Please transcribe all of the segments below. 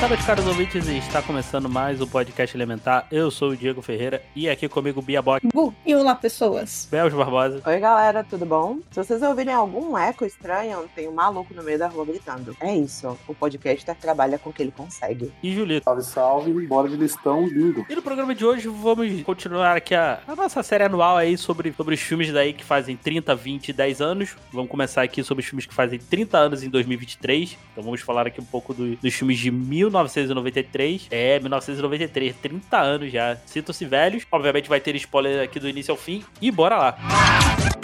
Meus caros ouvintes, e está começando mais o podcast Elementar. Eu sou o Diego Ferreira e aqui comigo Bia Bock, Bu, e olá, pessoas. Belge Barbosa Oi, galera, tudo bom? Se vocês ouvirem algum eco estranho, tem um maluco no meio da rua gritando. É isso, o podcaster trabalha com o que ele consegue. e Julito. Salve, salve, bora de listão lindo. E no programa de hoje vamos continuar aqui a, a nossa série anual aí sobre, sobre os filmes daí que fazem 30, 20 e 10 anos. Vamos começar aqui sobre os filmes que fazem 30 anos em 2023. Então vamos falar aqui um pouco do- dos filmes de 1993. É, 1993, 30 anos já. Sintam-se velhos. Obviamente vai ter spoiler aqui do início ao fim. E bora lá.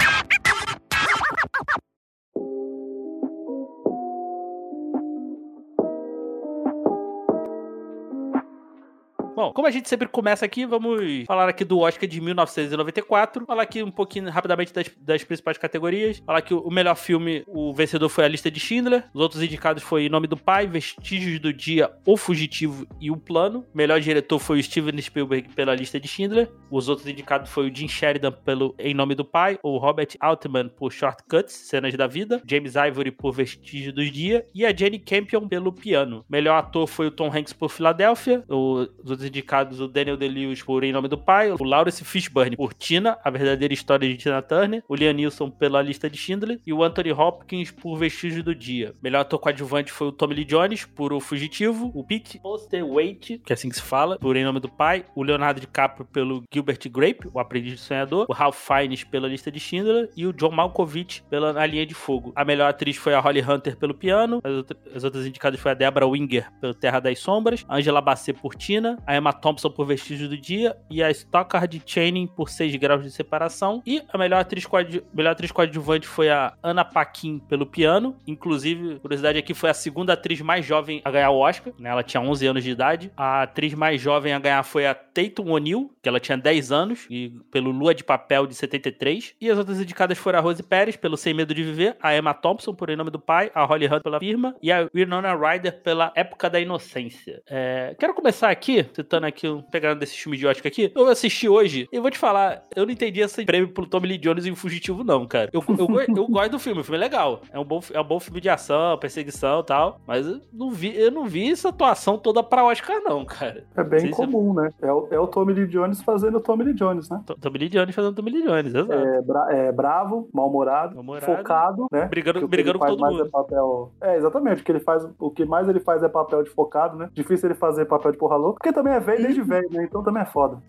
Bom, como a gente sempre começa aqui, vamos falar aqui do Oscar de 1994. Falar aqui um pouquinho rapidamente das, das principais categorias. Falar que o melhor filme, o vencedor foi A Lista de Schindler. Os outros indicados foi Nome do Pai, Vestígios do Dia, O Fugitivo e O Plano. Melhor diretor foi o Steven Spielberg pela Lista de Schindler. Os outros indicados foi o Jim Sheridan pelo Em Nome do Pai, o Robert Altman por Shortcuts, Cenas da Vida, James Ivory por Vestígios do Dia e a Jenny Campion pelo Piano. Melhor ator foi o Tom Hanks por Filadélfia. Os outros indicados o Daniel Day-Lewis por Em Nome do Pai, o Lawrence Fishburne por Tina, a verdadeira história de Tina Turner, o Liam Neeson pela Lista de Schindler e o Anthony Hopkins por Vestígios do Dia. Melhor ator coadjuvante foi o Tommy Lee Jones por O Fugitivo, o Pete Postlethwaite, que é assim que se fala, por Em Nome do Pai, o Leonardo DiCaprio pelo Gilbert Grape, o Aprendiz do Sonhador, o Ralph Fiennes pela Lista de Schindler e o John Malkovich pela Na Linha de Fogo. A melhor atriz foi a Holly Hunter pelo Piano, as, outra- as outras indicadas foi a Deborah Winger pelo Terra das Sombras, a Angela Bassett por Tina, a Emma Thompson por Vestígios do Dia e a Stockard Channing por 6 graus de separação. E a melhor atriz, coadju- melhor atriz coadjuvante foi a Anna Paquin pelo piano. Inclusive, curiosidade aqui, foi a segunda atriz mais jovem a ganhar o Oscar. Né? Ela tinha 11 anos de idade. A atriz mais jovem a ganhar foi a Tatum O'Neill, que ela tinha 10 anos, e pelo Lua de Papel de 73. E as outras indicadas foram a Rose Pérez pelo Sem Medo de Viver, a Emma Thompson por Em Nome do Pai, a Holly Hunt pela Firma e a Winona Ryder pela Época da Inocência. É, quero começar aqui, citando aqui, pegando desse filme Oscar aqui. Eu assisti hoje e vou te falar, eu não entendi esse prêmio pro Tommy Lee Jones e o Fugitivo, não, cara. Eu, eu, eu gosto do filme, o filme é legal. É um bom, é um bom filme de ação, perseguição e tal. Mas eu não vi, eu não vi essa atuação toda pra Oscar, não, cara. É bem sim. comum, né? É o, é o Tommy Lee Jones fazendo o Tommy Lee Jones, né? To- Tommy Lee Jones fazendo Tommy Lee Jones, exato. É, bra- é bravo, mal-humorado, Mal-humorado. focado, né? Brigando- o brigando com todo mais mundo. É, papel... é, exatamente. O que, ele faz, o que mais ele faz é papel de focado, né? Difícil ele fazer papel de porra louca, porque também é velho desde velho, né? Então também é foda.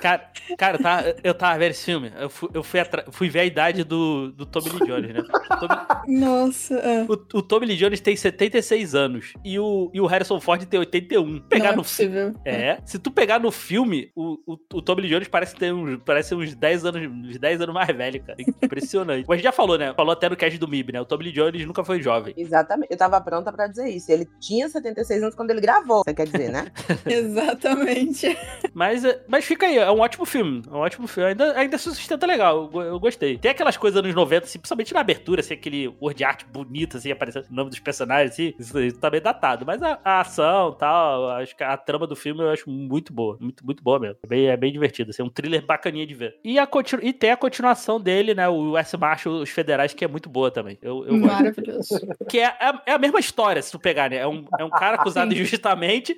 Cara, cara tá, eu tava vendo esse filme, eu fui, eu fui, atra- fui ver a idade do, do Tommy Lee Jones, né? Tommy, Nossa, ah, o, o Tommy Lee Jones tem 76 anos e o, e o Harrison Ford tem 81. Pegar não é no possível. É, se tu pegar no filme, o, o, o Tommy Lee Jones parece ter uns, parece uns 10 anos, uns 10 anos mais velho, cara. Impressionante. Mas a gente já falou, né? Falou até no cast do MIB, né? O Tommy Lee Jones nunca foi jovem. Exatamente. Eu tava pronta pra dizer isso. Ele tinha 76 anos quando ele gravou. Você quer dizer, né? Exatamente. Mas, é- mas fica aí, é um ótimo filme. É um ótimo filme. Ainda, ainda se sustenta legal. Eu, eu gostei. Tem aquelas coisas anos 90, assim, principalmente na abertura, assim, aquele word art bonito, assim, aparecendo o nome dos personagens, assim. Isso, isso tá bem datado. Mas a, a ação e tal, acho que a trama do filme eu acho muito boa. Muito, muito boa mesmo. É bem, é bem divertido. Assim, é um thriller bacaninha de ver. E, a continu- e tem a continuação dele, né? O S. Marshall, Os Federais, que é muito boa também. Eu, eu gosto. Maravilhoso. Que é, é, é a mesma história, se tu pegar, né? É um, é um cara acusado Sim. injustamente,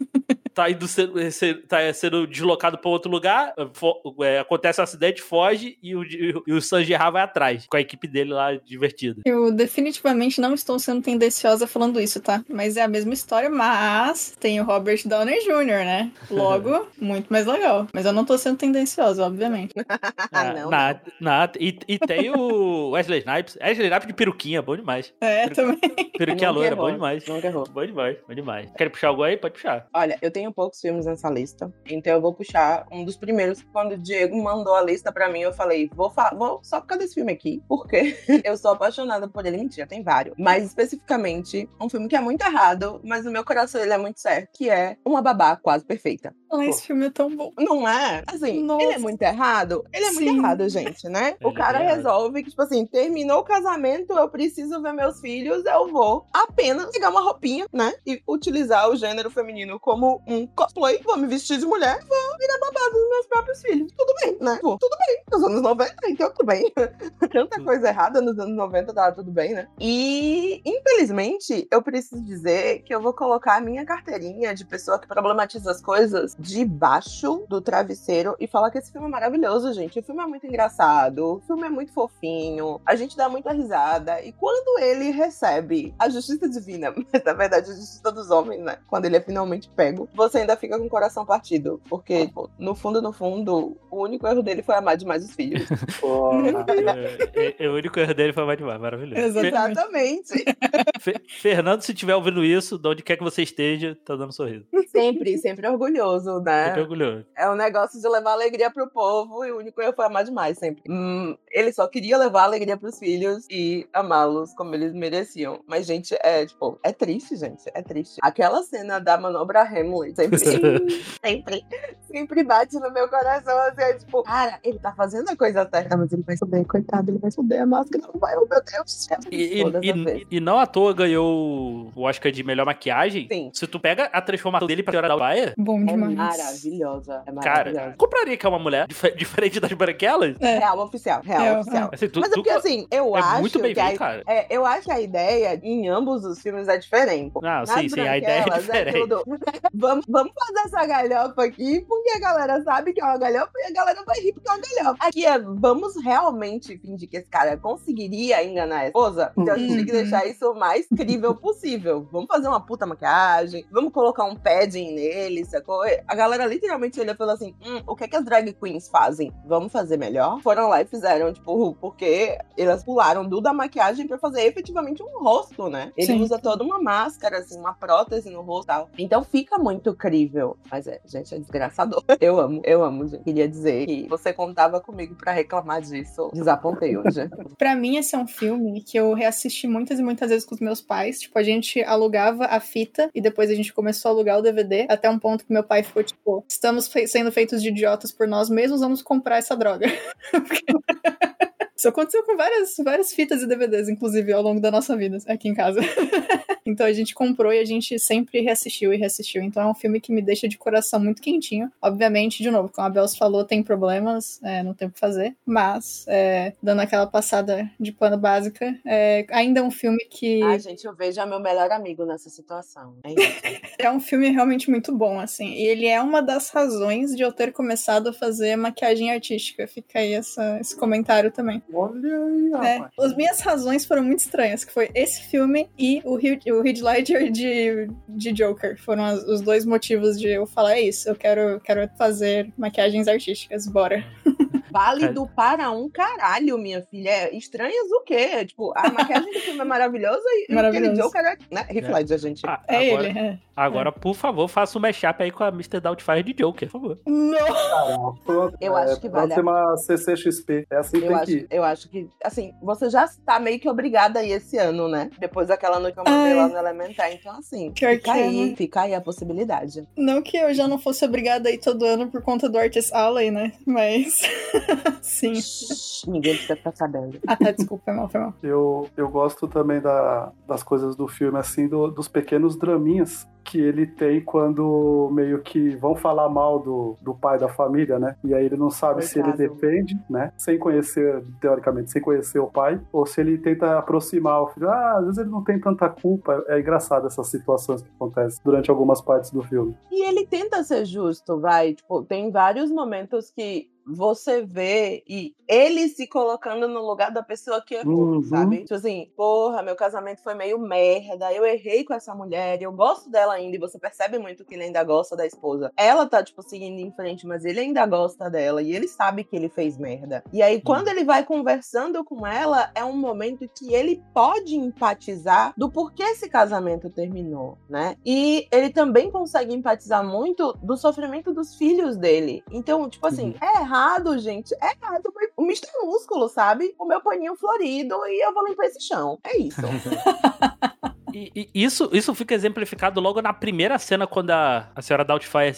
tá, indo ser, ser- tá sendo deslocado pra outro lugar, fo- é, acontece um acidente, foge e o, e o Sanjirá vai atrás, com a equipe dele lá divertida. Eu definitivamente não estou sendo tendenciosa falando isso, tá? Mas é a mesma história, mas tem o Robert Downey Jr., né? Logo, muito mais legal. Mas eu não tô sendo tendenciosa, obviamente. Ah, não. na, na- e, e tem o Wesley Snipes. Wesley Snipes de peruquinha, bom demais. É, também. Peruquinha loira, errou, bom demais. Nunca errou. Bom demais, bom demais. Quer puxar algo aí? Pode puxar. Olha, eu tenho poucos filmes nessa lista, então eu vou puxar um dos primeiros. Quando o Diego mandou a lista pra mim, eu falei, vou, fa- vou só por causa desse filme aqui, porque eu sou apaixonada por ele. Mentira, tem vários. Mas especificamente, um filme que é muito errado, mas no meu coração ele é muito certo, que é Uma Babá Quase Perfeita. Ah, esse filme é tão bom. Não é? Assim, Nossa. ele é muito errado? Ele é muito Sim. errado, gente, né? o Ele é cara resolve que, tipo assim, terminou o casamento, eu preciso ver meus filhos, eu vou apenas pegar uma roupinha, né? E utilizar o gênero feminino como um cosplay, vou me vestir de mulher, vou virar babado dos meus próprios filhos. Tudo bem, né? Pô, tudo bem. Nos anos 90, então tudo bem. Tanta coisa errada nos anos 90, tava tudo bem, né? E, infelizmente, eu preciso dizer que eu vou colocar a minha carteirinha de pessoa que problematiza as coisas debaixo do travesseiro e falar que esse filme é maravilhoso, gente. O filme é muito engraçado, o filme é muito fofinho, a gente dá muita risada. E quando ele recebe a justiça divina, mas na verdade a justiça dos homens, né? Quando ele é finalmente pego, você ainda fica com o coração partido. Porque, tipo, no fundo, no fundo, o único erro dele foi amar demais os filhos. É, é, é, o único erro dele foi mais demais, maravilhoso. Exatamente. Exatamente. Fe- Fernando, se estiver ouvindo isso, de onde quer que você esteja, tá dando um sorriso. Sempre, sempre orgulhoso, né? Sempre orgulhoso. É um negócio de levar alegria pro povo e o único erro foi amar demais, sempre. Hum, ele só queria levar alegria pros filhos e amá-los como eles mereciam. Mas, gente, é, tipo, é triste, gente. É triste. Aquela cena da manobra Hamlet sempre, sempre, sempre bate no meu coração, assim, é tipo, cara, ele tá fazendo a coisa certa, mas ele vai subir, coitado, ele vai subir a máscara, não vai, oh meu Deus do céu. E, e- Todas as e- vezes. e não à toa ganhou o Oscar de melhor maquiagem. Sim. Se tu pega a transformação dele pra Senhora da Baia, Bom É demais. Maravilhosa. É cara, maravilhosa. compraria que é uma mulher dif- diferente das branquelas? É. Real oficial, real É, oficial. Assim, tu- Mas é porque assim, eu é acho muito bem que a, feito, cara. é, eu acho que a ideia em ambos os filmes é diferente. Não, Nas sim, sim, a ideia é diferente. tudo, vamos, vamos fazer essa galhofa aqui, porque a galera sabe que é uma galhofa e a galera vai rir porque é uma galhofa. Aqui é, vamos realmente fingir que esse cara conseguiria enganar a esposa? Então a gente tem que Uhum. deixar isso o mais crível possível. Vamos fazer uma puta maquiagem, vamos colocar um padding nele, sacou? A galera literalmente olhou e falou assim: hum, o que é que as drag queens fazem? Vamos fazer melhor? Foram lá e fizeram, tipo, porque elas pularam do da maquiagem pra fazer efetivamente um rosto, né? Ele Sim. usa toda uma máscara, assim, uma prótese no rosto e tal. Então fica muito crível. Mas é, gente, é desgraçador. Eu amo, eu amo, gente. Queria dizer que você contava comigo pra reclamar disso. Desapontei hoje. Pra mim, esse é um filme que eu reassisti muitas e muitas vezes com os meus pais. Tipo, a gente alugava a fita e depois a gente começou a alugar o DVD. Até um ponto que meu pai ficou, tipo, estamos fe- sendo feitos de idiotas por nós mesmos, vamos comprar essa droga. Isso aconteceu com várias, várias fitas e DVDs, inclusive, ao longo da nossa vida aqui em casa. então a gente comprou e a gente sempre reassistiu e reassistiu. Então é um filme que me deixa de coração muito quentinho. Obviamente, de novo, como a Bels falou, tem problemas, é, não tem o que fazer. Mas, é, dando aquela passada de pano básica, é, ainda é um filme que. Ai, gente, eu vejo a meu melhor amigo nessa situação. É isso. É um filme realmente muito bom, assim. E ele é uma das razões de eu ter começado a fazer maquiagem artística. Fica aí essa- esse comentário também. Olha aí, É, rapaz. as minhas razões foram muito estranhas, que foi esse filme e o Heath, o Heath Ledger de, de Joker. Foram as- os dois motivos de eu falar, é isso, eu quero, quero fazer maquiagens artísticas, bora. Válido para um caralho, minha filha. É, Estranhas o quê? Tipo, a maquiagem do filme é maravilhosa e aquele. Joker é... Né? Heath Ledger, gente. Ah, É agora, ele, é. agora, por favor, faça um mashup aí com a Mr. Doubtfire de Joker, por favor. Não! Eu acho que vale Pode ser uma CCXP. É assim que Eu tem acho, que eu acho que, assim, você já tá meio que obrigada aí esse ano, né? Depois daquela noite que eu mandei lá no Elementar. Então, assim, Pior fica que é, aí, fica aí a possibilidade. Não que eu já não fosse obrigada a ir todo ano por conta do Artist Alley, né? Mas. Sim. Ninguém precisa ficar sabendo. Ah, tá, desculpa, foi mal, foi mal. Eu, eu gosto também da, das coisas do filme, assim, do- dos pequenos draminhas que ele tem quando meio que vão falar mal do, do pai da família, né? E aí ele não sabe se ele Coitado. defende, né? Sem conhecer, teoricamente, sem conhecer o pai, ou se ele tenta aproximar o filho. Ah, às vezes ele não tem tanta culpa. É engraçado essas situações que acontecem durante algumas partes do filme. E ele tenta ser justo, vai. Tipo, tem vários momentos que você vê e ele se colocando no lugar da pessoa que errou, Uhum. sabe? Tipo assim, porra, meu casamento foi meio merda, eu errei com essa mulher, eu gosto dela ainda, e você percebe muito que ele ainda gosta da esposa. Ela tá, tipo, seguindo em frente, mas ele ainda gosta dela, e ele sabe que ele fez merda. E aí, quando ele vai conversando com ela, é um momento que ele pode empatizar do porquê esse casamento terminou, né? E ele também consegue empatizar muito do sofrimento dos filhos dele. Então, tipo assim, é errado, gente. É errado. O Mr. Músculo, sabe? O meu paninho florido e eu vou limpar esse chão. É isso. E, e isso, isso fica exemplificado logo na primeira cena, quando a, a senhora Doubtfire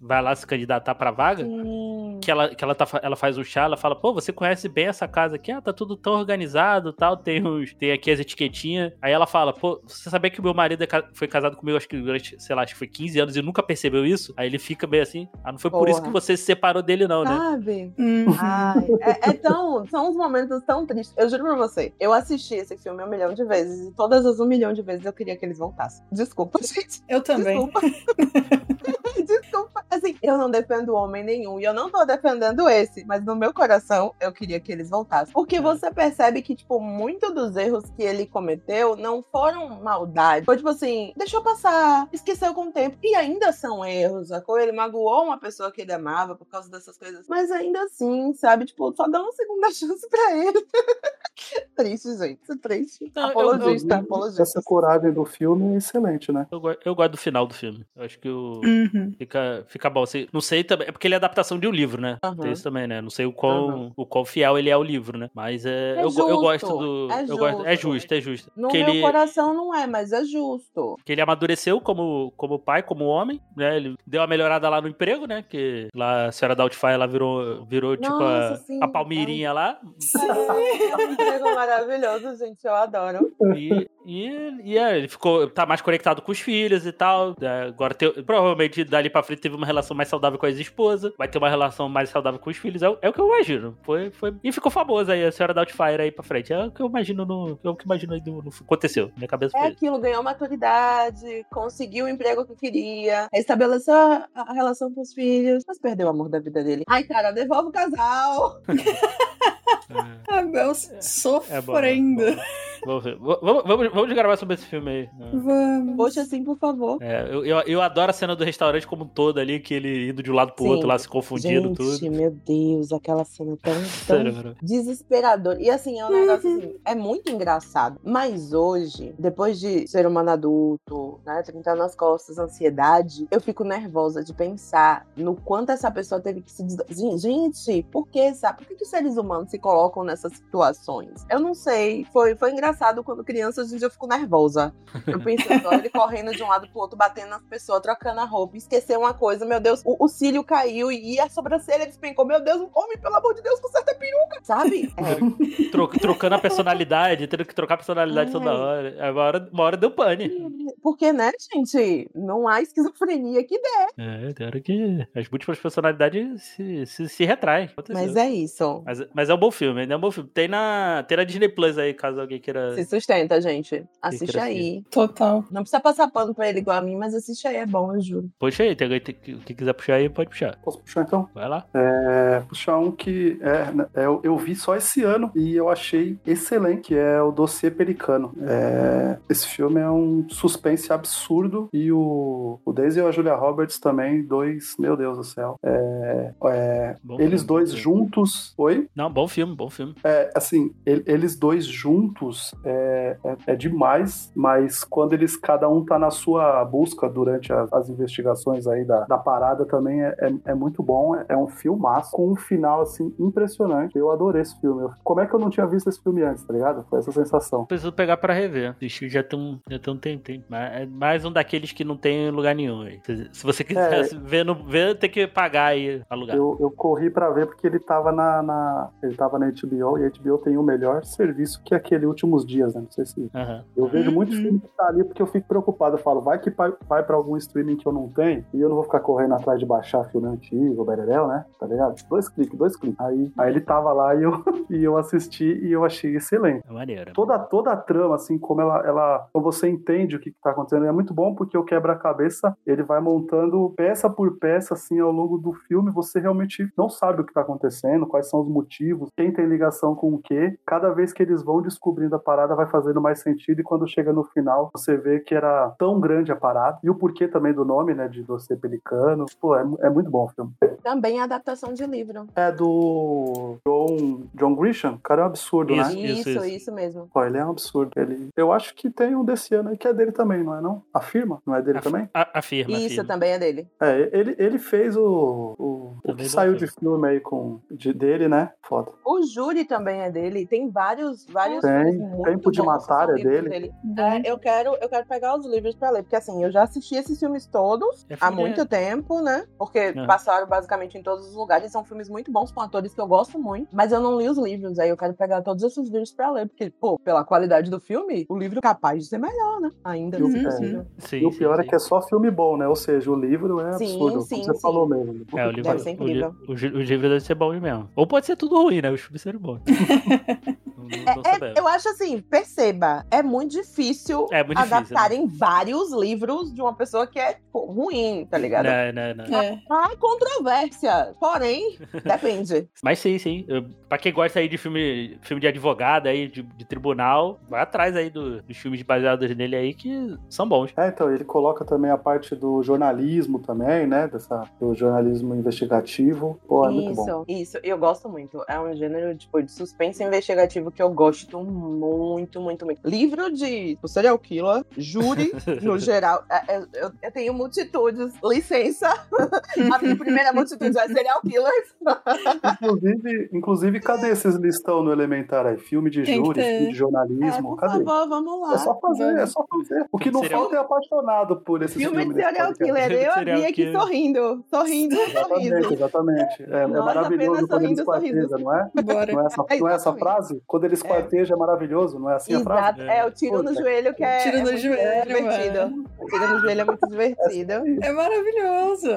vai lá se candidatar pra vaga. Hum. Que ela, que ela, tá, ela faz o chá, ela fala, pô, você conhece bem essa casa aqui? Ah, tá tudo tão organizado tal, tem, uns, tem aqui as etiquetinhas. Aí ela fala, pô, você sabia que o meu marido é foi casado comigo, acho que durante, sei lá, acho que foi 15 anos e nunca percebeu isso? Aí ele fica meio assim, ah, não foi por isso que Porra. você se separou dele não, né? Sabe? Hum. Ai, é, é tão. São uns momentos tão tristes. Eu juro pra você, eu assisti esse filme um milhão de vezes e todas as um milhão de vezes eu queria que eles voltassem. Desculpa, gente. Eu também. Desculpa. Desculpa. Assim, eu não defendo homem nenhum e eu não tô defendendo esse, mas no meu coração eu queria que eles voltassem. Porque você percebe que, tipo, muito dos erros que ele cometeu não foram maldade. Foi tipo assim, deixou passar, esqueceu com o tempo. E ainda são erros, sacou? Ele magoou uma pessoa que ele amava por causa dessas coisas. Mas ainda assim, sabe? Tipo, só dá uma segunda chance pra ele. triste, gente. Isso é triste. Não, eu- apologista, eu- apologista. Essa coragem do filme é excelente, né? Eu, eu gosto do final do filme. Eu acho que o. Uhum. Fica, fica bom. Assim, não sei também. É porque ele é adaptação de um livro, né? Aham. Tem isso também, né? Não sei o quão, Aham. o quão fiel ele é ao livro, né? Mas é. É eu, go- eu gosto justo, do. é eu gosto, é justo. justo, é justo. No que meu ele, coração não é, mas é justo. que ele amadureceu como, como pai, como homem, né? Ele deu uma melhorada lá no emprego, né? Que lá a senhora Doubtfire ela virou, virou tipo Nossa, a, sim, a Palmeirinha lá. É um emprego maravilhoso, gente. Eu adoro. E, e, e é, ele ficou, tá mais conectado com os filhos e tal. É, Agora, tem- provavelmente, dali pra frente, teve uma relação mais saudável com a ex-esposa. Vai ter uma relação mais saudável com os filhos. É, o- é o que eu imagino. Foi, foi... E ficou famoso aí, a senhora Doubtfire aí pra frente. É o que eu imagino no. É o que eu imagino aí do, no, aconteceu. Minha cabeça É aquilo, ganhou maturidade, conseguiu o emprego que queria, estabeleceu a, a relação com os filhos, mas perdeu o amor da vida dele. Ai, cara, devolve o casal. Ah, eu É sofrendo. Vamos, ver. V- vamos, vamos, vamos gravar sobre esse filme aí. Vamos. Poxa, assim, por favor. É, eu, eu, eu adoro a cena do restaurante como um todo ali, que ele indo de um lado pro Sim. outro lá, se confundindo Gente, tudo. meu Deus, aquela cena tão, tão Sério, desesperador. E assim, é um negócio assim, é muito engraçado. Mas hoje, depois de ser humano adulto, né, 30 anos nas costas, ansiedade, eu fico nervosa de pensar no quanto essa pessoa teve que se. Gente, por que, sabe? Por que, que os seres humanos se colocam nessas situações? Eu não sei. Foi, foi engraçado quando criança, hoje em dia eu fico nervosa. Eu pensando, olha ele correndo de um lado pro outro, batendo nas pessoas, trocando a roupa, esqueceu uma coisa, meu Deus, o, o cílio caiu e a sobrancelha despencou. Meu Deus, homem, pelo amor de Deus, conserta a peruca, sabe? É, Tro- trocando a personalidade, tendo que trocar a personalidade É. toda hora. Aí Uma hora, uma hora deu pane. porque, né, gente, não há esquizofrenia que dê. É, tem hora que as múltiplas personalidades se, se, se retraem. Aconteceu. Mas é isso. Mas, mas é um bom filme, ainda é um bom filme. Tem na, tem na Disney Plus aí, caso alguém queira. Se sustenta, gente. Assiste aí. Total. Não precisa passar pano pra ele igual a mim, mas assiste aí, é bom, eu juro. Puxa aí, tem alguém que, que quiser puxar aí, pode puxar. Posso puxar então? Vai lá. É, puxar um que é, é, eu, eu vi só esse ano e eu achei excelente, que é o Dossiê Pericano. É, esse filme é um suspense absurdo e o, o Daisy e a Julia Roberts também, dois, meu Deus do céu. É, é, eles filme, dois juntos. Oi? Não, bom filme, bom filme. É, assim, el- eles dois juntos é, é, é demais, mas quando eles, cada um tá na sua busca durante as, as investigações aí da, da parada também é, é, é muito bom. É, é um filmaço com um final, assim, impressionante. Eu adorei esse filme. Eu- como é que eu não tinha visto esse filme antes, tá ligado? Foi essa sensação. Preciso pegar pra rever. Assisti já tem um, já tem um tempinho. Mas é mais um daqueles que não tem em lugar nenhum aí. Se, você quiser ver, no, ver, tem que pagar aí alugar. Eu, eu corri pra ver porque ele tava na, na- ele tava na HBO e a HBO tem o melhor serviço que é aquele último últimos dias, né? Não sei se. Aham. Eu vejo Uhum. muitos filmes que tá ali porque eu fico preocupado. Eu falo, vai que vai, vai pra algum streaming que eu não tenho e eu não vou ficar correndo atrás de baixar filme antigo, bererel, né? Tá ligado? Dois cliques, dois cliques. Aí, aí ele tava lá e eu, e eu assisti e eu achei excelente. É maneiro. Toda, toda a trama, assim, como ela, ela. Como você entende o que, que tá acontecendo, é muito bom porque o quebra-cabeça ele vai montando peça por peça, assim, ao longo do filme. Você realmente não sabe o que tá acontecendo, quais são os motivos, quem tem ligação com o quê. Cada vez que eles vão descobrindo a parada, vai fazendo mais sentido. E quando chega no final, você vê que era tão grande a parada. E o porquê também do nome, né, de você pelicano. Pô, é, é muito bom o filme. Também é adaptação de livro. É do John, John Grisham. O cara é um absurdo, Isso. né? Isso, isso. isso, mesmo. Pô, ele é um absurdo. Ele... Eu acho que tem um desse ano aí que é dele também, não é não? Afirma? Não é dele Af- também? a- Afirma. Isso afirma. também é dele. É, ele, ele fez o, o, o que saiu de filme aí com, de, dele, né? Foda. O Júri também é dele. Tem vários, vários Tem. filmes muito Tempo de Matar é livros dele. É, eu quero, eu quero pegar os livros pra ler, porque assim, eu já assisti esses filmes todos É há filme- muito tempo, né? Porque Aham. passaram basicamente em todos os lugares, são filmes muito bons com atores que eu gosto muito, mas eu não li os livros, aí eu quero pegar todos esses livros pra ler, porque, pô, pela qualidade do filme, o livro é capaz de ser melhor, né? Ainda E o- se Uhum. possível. Sim, E o sim, pior é sim. que é só filme bom, né? Ou seja, o livro é Sim, absurdo, sim, você sim. falou mesmo. É, o livro, Deve ser o, incrível. li- o, gi- o livro deve ser bom mesmo. Ou pode ser tudo ruim, né? Os filmes serem bons. não, não, não É, sabemos. eu acho assim, perceba, é muito difícil É muito difícil, adaptarem vários livros de uma pessoa que é tipo, ruim, tá ligado? Não, não, não. É. Há controvérsia, porém, depende. Mas sim, sim. Eu, pra quem gosta aí de filme, filme de advogado aí, de, de tribunal, vai atrás aí do- dos filmes baseados nele aí que são bons. É, então, ele coloca também a parte do jornalismo também, né? Dessa, do jornalismo investigativo. Pô, é muito bom. isso, isso, eu gosto muito. É um gênero tipo, de suspense investigativo que eu gosto muito, muito, muito. Livro de serial killer, júri, no geral. é- é- eu, eu tenho multitudes, licença. A minha primeira multitude é serial killers. Inclusive, inclusive, cadê esses listão no Elementar aí? Filme de júri, filme de É, jornalismo, por cadê? favor, vamos lá. É só fazer, é só fazer. O que não Serial- falta é apaixonado por esses Filme de filmes. nesse serial killer. Eu vi aqui sorrindo, sorrindo, Exatamente, sorrindo. exatamente. É, é Nós maravilhoso quando eles sorrindo, sorrindo. quartejam, não é? Bora. Não é essa, não é essa frase? Quando eles É. quartejam é maravilhoso, não é assim a frase? Exato, é o tiro no joelho que é, Tiro é no muito joelho, divertido. O tiro no joelho é muito divertido. É maravilhoso.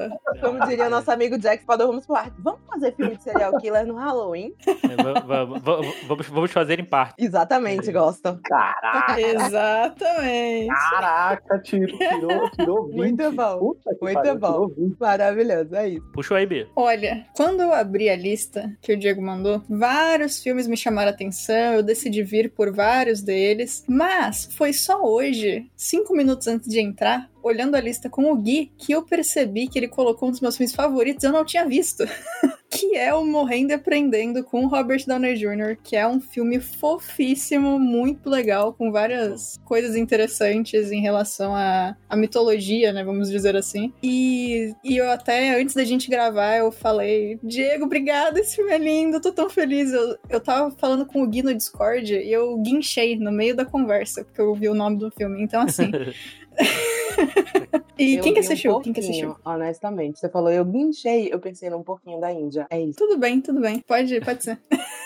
Como diria o nosso amigo Jack Padre, vamos pro. Vamos fazer filme de serial killer no Halloween? É, va- va- va- vamos, vamos fazer em parte. Exatamente, gosto. Caraca, Exatamente. caraca, tirou, tirou, tirou 20. Muito bom, Puta que muito pariu, bom. tirou 20. Maravilhoso, é isso. Puxa aí, B. Olha, quando eu abri a lista que o Diego mandou, vários filmes me chamaram a atenção, eu decidi vir por vários deles, mas foi só hoje, cinco minutos antes de entrar, olhando a lista com o Gui, que eu percebi que ele colocou um dos meus filmes favoritos eu não tinha visto. que é o Morrendo e Aprendendo com Robert Downey Jr., que é um filme fofíssimo, muito legal, com várias coisas interessantes em relação à, à mitologia, né, vamos dizer assim. E, e eu até, antes da gente gravar, eu falei, Diego, obrigada, esse filme é lindo, tô tão feliz. Eu, eu tava falando com o Gui no Discord e eu guinchei no meio da conversa, porque eu ouvi o nome do filme. Então, assim... e Eu quem que vi um assistiu? quem que assistiu? Honestamente, você falou, eu guinchei, eu pensei num pouquinho da Índia. É isso. Tudo bem, tudo bem. Pode, pode ser.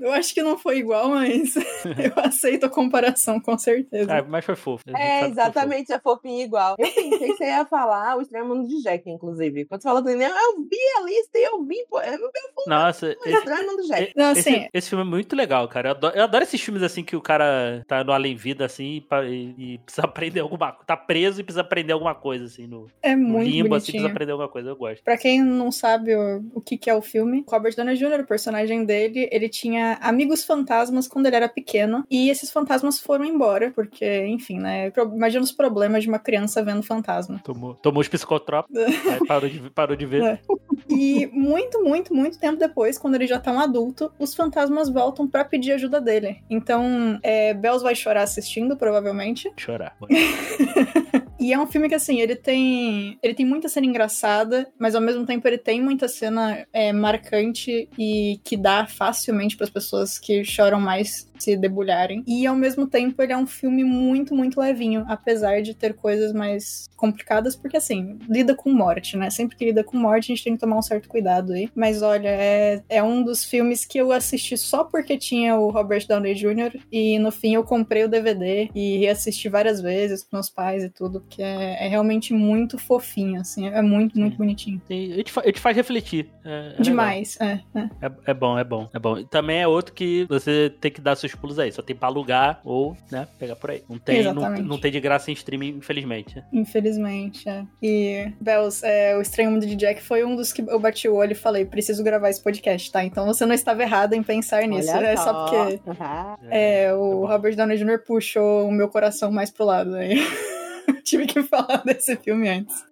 eu acho que não foi igual, mas eu aceito a comparação, com certeza. Ah, mas foi fofo. É, foi exatamente, é fofinho igual. Eu pensei que você ia falar o Estranho Mundo de Jack, inclusive. Quando você falou assim, eu vi a lista e eu vi, pô, é o fofo. Nossa, o esse, Estranho Mundo de Jack. Não, esse, assim, esse filme é muito legal, cara. Eu adoro, eu adoro esses filmes assim que o cara tá no além-vida, assim, e, e- e precisa aprender alguma coisa. Tá preso e precisa aprender alguma coisa, assim, no, é no muito limbo, assim, bonitinho. precisa aprender alguma coisa. Eu gosto. Pra quem não sabe o, o que, que é o filme, Robert Downey Jr., o personagem dele, ele tinha amigos fantasmas quando ele era pequeno, e esses fantasmas foram embora, porque, enfim, né? Imagina os problemas de uma criança vendo fantasma. Tomou, tomou os psicotrópicos, aí parou de, parou de ver. É. E muito, muito, muito tempo depois, quando ele já tá um adulto, os fantasmas voltam pra pedir ajuda dele. Então, é, Bells vai chorar assistindo, provavelmente. Chorar. E é um filme que, assim, ele tem. Ele tem muita cena engraçada, mas ao mesmo tempo ele tem muita cena é, marcante e que dá facilmente pras pessoas que choram mais se debulharem. E ao mesmo tempo ele é um filme muito, muito levinho, apesar de ter coisas mais complicadas, porque assim, lida com morte, né? Sempre que lida com morte, a gente tem que tomar um certo cuidado aí. Mas olha, é, é um dos filmes que eu assisti só porque tinha o Robert Downey Jr. e no fim eu comprei o DVD e reassisti várias vezes com meus pais e tudo, porque é, é realmente muito fofinho, assim, é muito, muito bonitinho. Sim, ele te, ele te faz refletir. É, é. Demais, é, é. É, é bom, é bom, é bom. Também é outro que você tem que dar seus pulos aí. Só tem pra alugar ou, né, pegar por aí. Não tem, não, não tem de graça em streaming, infelizmente. Infelizmente, é. E, Bells, é, o Estranho Mundo de Jack foi um dos que eu bati o olho e falei, preciso gravar esse podcast, tá? Então você não estava errado em pensar nisso. Olha É só porque Aham. é, o. Robert Downey Jr. puxou o meu coração mais pro lado aí. Tive que falar desse filme antes.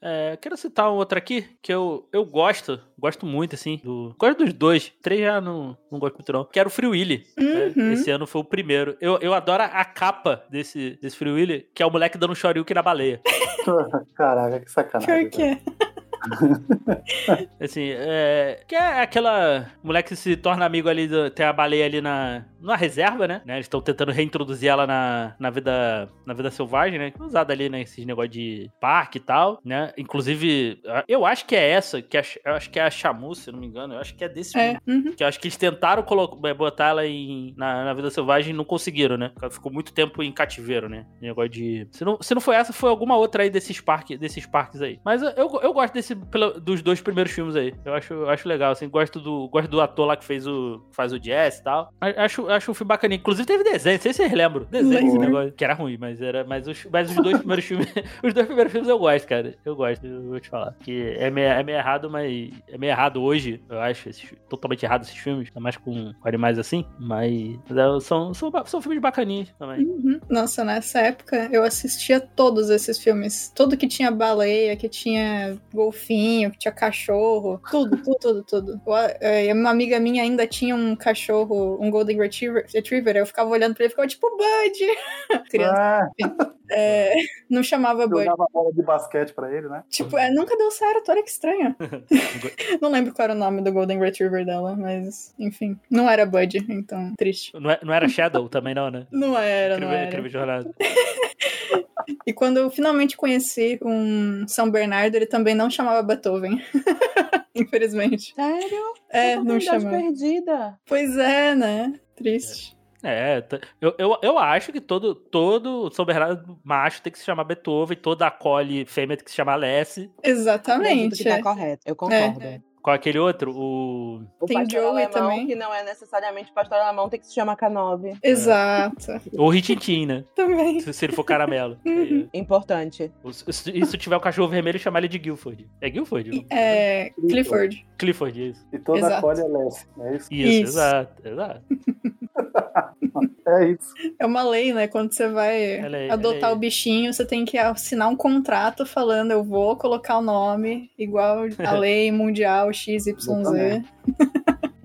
É, quero citar um outro aqui que eu, eu gosto, gosto muito, assim. Do, gosto dos dois. Três já não, não gosto muito, não. Que era o Free Willy. né? Uhum. Esse ano foi o primeiro. Eu, eu adoro a capa desse, desse Free Willy, que é o moleque dando um shoryuken na baleia. Caraca, que sacanagem. Pior que é. Assim, é. Que é aquela mulher que se torna amigo ali, do- tem a baleia ali na, na reserva, né? né? Eles estão tentando reintroduzir ela na, na, vida, na vida selvagem, né? Usada ali, né? Esses negócios de parque e tal, né? Inclusive, eu acho que é essa, que é, eu acho que é a Shamu, se não me engano. Eu acho que é desse É, uhum. Que eu acho que eles tentaram colo- eh, botar ela em, na, na vida selvagem e não conseguiram, né? Ela ficou muito tempo em cativeiro, né? Negócio de. Se não, se não foi essa, foi alguma outra aí desses, parque, desses parques aí. Mas eu, eu gosto desse, dos dois primeiros filmes aí. Eu acho, eu acho legal, assim. Gosto do, gosto do ator lá que fez o, que faz o Jazz e tal. Acho, acho um filme bacaninho. Inclusive teve desenho, não sei se vocês lembram. Desenho esse negócio. Que era ruim, mas era. Mas os, mas os dois primeiros filmes. os dois primeiros filmes eu gosto, cara. Eu gosto, eu vou te falar. Que é meio, é meio errado, mas. É meio errado hoje, eu acho. esses- totalmente errado esses filmes. Ainda mais com, com animais assim. Mas. é, são, são, são filmes bacaninhos também. Uhum. Nossa, nessa época eu assistia todos esses filmes. Tudo que tinha baleia, que tinha golfinho, que tinha cachorro. Tudo, tudo, tudo, tudo. Eu, é, uma amiga minha ainda tinha um cachorro, um Golden Retriever. Retriever eu ficava olhando pra ele e ficava tipo, Bud! Criança. Ah, É, não chamava Bud. jogava bola de basquete pra ele, né? Tipo, é, nunca deu certo, olha que estranho. não lembro qual era o nome do Golden Retriever dela, mas enfim. Não era Bud, então triste. Não, é- não era Shadow também, não, né? Não era, não Incrível, era. incrível jornada. E quando eu finalmente conheci um São Bernardo, ele também não chamava Beethoven. Infelizmente. Sério? É, não Oportunidade chamava. perdida. Pois é, né? Triste. É, t- eu, eu, eu acho que todo, todo São Bernardo macho tem que se chamar Beethoven, toda a cole fêmea tem que se chamar Lessie. Exatamente. que tá é. correto. Eu concordo. É. é aquele outro? O. O Tem pastor Joey alemão, também. que não é necessariamente pastor alemão, tem que se chamar K9. Exato. O Ritintim, né? Também. Se, se ele for caramelo. Uhum. Importante. E, se, se tiver o cachorro vermelho, chamar ele de Guilford. É Guilford? É, Clifford. Clifford, isso. E toda Exato. a colhe é Lessie, é isso? Isso, Isso. exato, exato. É isso. É uma lei, né? Quando você vai É lei, é adotar lei. o bichinho, você tem que assinar um contrato falando eu vou colocar o nome igual a lei mundial XYZ.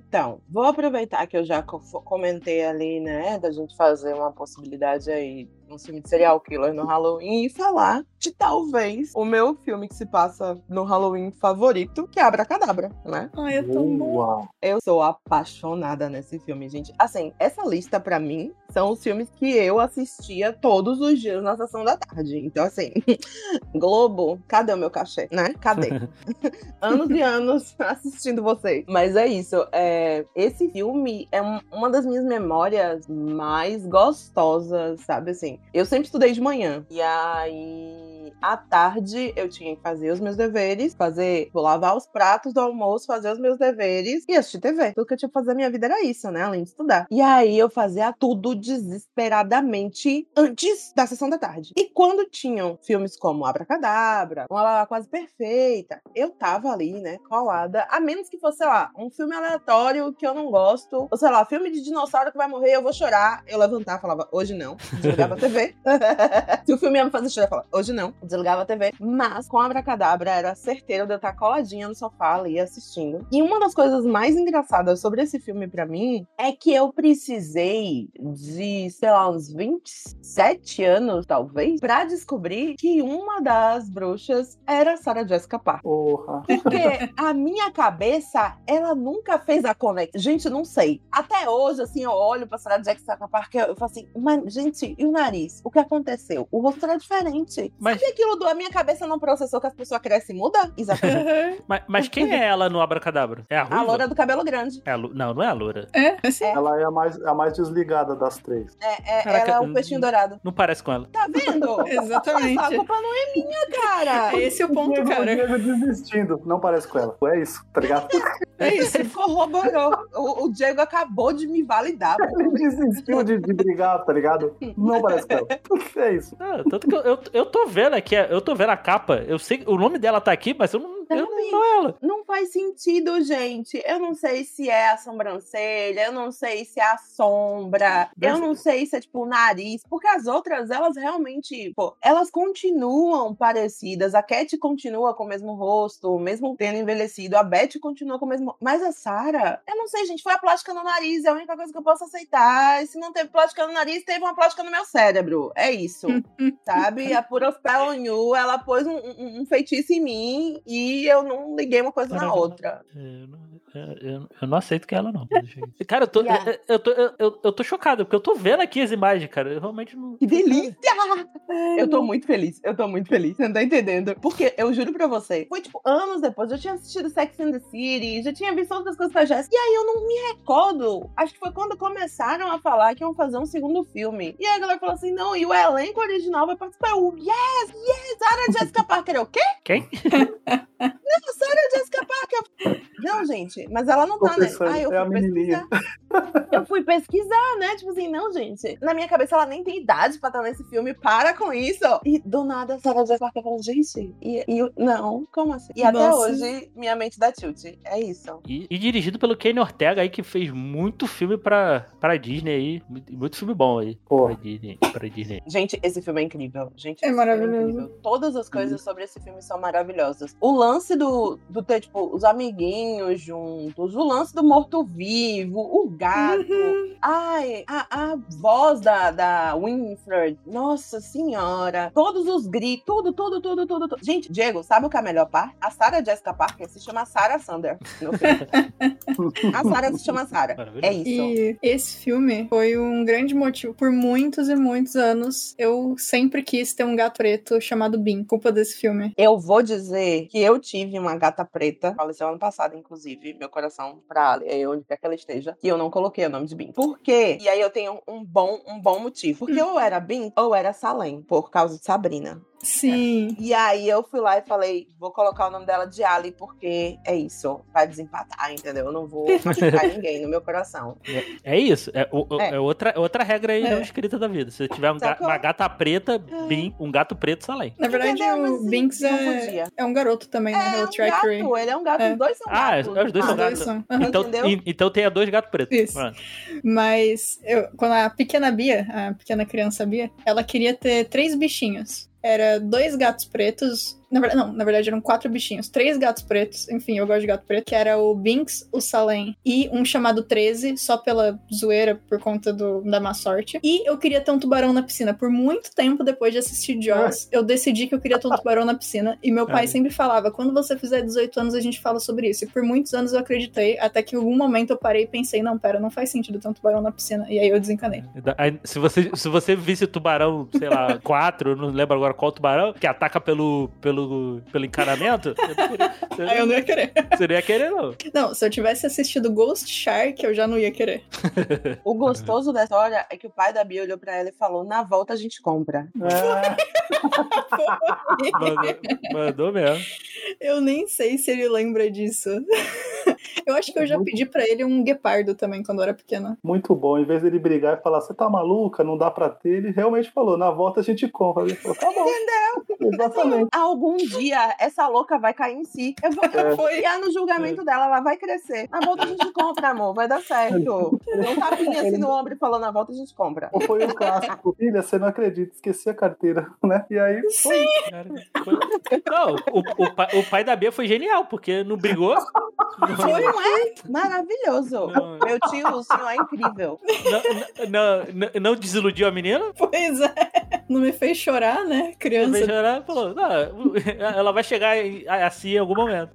Então, vou aproveitar que eu já co- comentei ali, né, da gente fazer uma possibilidade aí, um filme de serial killer no Halloween e falar de talvez o meu filme que se passa no Halloween favorito, que é Abracadabra, né? Ai, é tão bom. Eu sou apaixonada nesse filme, gente. Assim, essa lista pra mim são os filmes que eu assistia todos os dias na sessão da tarde. Então, assim, Globo, cadê o meu cachê, né? Cadê? anos e anos assistindo vocês. Mas é isso. É, esse filme é um- uma das minhas memórias mais gostosas, sabe assim? Eu sempre estudei de manhã. E aí, à tarde, eu tinha que fazer os meus deveres, fazer, vou lavar os pratos do almoço, fazer os meus deveres e assistir TV. Tudo que eu tinha que fazer na minha vida era isso, né? Além de estudar. E aí eu fazia tudo desesperadamente antes da sessão da tarde. E quando tinham filmes como Abracadabra, Uma Lava Quase Perfeita, eu tava ali, né, colada. A menos que fosse, sei lá, um filme aleatório que eu não gosto, ou sei lá, filme de dinossauro que vai morrer, eu vou chorar. Eu levantava e falava, hoje não. Desligava a TV. Se o filme ia me fazer chorar, eu falava, hoje não. Desligava a TV. Mas com Abracadabra era certeiro de eu estar coladinha no sofá ali assistindo. E uma das coisas mais engraçadas sobre esse filme pra mim é que eu precisei de, sei lá, uns 27 anos, talvez, pra descobrir que uma das bruxas era Sarah Jessica Parker. Porra. Porque a minha cabeça, ela nunca fez a conexão. Gente, não sei. Até hoje, assim, eu olho pra Sarah Jessica Parker, eu falo assim, mas, gente, e o nariz? O que aconteceu? O rosto era diferente. Mas- Sabe aquilo do a minha cabeça não processou que as pessoas crescem e muda? Exatamente. Mas, mas quem é ela no Abracadabra? É a Ruiva? a loura do cabelo grande. É a Lu- Não, não é a loura. É, assim. Ela é a mais, a mais desligada das três. É, é, Caraca, ela é o peixinho dourado. Não parece com ela. Tá vendo? Exatamente. A culpa não é minha, cara. É esse o ponto, Diego, cara. Diego desistindo. Não parece com ela. É isso, tá ligado? É isso. Você corroborou. O, o Diego acabou de me validar. Ele desistiu de, de brigar, tá ligado? Não parece com ela. É isso. Ah, tanto que eu, eu, eu tô vendo aqui, eu tô vendo a capa. Eu sei o nome dela tá aqui, mas eu não, eu não know ela. Não faz sentido, gente. Eu não sei se é a sobrancelha, eu não sei se é a sombra, eu não sei se é tipo o nariz, porque as outras, elas realmente, pô, elas continuam parecidas. A Cat continua com o mesmo rosto, mesmo tendo envelhecido, a Beth continua com o mesmo. Mas a Sarah, eu não sei, gente, foi a plástica no nariz, é a única coisa que eu posso aceitar. E se não teve plástica no nariz, teve uma plástica no meu cérebro. É isso. sabe? A Pura Spell ela pôs um, um- um feitiço em mim e eu não liguei uma coisa na outra. Eu não, eu- eu- não aceito que é ela, não. Cara, eu tô, Yeah. eu, eu tô, eu, eu- tô chocado, porque eu tô vendo aqui as imagens, cara. Eu realmente não. Que delícia! Eu tô muito feliz, eu tô muito feliz. Você não tá entendendo? Porque eu juro pra você, foi tipo anos depois, eu tinha assistido Sex and the City, já tinha visto outras coisas com a Jéssica, e aí eu não me recordo. Acho que foi quando começaram a falar que iam fazer um segundo filme. E aí a galera falou assim: não, e o elenco original vai participar. Eu, yes, yes, Sarah Jessica Parker. Eu, o quê? Quem? Não, Sarah Jessica Parker. Não, gente, mas ela não Tô tá, né? pensando, Aí eu é fui pesquisar. Eu fui pesquisar, né? Tipo assim, não, gente. Na minha cabeça ela nem tem idade pra estar nesse filme. Para com isso. E do nada, a Sarah Jessica Parker falou, gente, e, e não, como assim? E até Nossa. hoje, minha mente dá tilt. É isso. E, e dirigido pelo Kenny Ortega aí, que fez muito filme pra, pra Disney aí. Muito, filme bom aí. Porra. Pra Disney. Pra Disney. Gente, esse filme é incrível. Gente, É filme maravilhoso. incrível. Todas as coisas sobre esse filme são maravilhosas. O lance do, do ter, tipo, os amiguinhos juntos, o lance do morto-vivo, o gato. Ai, a, a voz da, da Winfred. Nossa senhora. Todos os gritos, tudo, tudo, tudo, tudo, tudo. Gente, Diego, sabe o que é a melhor parte? A Sarah Jessica Parker se chama Sarah Sander no filme. a Sarah se chama Sarah. É isso. E esse filme foi um grande motivo. Por muitos e muitos anos, eu sempre quis ter um gato preto chamado Bean. Culpa desse filme. Eu vou dizer que eu tive uma gata preta, faleceu ano passado, inclusive, meu coração pra Ali, é onde quer que ela esteja, e eu não coloquei o nome de Bin. Por quê? E aí eu tenho um bom, um bom motivo. Porque ou era Bin ou era Salem, por causa de Sabrina. Sim. E aí eu fui lá e falei, vou colocar o nome dela de Ali, porque é isso, pra desempatar, entendeu? Eu não vou machucar ninguém no meu coração. É isso. É, o- É. é outra, outra regra aí É. não escrita da vida. Se tiver um ga- uma gata preta, É. bem, um gato preto, salém. Na verdade, Entendeu? Mas o Binks é, é um garoto também, né? É um Trackery. gato, ele é um gato, É. os dois são Ah, gatos. os dois são gatos. são. Então, e- então tenha dois gatos pretos. Isso. Pronto. Mas eu, quando a pequena Bia, a pequena criança Bia, ela queria ter três bichinhos. Era dois gatos pretos. Na verdade, não, na verdade eram quatro bichinhos. Três gatos pretos. Enfim, eu gosto de gato preto. Que era o Binks, o Salem e um chamado 13, só pela zoeira, por conta do, da má sorte. E eu queria ter um tubarão na piscina. Por muito tempo depois de assistir Jaws, eu decidi que eu queria ter um tubarão na piscina. E meu pai sempre falava: quando você fizer 18 anos, a gente fala sobre isso. E por muitos anos eu acreditei, até que em algum momento eu parei e pensei: não, pera, não faz sentido ter um tubarão na piscina. E aí eu desencanei. Aí, se, você, se você visse tubarão, sei lá, 4, não lembro agora qual tubarão, que ataca pelo, pelo, pelo encanamento, você, Aí eu não ia querer. você não ia querer, não. Não, se eu tivesse assistido Ghost Shark, eu já não ia querer. O gostoso da história é que o pai da Bia olhou pra ela e falou: na volta a gente compra. É, Mandou, mandou mesmo. Eu nem sei se ele lembra disso. Eu acho que eu já pedi pra ele um guepardo também quando eu era pequena. Muito bom. Em vez dele brigar e falar, você tá maluca, não dá pra ter, ele realmente falou, na volta a gente compra. Ele falou, tá bom. Entendeu? Exatamente. Algum dia essa louca vai cair em si. Eu vou É. confiar no julgamento dela, ela vai crescer. Na volta a gente compra, amor, vai dar certo. Não tapinha assim no ombro e falou, na volta a gente compra. Ou foi um clássico. Filha, você não acredita, esqueci a carteira, né? E aí, foi. Cara, foi- Não, o, o, pai, o pai da Bia foi genial, porque não brigou. Foi, não é? Maravilhoso. Não, Meu tio, o senhor é incrível. não, não, não, não desiludiu a menina? Pois é. Não me fez chorar, né? Criança. Veja, ela falou, não, ela vai chegar assim em algum momento.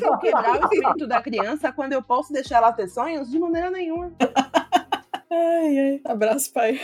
Vou quebrar o espírito da criança quando eu posso deixar ela ter sonhos? De maneira nenhuma. Ai, ai. Abraço, pai.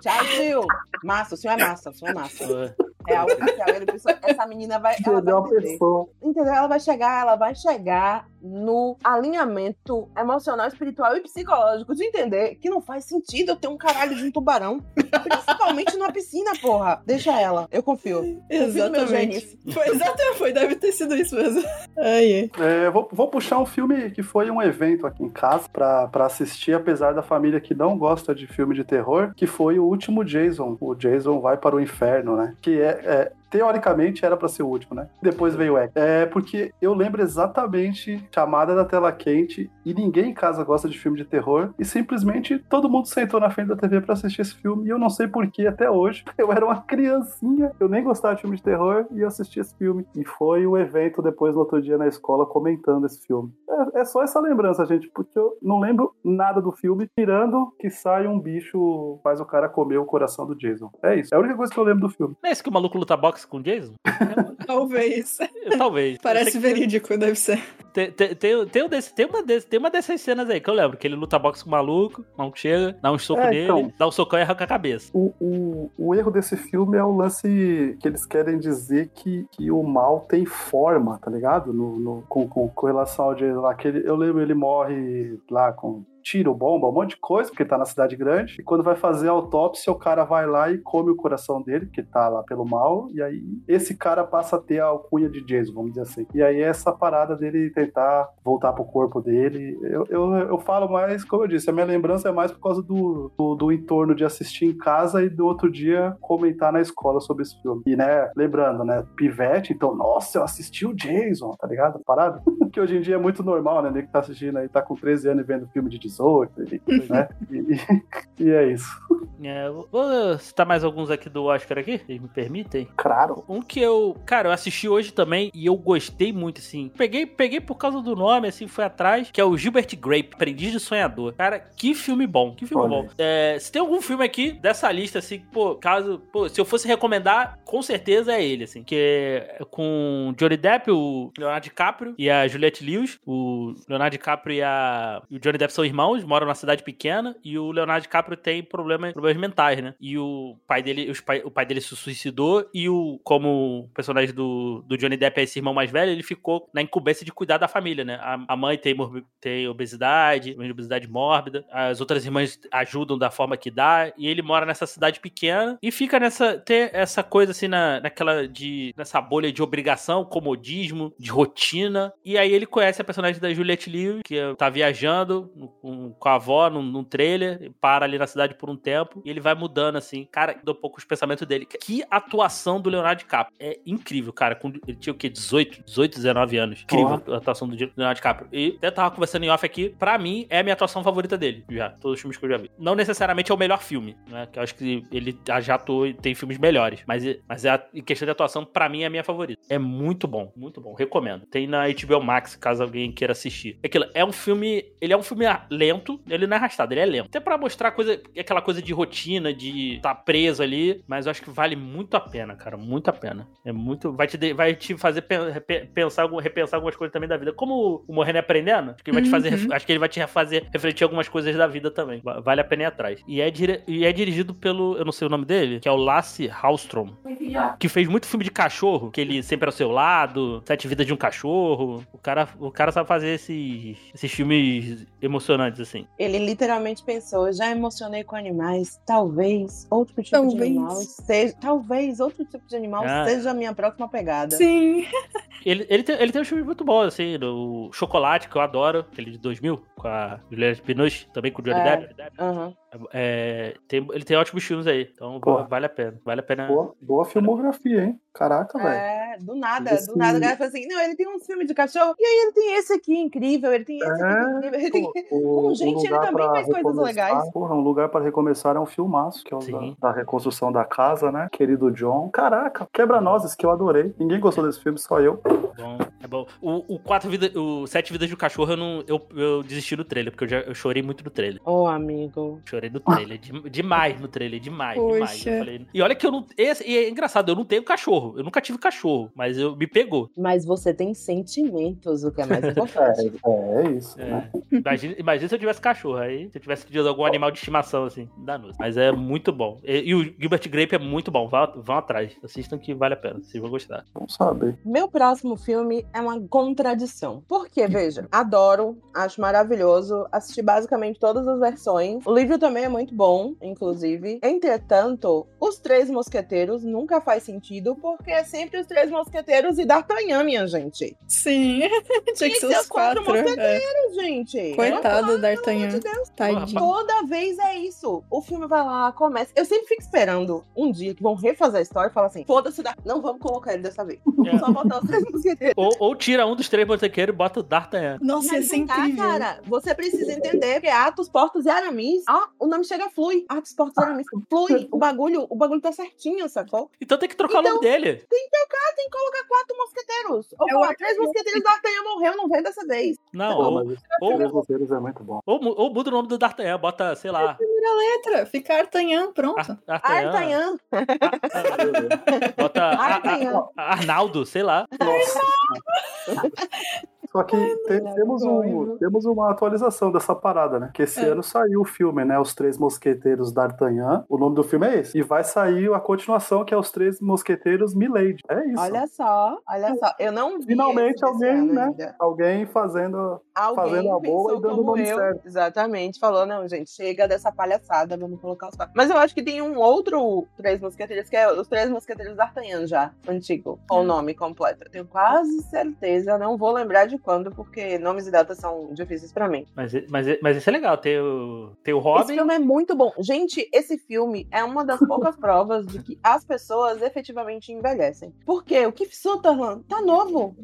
Tchau, tio. Massa, o senhor é massa, o senhor é massa. É algo oficial. Ele precisa- Essa menina vai. Ela vai pessoa. Entendeu? Ela vai chegar, ela vai chegar no alinhamento emocional, espiritual e psicológico de entender que não faz sentido eu ter um caralho de um tubarão. Principalmente numa piscina, porra. Deixa ela. Eu confio. Confio no meu Exatamente. gênios. Foi, exatamente, foi, deve ter sido isso mesmo. Ai, ai. É, vou, vou puxar um filme que foi um evento aqui em casa pra, pra assistir, apesar da família que não gosta de filme de terror, que foi o último Jason. O Jason vai para o inferno, né? Que é. É- Teoricamente era pra ser o último, né? Depois veio o X. É porque eu lembro exatamente chamada da tela quente e ninguém em casa gosta de filme de terror e simplesmente todo mundo sentou na frente da TV pra assistir esse filme e eu não sei porquê até hoje. Eu era uma criancinha, eu nem gostava de filme de terror e eu assisti esse filme. E foi o evento depois no outro dia na escola comentando esse filme. É, é só essa lembrança, gente, porque eu não lembro nada do filme, tirando que sai um bicho, faz o cara comer o coração do Jason. É isso. É a única coisa que eu lembro do filme. Não é esse que o maluco luta boxe com o Jason? Talvez. Talvez. Parece verídico, deve ser. Tem, tem, tem, tem, um desse- tem uma desse- tem uma dessas cenas aí que eu lembro, que ele luta boxe com o maluco, o maluco chega, dá um soco É, nele, então. dá um socão e arranca a cabeça. O, o, o erro desse filme é o lance que eles querem dizer que, que o mal tem forma, tá ligado? No, no- com, com, com relação ao Jason lá. Que ele- eu lembro, ele morre lá com tiro, bomba, um monte de coisa, porque tá na cidade grande. E quando vai fazer a autópsia, o cara vai lá e come o coração dele, que tá lá pelo mal. E aí esse cara passa a ter a alcunha de Jason, vamos dizer assim. E aí essa parada dele tentar voltar pro corpo dele. Eu, eu, eu falo mais, como eu disse, a minha lembrança é mais por causa do, do, do entorno de assistir em casa e do outro dia comentar na escola sobre esse filme. E, né, lembrando, né, pivete, então, nossa, eu assisti o Jason, tá ligado? Parado. que hoje em dia é muito normal, né? Nego que tá assistindo aí, tá com 13 anos e vendo filme de 18, e- né? E, e- é isso. É, vou- citar mais alguns aqui do Oscar aqui, vocês me permitem? Claro. Um que eu, cara, eu assisti hoje também e eu gostei muito, assim. Peguei, peguei por causa do nome, assim, fui atrás, que é o Gilbert Grape, Aprendiz de Sonhador. Cara, que filme bom, que filme Olha bom. É, se tem algum filme aqui dessa lista, assim, pô, caso, pô, se eu fosse recomendar, com certeza é ele, assim, que é com Johnny Depp, o Leonardo DiCaprio e a Juliette Lewis. O Leonardo DiCaprio e, a, e o Johnny Depp são irmãos, moram na cidade pequena e o Leonardo DiCaprio tem problemas, problemas mentais, né? E o pai dele, os pai, o pai dele se suicidou e o como o personagem do, do Johnny Depp é esse irmão mais velho, ele ficou na incumbência de cuidar da família, né? A, a mãe tem, tem obesidade, obesidade mórbida, as outras irmãs ajudam da forma que dá e ele mora nessa cidade pequena e fica nessa ter essa coisa assim na, naquela de nessa bolha de obrigação, comodismo, de rotina. E aí ele conhece a personagem da Juliette Lewis, que tá viajando com, com a avó num, num trailer, para ali na cidade por um tempo e ele vai mudando assim. Cara, dou um pouco os pensamentos dele. Que atuação do Leonardo DiCaprio. É incrível, cara. Com- Ele tinha o quê? 18, 18, 19 anos. Incrível a atuação do Leonardo DiCaprio. E até tava conversando em off aqui, pra mim é a minha atuação favorita dele, já. Todos os filmes que eu já vi. Não necessariamente é o melhor filme, né? Que eu acho que ele já atuou e tem filmes melhores. Mas, mas é a, em questão de atuação, pra mim é a minha favorita. É muito bom, muito bom. Recomendo. Tem na HBO Max, caso alguém queira assistir. É Aquilo, é um filme. Ele é um filme lento, ele não é arrastado, ele é lento. Até pra mostrar coisa, aquela coisa de rotina, de estar tá preso ali. Mas eu acho que vale muito a pena, cara. Muito a pena. É muito. Vai te, de- vai te fazer pensar, repensar algumas coisas também da vida. Como o Morrendo é Aprendendo, acho que ele vai te fazer. Uhum. Acho que ele vai te fazer refletir algumas coisas da vida também. Va- Vale a pena ir atrás. E é, dire- e é dirigido pelo. Eu não sei o nome dele, que é o Lasse Hallstrom. Que fez muito filme de cachorro, que ele sempre ao seu lado, Sete Vidas de um Cachorro. O cara, o cara sabe fazer esses, esses filmes emocionantes, assim. Ele literalmente pensou, já emocionei com animais, talvez, outro tipo de Talvez. animal seja. Talvez outro tipo de animal Ah. seja a minha próxima pegada. Sim. Ele, ele, tem, ele tem um filme muito bom, assim, o Chocolate, que eu adoro, aquele de 2000, com a Juliette Binoche, também com o Johnny É. Depp. Aham. É, tem, ele tem ótimos filmes aí, então Pô. vale a pena. Vale a pena. Boa, boa filmografia, hein? Caraca, velho. É, do nada, Esse- do nada, o cara fala assim, não, ele tem uns filmes de cachorro, e aí ele tem esse aqui incrível, ele tem esse aqui É, incrível, ele tem... O- Bom, gente, ele lugar também faz coisas recomeçar- legais. Porra, um lugar para recomeçar é um filmaço, que é o da, da reconstrução da casa, né? Querido John. Caraca, quebra-nozes, que eu adorei. Ninguém gostou desse filme, só eu. Bom, é bom. O, o, quatro vida, o Sete Vidas do Cachorro, eu, não, eu, eu desisti do trailer, porque eu, já, eu chorei muito no trailer. Ô, amigo. Chorei no trailer. de- demais no trailer, demais, demais. Poxa. Eu falei- e olha que eu não. Esse, e é engraçado, eu não tenho cachorro. Eu nunca tive cachorro, mas eu me pegou. Mas você tem sentimentos, o que é mais É, importante. é, é isso, É. né? Imagina, imagina se eu tivesse cachorro. Aí, se eu tivesse tido algum animal de estimação, assim, danoso. Mas é muito bom. E, e o Gilbert Grape é muito bom. Vão, vão atrás. Assistam que vale a pena. Vocês vão gostar. Vamos saber. Meu próximo filme é uma contradição. Porque, veja, adoro, acho maravilhoso, assisti basicamente todas as versões. O livro também é muito bom, inclusive. Entretanto, Os Três Mosqueteiros nunca faz sentido, porque é sempre Os Três Mosqueteiros e D'Artagnan, minha gente. Sim. Tinha que ser os quatro. quatro é. Gente, Coitado do Pelo amor D'Artagnan. de. Tadinho. Toda vez é isso. O filme vai lá, começa. Eu sempre fico esperando um dia que vão refazer a história e falar assim: foda-se, não vamos colocar ele dessa vez. Vamos só botar os três mosqueteiros. Ou, ou tira um dos três motoqueiros e bota o D'Artagnan. Nossa, Mas não tá, incrível. cara. Você precisa entender que é Atos, Portos e Aramis. Ó, o nome chega flui. Atos, Portos e Aramis. Flui. O bagulho, o bagulho tá certinho, sacou? Então tem que trocar o nome dele. Tem que colocar quatro mosqueteiros. Ou Eu três que- mosqueteiros da Artanha morreu, não veio dessa vez. Não, ou, mas os ou- três roteiros é muito bom. ou, ou muda o nome do D'Artagnan. Bota, sei lá, Primeira letra. Fica Artanhã, pronto. Ar- D'Artagnan. Artanhã. Bota a- a- a- Arnaldo, sei lá. Só que te- temos, um, temos uma atualização dessa parada, né? Que esse É. ano saiu o filme, né? Os Três Mosqueteiros d'Artagnan. O nome do filme é esse. E vai sair a continuação, que é Os Três Mosqueteiros Milady. É isso. Olha só, olha só. Eu não vi Finalmente alguém, né? ainda. Alguém fazendo. Alguém Fazendo a boa e dando o nome eu. certo. Exatamente. Falou, não, gente, chega dessa palhaçada, vamos colocar os quatro. Mas eu acho que tem um outro Três Mosqueteiros, que é os Três Mosqueteiros d'Artagnan já, antigo, com o nome completo. Eu tenho quase certeza, não vou lembrar de quando, porque nomes e datas são difíceis pra mim. Mas, mas, mas isso é legal. Tem o, tem o Esse Robin. filme é muito bom. Gente, esse filme é uma das poucas provas de que as pessoas efetivamente envelhecem. Porque o Keith Sutherland tá novo.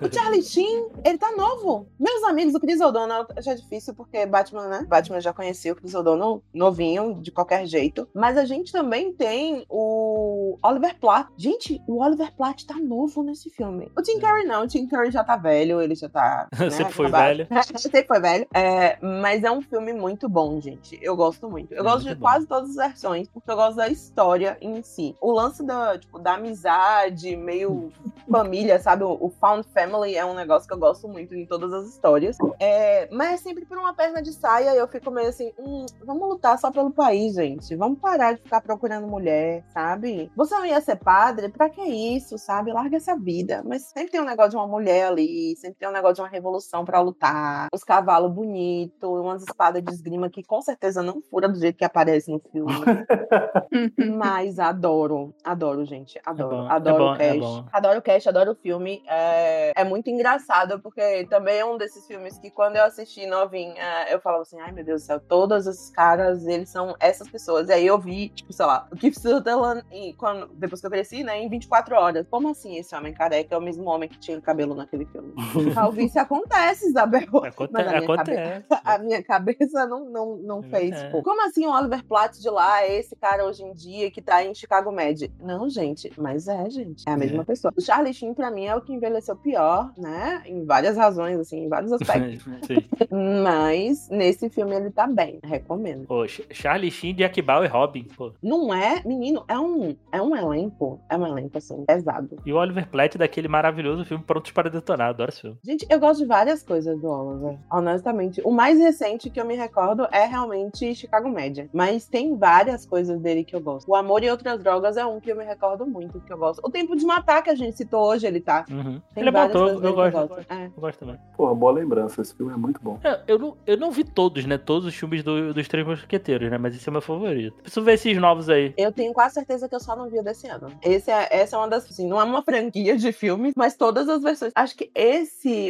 O Charlie Sheen, ele tá novo. Meus amigos, o Chris O'Donnell já é difícil, porque Batman, né? Batman já conhecia o Chris O'Donnell novinho, de qualquer jeito. Mas a gente também tem o Oliver Platt. Gente, o Oliver Platt tá novo nesse filme. O Tim Curry não, o Tim Curry já tá velho, ele já tá... né, Sempre foi velho. Sempre foi velho. É, mas é um filme muito bom, gente. Eu gosto muito. Eu É gosto muito de bom. quase todas as versões, porque eu gosto da história em si. O lance da, tipo, da amizade, meio família, sabe? O, o Found Family é um negócio que eu gosto muito em todas as histórias. É, mas é sempre por uma perna de saia eu fico meio assim, hum, vamos lutar só pelo país, gente. Vamos parar de ficar procurando mulher, sabe? Você não ia ser padre? Pra que isso, sabe? Larga essa vida. Mas sempre tem um negócio de uma mulher ali, sempre tem um negócio de uma revolução pra lutar. Os cavalos bonitos, umas espadas de esgrima que com certeza não fura do jeito que aparece no filme. Mas adoro, adoro, gente. Adoro. bom, adoro é bom, o é cast. bom. adoro o cast, adoro o filme. É, é muito engraçado, porque também é um desses filmes que quando eu assisti novinha, eu falava assim, ai meu Deus do céu, todos esses caras, eles são essas pessoas. E aí eu vi, tipo, sei lá, o Keith Sutherland, e quando, depois que eu cresci, né, em 24 horas. Como assim esse homem careca é o mesmo homem que tinha cabelo naquele filme? Calvície acontece, Isabel. Aconte- Mas a minha acontece. A minha cabeça não, não, não fez. É. Tipo, como assim o Oliver Platt de lá é esse cara hoje em dia que tá em Chicago Med? Não, gente, mas é, gente. É a mesma É. pessoa. O Charlie Sheen, pra mim, é o que envelheceu pior, né? Em várias razões, assim, em vários aspectos. Mas nesse filme ele tá bem. Recomendo. Pô, Ch- Charlie Sheen, Jack Bauer e Robin. Pô. Não é, menino, é um, é um elenco. É um elenco, assim, pesado. E o Oliver Platt daquele maravilhoso filme Prontos para Detonar. Adoro esse filme. Gente, eu gosto de várias coisas do Oliver, honestamente. O mais recente que eu me recordo é realmente Chicago Med. Mas tem várias coisas dele que eu gosto. O Amor e Outras Drogas é um que eu me recordo muito, que eu gosto. O Tempo de Matar, que a gente citou hoje, ele tá. Uhum. Tem Ele é várias eu, eu dele que gosto. É. Eu gosto também. Porra, boa lembrança. Esse filme é muito bom. É, eu, não, eu não vi todos, né? Todos os filmes do- dos Três Mosqueteiros, né? Mas esse é meu favorito. Preciso ver esses novos aí. Eu tenho quase certeza que eu só não vi o desse ano. Esse é, essa é uma das. Assim, não é uma franquia de filmes, mas todas as versões. Acho que esse,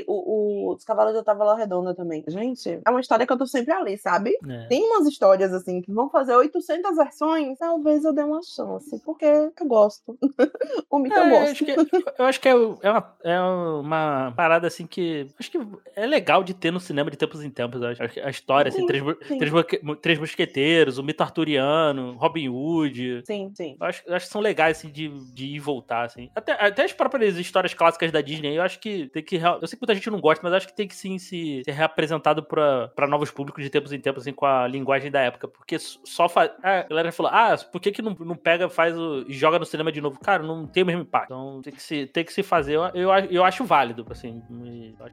o, o Os Cavalos da Távola Redonda também. Gente, é uma história que eu tô sempre ali, sabe? É. Tem umas histórias assim que vão fazer 800 versões, talvez eu dê uma chance, porque eu gosto. o mito eu É, eu gosto. acho que, eu acho que é, é uma, é uma parada assim que. Acho que é legal de ter no cinema de tempos em tempos. eu acho. A história, assim, Sim, três, mo- sim. três, três mosqueteiros, o mito arturiano, Robin Hood. Sim, sim. Eu acho, eu acho que são legais, assim, de, de ir e voltar, assim. Até, até as próprias histórias clássicas da Disney, eu acho que tem que. Real- Eu sei que muita gente não gosta, mas acho que tem que sim se, ser reapresentado pra, pra novos públicos de tempos em tempos, assim, com a linguagem da época. Porque só faz. A galera falou, ah, por que, que não, não pega, faz o. e joga no cinema de novo? Cara, não tem o mesmo impacto. Então tem que se, tem que se fazer. Eu, eu, acho- eu acho válido, assim.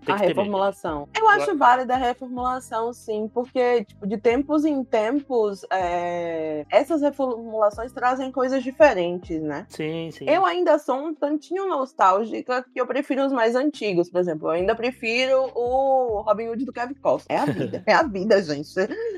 a reformulação. Eu acho válida a reformulação, sim, porque, tipo, de tempos em tempos, é, essas reformulações trazem coisas diferentes, né? Sim, sim. Eu ainda sou um tantinho nostálgica que eu prefiro os mais antigos, por exemplo. Eu ainda prefiro o Robin Hood do Kevin Costner. É a vida. É a vida, gente.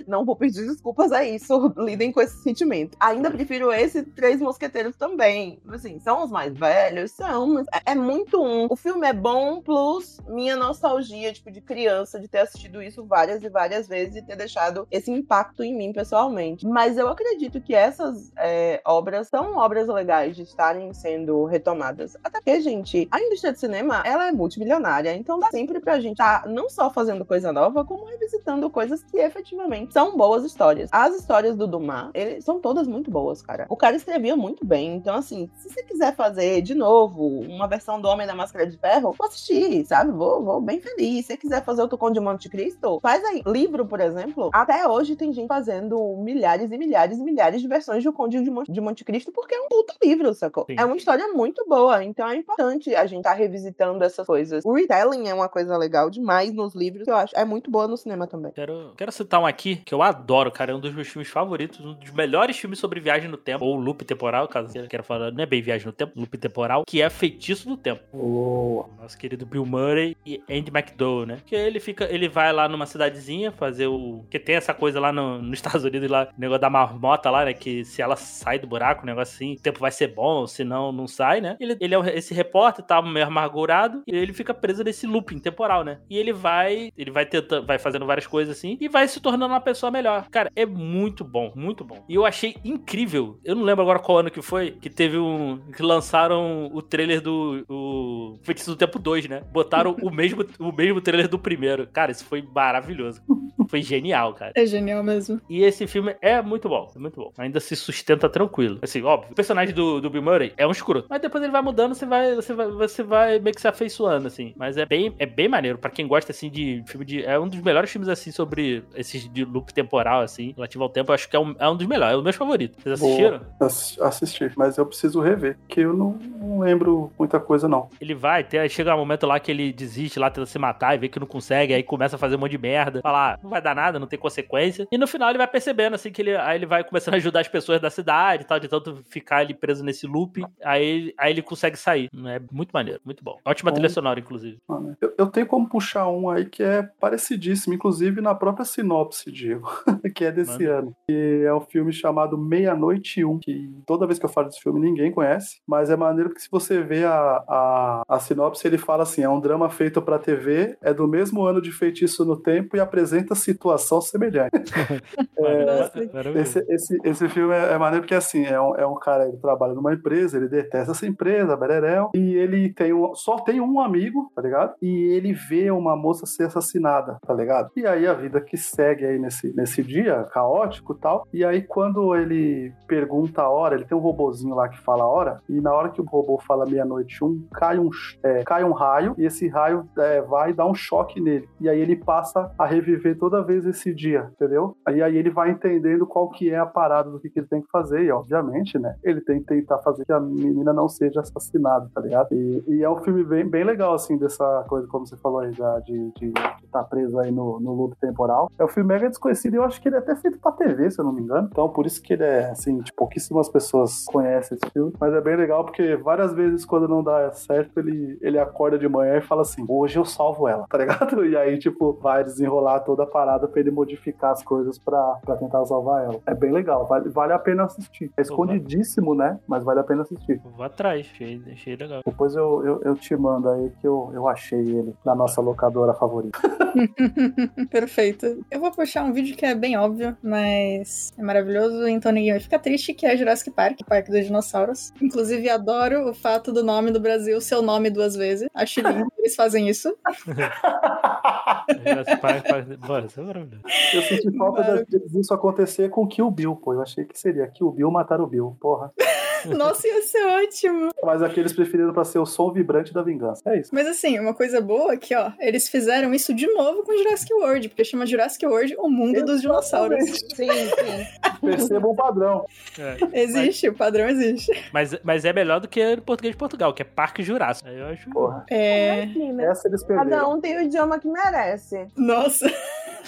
Não vou pedir desculpas a isso. Lidem com esse sentimento. Ainda prefiro esse Três Mosqueteiros também. Assim, são os mais velhos, são, mas é, é muito um. O filme é bom, plus minha nostalgia, tipo, de criança, de ter assistido isso várias e várias vezes e ter deixado esse impacto em mim pessoalmente. Mas eu acredito que essas é, obras são obras legais de estarem sendo retomadas. Até porque, gente, a indústria de cinema, ela é multimilionária, então dá sempre pra gente estar não só fazendo coisa nova, como revisitando coisas que efetivamente são boas histórias. As histórias do Dumas, eles são todas muito boas, cara. O cara escrevia muito bem, então assim, se você quiser fazer de novo uma versão do Homem da Máscara de Ferro, vou assistir, sabe? Vou, vou bem feliz. Se você quiser fazer o Tucon de Monte Cristo, faz aí. Livro, por exemplo, até hoje tem gente fazendo milhares e milhares e milhares de versões do Conde de Monte, de Monte Cristo, porque é um puta livro, sacou? Sim. É uma história muito boa, então é importante a gente estar revisitando essas coisas. O retelling é uma coisa legal demais nos livros, que eu acho. É muito boa no cinema também. Quero, quero citar um aqui que eu adoro, cara. É um dos meus filmes favoritos, um dos melhores filmes sobre viagem no tempo, ou loop temporal, caso você queira falar, não é bem viagem no tempo, loop temporal, que é Feitiço do Tempo. Boa. Nosso querido Bill Murray e Andy McDowell, né? Que ele fica, ele vai lá numa cidadezinha fazer o. Que tem essa coisa lá no- nos Estados Unidos, lá, o negócio da marmota lá, né? Que se ela sai do buraco, o negócio assim, o tempo vai ser bom, senão não sai, né? Ele, ele é esse repórter, tá meio amargurado, e ele fica preso nesse looping temporal, né? E ele vai, ele vai tentando, vai fazendo várias coisas assim, e vai se tornando uma pessoa melhor. Cara, é muito bom, muito bom. E eu achei incrível, eu não lembro agora qual ano que foi, que teve um. que lançaram o trailer do o Feitiço do Tempo 2, né? Botaram o mesmo, o mesmo trailer do primeiro. Cara, isso foi maravilhoso. Foi genial, cara. É genial mesmo. E esse filme é muito bom, é muito bom. Ainda se sustenta tranquilo. Assim, óbvio, o personagem do, do Bill Murray é um escroto. Mas depois ele vai mudando, você vai, você vai, você vai meio que se afeiçoando, assim. Mas é bem, é bem maneiro. Pra quem gosta, assim, de filme de. É um dos melhores filmes, assim, sobre esses de loop temporal, assim, relativo ao tempo. Eu acho que é um, é um dos melhores, é o meu favorito. Vocês assistiram? Ass- Assisti, mas eu preciso rever, que eu não, não lembro muita coisa, não. Ele vai, aí chega um momento lá que ele desiste lá, tenta se matar e vê que não consegue, aí começa a fazer um monte de merda. Fala, ah, não vai dar nada, não tem consequência. E no final ele vai percebendo, assim, que ele, aí ele vai começando a ajudar as pessoas da cidade e tal, de tanto ficar ali preso nesse loop. Aí, aí ele consegue sair. É muito maneiro, muito bom. Ótima Bom. trilha sonora, inclusive. Ah, né? Eu, eu tenho como puxar um aí que é parecidíssimo, inclusive na própria sinopse, Diego, que é desse Manda. ano. Que é um filme chamado Meia-Noite e Um, que toda vez que eu falo desse filme ninguém conhece, mas é maneiro porque se você vê a, a, a sinopse, ele fala assim: é um drama feito pra TV, é do mesmo ano de Feitiço no Tempo e apresenta situação semelhante. Maravilhoso. Esse, esse, esse filme é, é maneiro porque, assim, é um, é um cara, ele trabalha numa empresa, ele detesta essa empresa, bererel, e ele tem um, só tem um amigo, tá ligado? E ele vê uma moça ser assassinada, tá ligado? E aí a vida que segue aí nesse, nesse dia, caótico e tal, e aí quando ele pergunta a hora, ele tem um robozinho lá que fala a hora, e na hora que o robô fala meia-noite um, cai um, é, cai um raio, e esse raio é, vai dar um choque nele, e aí ele passa a reviver toda vez esse dia, entendeu? Aí, aí ele vai entendendo qual que é a parada do que, que ele tem que fazer, e obviamente, né, ele tem que tentar fazer que a menina não seja assassinada, tá ligado? E, e é um filme bem, bem legal, assim, dessa coisa, como você falou aí, da, de estar tá preso aí no, no loop temporal. É um filme mega desconhecido, e eu acho que ele é até feito pra TV, se eu não me engano. Então, por isso que ele é, assim, tipo, pouquíssimas pessoas conhecem esse filme, mas é bem legal porque várias vezes quando não dá certo, ele, ele acorda de manhã e fala assim: hoje eu salvo ela, tá ligado? E aí, tipo, vai desenrolar toda a parada pra ele modificar as coisas pra, pra tentar salvar ela. É bem legal, vale, vale a pena assistir. É escondidíssimo, né? Mas vale a pena assistir. Vou atrás, achei, achei legal. Depois eu, eu, eu te mando aí que eu, eu achei ele na nossa locadora favorita. Perfeito. Eu vou puxar um vídeo que é bem óbvio, mas é maravilhoso, então ninguém vai ficar triste, que é Jurassic Park, Parque dos Dinossauros. Inclusive, adoro o fato do nome do Brasil ser o nome duas vezes. Acho lindo que eles fazem isso. Jurassic Park, Park- Bora, isso é maravilhoso. Eu senti falta disso acontecer com Kill Bill, pô. Eu achei que seria Kill Bill matar o Bill, porra. Nossa, ia ser ótimo. Mas aqueles preferiram pra ser o som vibrante da vingança. É isso. Mas assim, uma coisa boa é que, ó, eles fizeram isso de novo com Jurassic World, porque chama Jurassic World o mundo dos dinossauros. Sim, sim. Percebam um padrão. É. Existe, o padrão existe. Mas, mas é melhor do que o português de Portugal, que é Parque Jurássico. Aí eu acho. Porra. É. Aqui, né? Essa eles Cada perderam. um tem o idioma que merece. Nossa.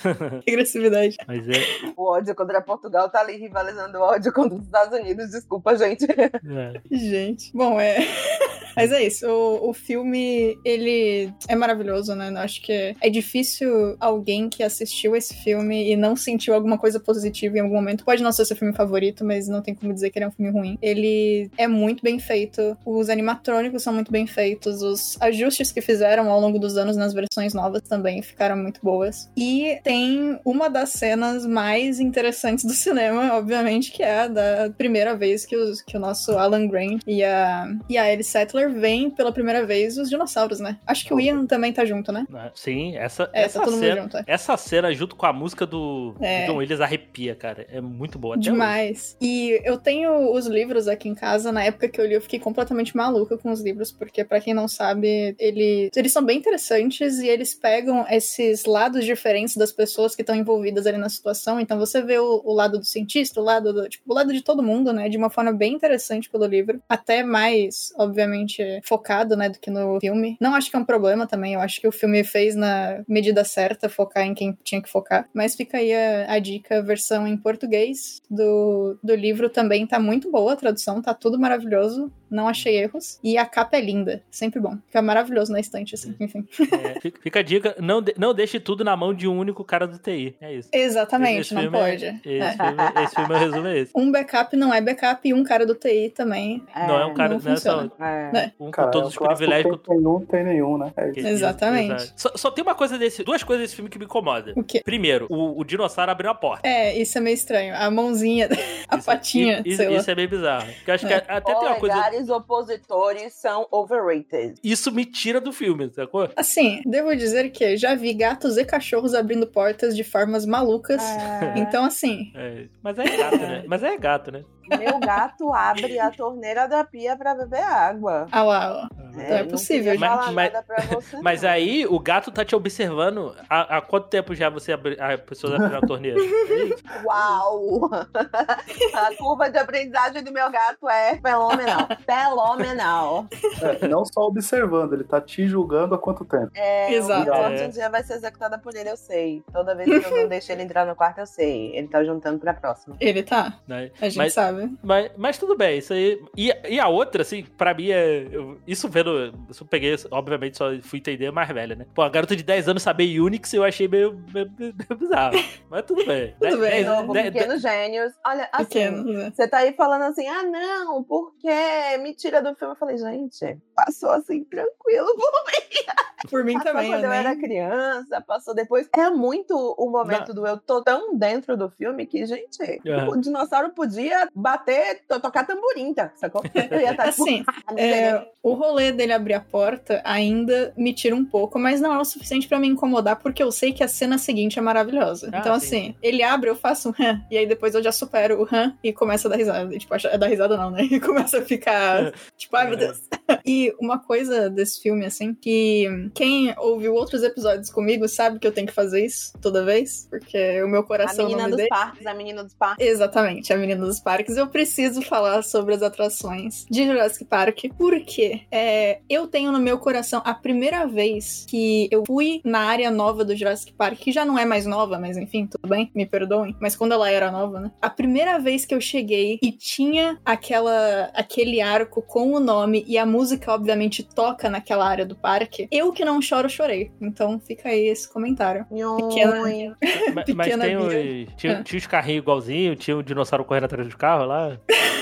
que agressividade. Mas é. O ódio contra Portugal tá ali rivalizando o ódio contra os Estados Unidos. Desculpa, gente. é. Gente. Bom, é. Mas é isso. O, o filme, ele é maravilhoso, né? Eu acho que é difícil alguém que assistiu esse filme e não sentiu alguma coisa positiva em algum momento. Pode não ser seu filme favorito, mas não tem como dizer que ele é um filme ruim. Ele é muito bem feito. Os animatrônicos são muito bem feitos. Os ajustes que fizeram ao longo dos anos nas versões novas também ficaram muito boas. E tem uma das cenas mais interessantes do cinema, obviamente, que é a da primeira vez que, os- que o nosso Alan Grant e a, e a Ellie Veem pela primeira vez os dinossauros, né? Acho que o Ian também tá junto, né? Sim, essa, É, essa tá todo mundo cena. junto. é. Essa cena, junto com a música do, É. John Williams, arrepia, cara. É muito boa. Até hoje. Demais. E eu tenho os livros aqui em casa. Na época que eu li, eu fiquei completamente maluca com os livros, porque, pra quem não sabe, ele, eles são bem interessantes e eles pegam esses lados diferentes das pessoas que estão envolvidas ali na situação. Então você vê o, o lado do cientista, o lado do, tipo, o lado de todo mundo, né? De uma forma bem interessante pelo livro. Até mais, obviamente, focado, né, do que no filme. Não acho que é um problema também. Eu acho que o filme fez na medida certa focar em quem tinha que focar. Mas fica aí a, a dica, a versão em português do, do livro também tá muito boa, a tradução tá tudo maravilhoso. Não achei erros. E a capa é linda. Sempre bom. Fica maravilhoso na estante, assim. Enfim. É, fica, fica a dica: não, de- não deixe tudo na mão de um único cara do TI. É isso. Exatamente, Esse não filme é- pode. esse, É. filme, esse filme, o resumo é esse. Um backup não é backup e um cara do TI também. não é um cara, não não é só funciona. É. né? um com Cara, todos é os privilégios. Tem um, tem nenhum, né? É isso. que- Exatamente. exato. Só, só tem uma coisa desse, duas coisas desse filme que me incomoda. O quê? Primeiro, o, o dinossauro abriu a porta. É, isso é meio estranho. A mãozinha, a Isso- patinha, isso, sei lá. isso é bem bizarro. Porque eu acho que É. até tem uma coisa. Polegares opositores são overrated. Isso me tira do filme, sacou? Assim, devo dizer que já vi gatos e cachorros abrindo portas de formas malucas. Então, assim, É, mas é gato, né? Mas é gato, né? Meu gato abre a torneira da pia pra beber água. ah lá, ó. Então é possível, Mas- pra você, Mas não. aí o gato tá te observando. Há, há quanto tempo já você abri, a pessoa abriu a torneira? É. Uau! A curva de aprendizagem do meu gato é fenomenal. Fenomenal. É, não só observando, ele tá te julgando há quanto tempo. É, Exato. Um dia vai ser executada por ele, eu sei. Toda vez que eu não deixo ele entrar no quarto, eu sei. Ele tá juntando pra próxima. ele tá. Né? A gente Mas- sabe. Mas, mas tudo bem, isso aí. E, e a outra, assim, pra mim é. eu- isso vendo. Isso eu peguei, obviamente, só fui entender mais velha, né? Pô, a garota de 10 anos saber Unix eu achei meio, meio, meio bizarro. Mas tudo bem. Tudo bem, Dez- Novo, dez- pequenos gênios. Olha, assim, Pequeno. né? Você tá aí falando assim, ah, não, porque me tira do filme. Eu falei, gente, passou assim, tranquilo por mim. Por mim Passou também, quando eu eu era criança, passou depois. É muito o momento do eu tô tão dentro do filme que, gente, Aham. o dinossauro podia bater, to- tocar tamborim, tá? Sacou? Eu ia estar tipo, Assim, "Ah, não sei, né?" É, o rolê dele abrir a porta ainda me tira um pouco, mas não é o suficiente pra me incomodar, porque eu sei que a cena seguinte é maravilhosa. Ah, então, sim. assim, ele abre, eu faço um hã, e aí depois eu já supero o hã e começa a dar risada. E, tipo, é dar risada não, né? E começa a ficar, tipo, ai meu Deus. E uma coisa desse filme, assim, que quem ouviu outros episódios comigo sabe que eu tenho que fazer isso toda vez, porque o meu A coração não menina me dos deixa. parques, a menina dos parques. Exatamente, a menina dos parques. Mas eu preciso falar sobre as atrações de Jurassic Park, porque é, eu tenho no meu coração a primeira vez que eu fui na área nova do Jurassic Park, que já não é mais nova, mas enfim, tudo bem, me perdoem, mas quando ela era nova, né? A primeira vez que eu cheguei e tinha aquela aquele arco com o nome e a música obviamente toca naquela área do parque, eu que não choro, chorei. Então fica aí esse comentário. Pequena, Mas, mas pequena tem Bia. os, tinha, Ah. tinha os carrinhos igualzinho, tinha o dinossauro correndo atrás do carro lá.